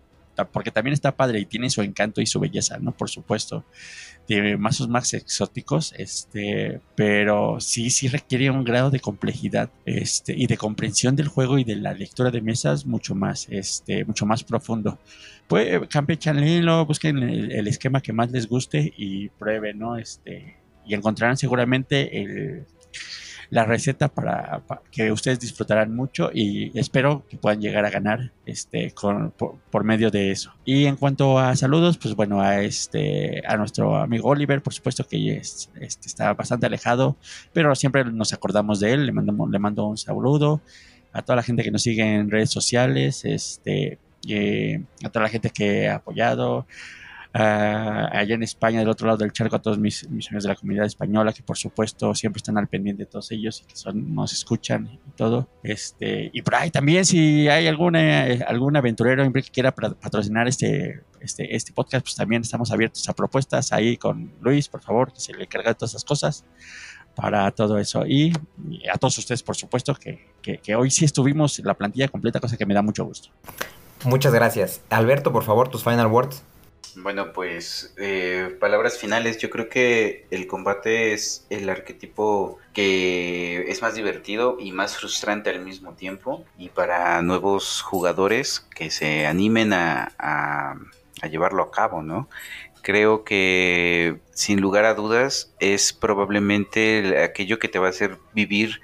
porque también está padre y tiene su encanto y su belleza, ¿no? Por supuesto, tiene mazos más exóticos, este, pero sí, sí requiere un grado de complejidad, este, y de comprensión del juego y de la lectura de mesas mucho más, este, mucho más profundo. Pues campechanlo, busquen el, el esquema que más les guste y prueben, ¿no? Este, y encontrarán seguramente el la receta para, que ustedes disfrutarán mucho y espero que puedan llegar a ganar este por, medio de eso. Y en cuanto a saludos, pues bueno, a este a nuestro amigo Oliver, por supuesto que este, está bastante alejado, pero siempre nos acordamos de él, le mandamos le mando un saludo a toda la gente que nos sigue en redes sociales, este eh, a toda la gente que ha apoyado, allá en España, del otro lado del charco, a todos mis, mis amigos de la comunidad española, que por supuesto siempre están al pendiente de todos ellos y que son, nos escuchan y todo. Este, y por ahí también, si hay alguna, algún aventurero que quiera patrocinar este, este, este podcast, pues también estamos abiertos a propuestas ahí con Luis, por favor, que se le carga todas esas cosas para todo eso. Y, a todos ustedes, por supuesto, que, que, que, hoy sí estuvimos la plantilla completa, cosa que me da mucho gusto. Muchas gracias. Alberto, por favor, tus final words. Bueno, pues eh, palabras finales. Yo creo que el combate es el arquetipo que es más divertido y más frustrante al mismo tiempo. Y para nuevos jugadores que se animen a, llevarlo a cabo, ¿no? Creo que sin lugar a dudas es probablemente aquello que te va a hacer vivir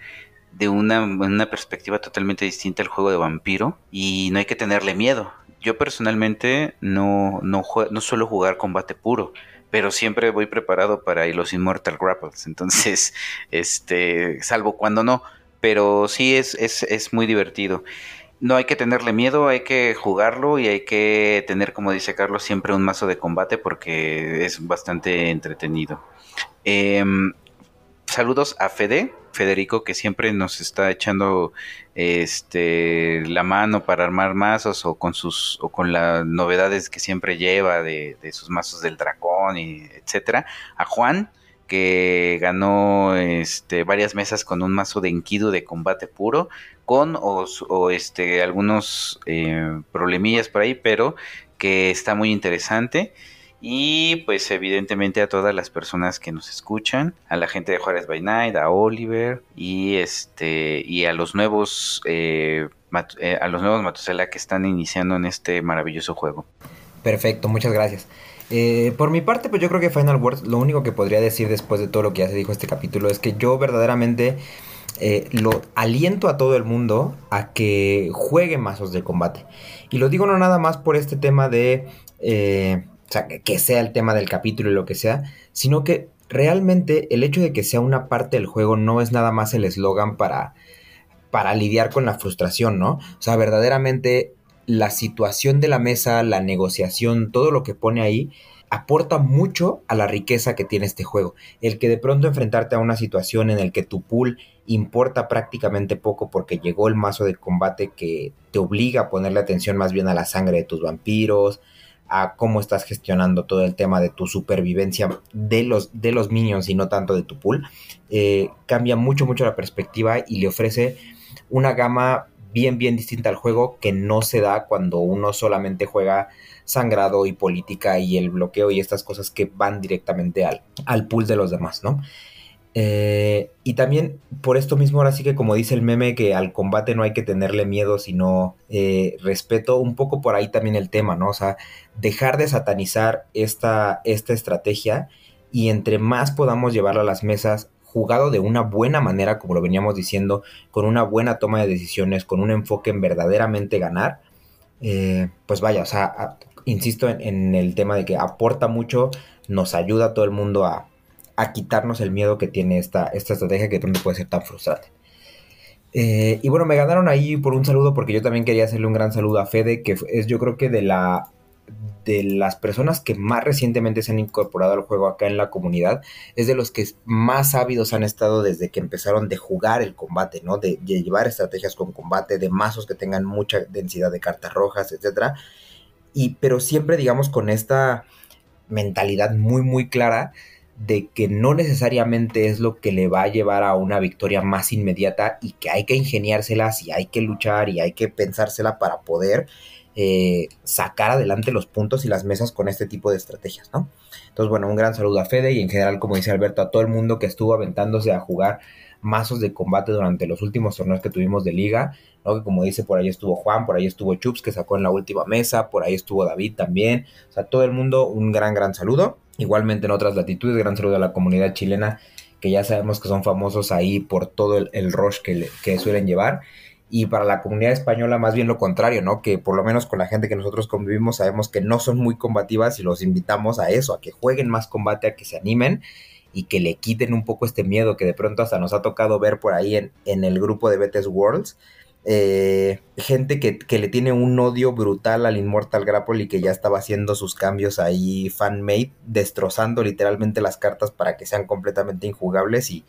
de una, una perspectiva totalmente distinta al juego de vampiro y no hay que tenerle miedo yo personalmente no, no, no suelo jugar combate puro. pero siempre voy preparado para los Immortal Grapples. Entonces, [LAUGHS] este, salvo cuando no. Pero sí es, es, es muy divertido. No hay que tenerle miedo, hay que jugarlo y hay que tener, como dice Carlos, siempre un mazo de combate porque es bastante entretenido. Em, saludos a Fede, Federico, que siempre nos está echando este la mano para armar mazos o con sus o con las novedades que siempre lleva de, sus mazos del dragón y etcétera. A Juan, que ganó este, varias mesas con un mazo de Enkidu de combate puro, con o, este, algunos eh, problemillas por ahí, pero que está muy interesante. Y pues evidentemente a todas las personas que nos escuchan, a la gente de Juárez by Night, a Oliver y este y a los nuevos eh, eh, a los nuevos Matusela que están iniciando en este maravilloso juego. Perfecto, muchas gracias. Eh, por mi parte, pues yo creo que Final Words, lo único que podría decir después de todo lo que ya se dijo este capítulo es que yo verdaderamente lo aliento a todo el mundo a que juegue mazos de combate. Y lo digo no nada más por este tema de o sea, que sea el tema del capítulo y lo que sea, sino que realmente el hecho de que sea una parte del juego no es nada más el eslogan para, para lidiar con la frustración, ¿no? O sea, verdaderamente la situación de la mesa, la negociación, todo lo que pone ahí, aporta mucho a la riqueza que tiene este juego. El que de pronto enfrentarte a una situación en el que tu pool importa prácticamente poco porque llegó el mazo de combate que te obliga a ponerle atención más bien a la sangre de tus vampiros, a cómo estás gestionando todo el tema de tu supervivencia de los, de los minions y no tanto de tu pool, eh, cambia mucho, mucho la perspectiva y le ofrece una gama bien, bien distinta al juego que no se da cuando uno solamente juega sangrado y política y el bloqueo y estas cosas que van directamente al, al pool de los demás, ¿no? Eh, y también por esto mismo, ahora sí que como dice el meme, que al combate no hay que tenerle miedo, sino eh, respeto, un poco por ahí también el tema, ¿no? O sea, dejar de satanizar esta, esta estrategia y entre más podamos llevarlo a las mesas, jugado de una buena manera, como lo veníamos diciendo, con una buena toma de decisiones, con un enfoque en verdaderamente ganar, eh, pues vaya, o sea, insisto en el tema de que aporta mucho, nos ayuda a todo el mundo a a quitarnos el miedo que tiene esta, esta estrategia que puede ser tan frustrante. Eh, y bueno, me ganaron ahí por un saludo porque yo también quería hacerle un gran saludo a Fede, que es yo creo que de la de las personas que más recientemente se han incorporado al juego acá en la comunidad, es de los que más ávidos han estado desde que empezaron de jugar el combate, ¿no? De, de llevar estrategias con combate, de mazos que tengan mucha densidad de cartas rojas, etc. Y, pero siempre, digamos, con esta mentalidad muy, muy clara de que no necesariamente es lo que le va a llevar a una victoria más inmediata y que hay que ingeniárselas y hay que luchar y hay que pensársela para poder eh, sacar adelante los puntos y las mesas con este tipo de estrategias, ¿no? Entonces, bueno, un gran saludo a Fede y en general, como dice Alberto, a todo el mundo que estuvo aventándose a jugar mazos de combate durante los últimos torneos que tuvimos de liga, ¿no? Que como dice, por ahí estuvo Juan, por ahí estuvo Chups que sacó en la última mesa, por ahí estuvo David también, o sea, todo el mundo, un gran, gran saludo. Igualmente en otras latitudes, gran saludo a la comunidad chilena, que ya sabemos que son famosos ahí por todo el, rush que, que suelen llevar. Y para la comunidad española, más bien lo contrario, ¿no? Que por lo menos con la gente que nosotros convivimos, sabemos que no son muy combativas y los invitamos a eso, a que jueguen más combate, a que se animen y que le quiten un poco este miedo que de pronto hasta nos ha tocado ver por ahí en, en el grupo de Betes Worlds, eh, gente que, le tiene un odio brutal al Immortal Grapple y que ya estaba haciendo sus cambios ahí fan-made, destrozando literalmente las cartas para que sean completamente injugables y,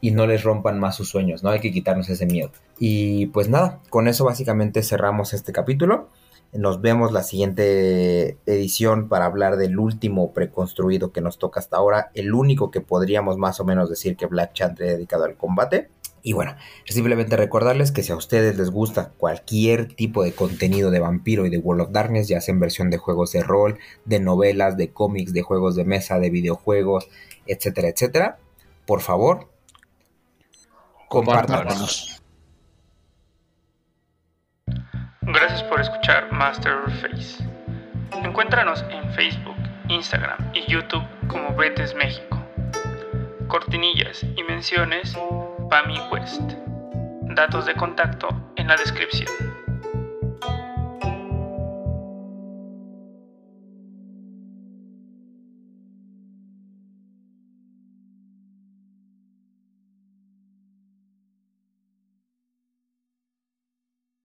y no les rompan más sus sueños, ¿no? Hay que quitarnos ese miedo. Y pues nada, con eso básicamente cerramos este capítulo. Nos vemos la siguiente edición para hablar del último preconstruido que nos toca hasta ahora, el único que podríamos más o menos decir que Black Chandler dedicado al combate. Y bueno, simplemente recordarles que si a ustedes les gusta cualquier tipo de contenido de vampiro y de World of Darkness, ya sea en versión de juegos de rol, de novelas, de cómics, de juegos de mesa, de videojuegos, etcétera, etcétera, por favor, compártanos. Gracias por escuchar Master Face. Encuéntranos en Facebook, Instagram y YouTube como Betes México. Cortinillas y menciones Pami West. Datos de contacto en la descripción.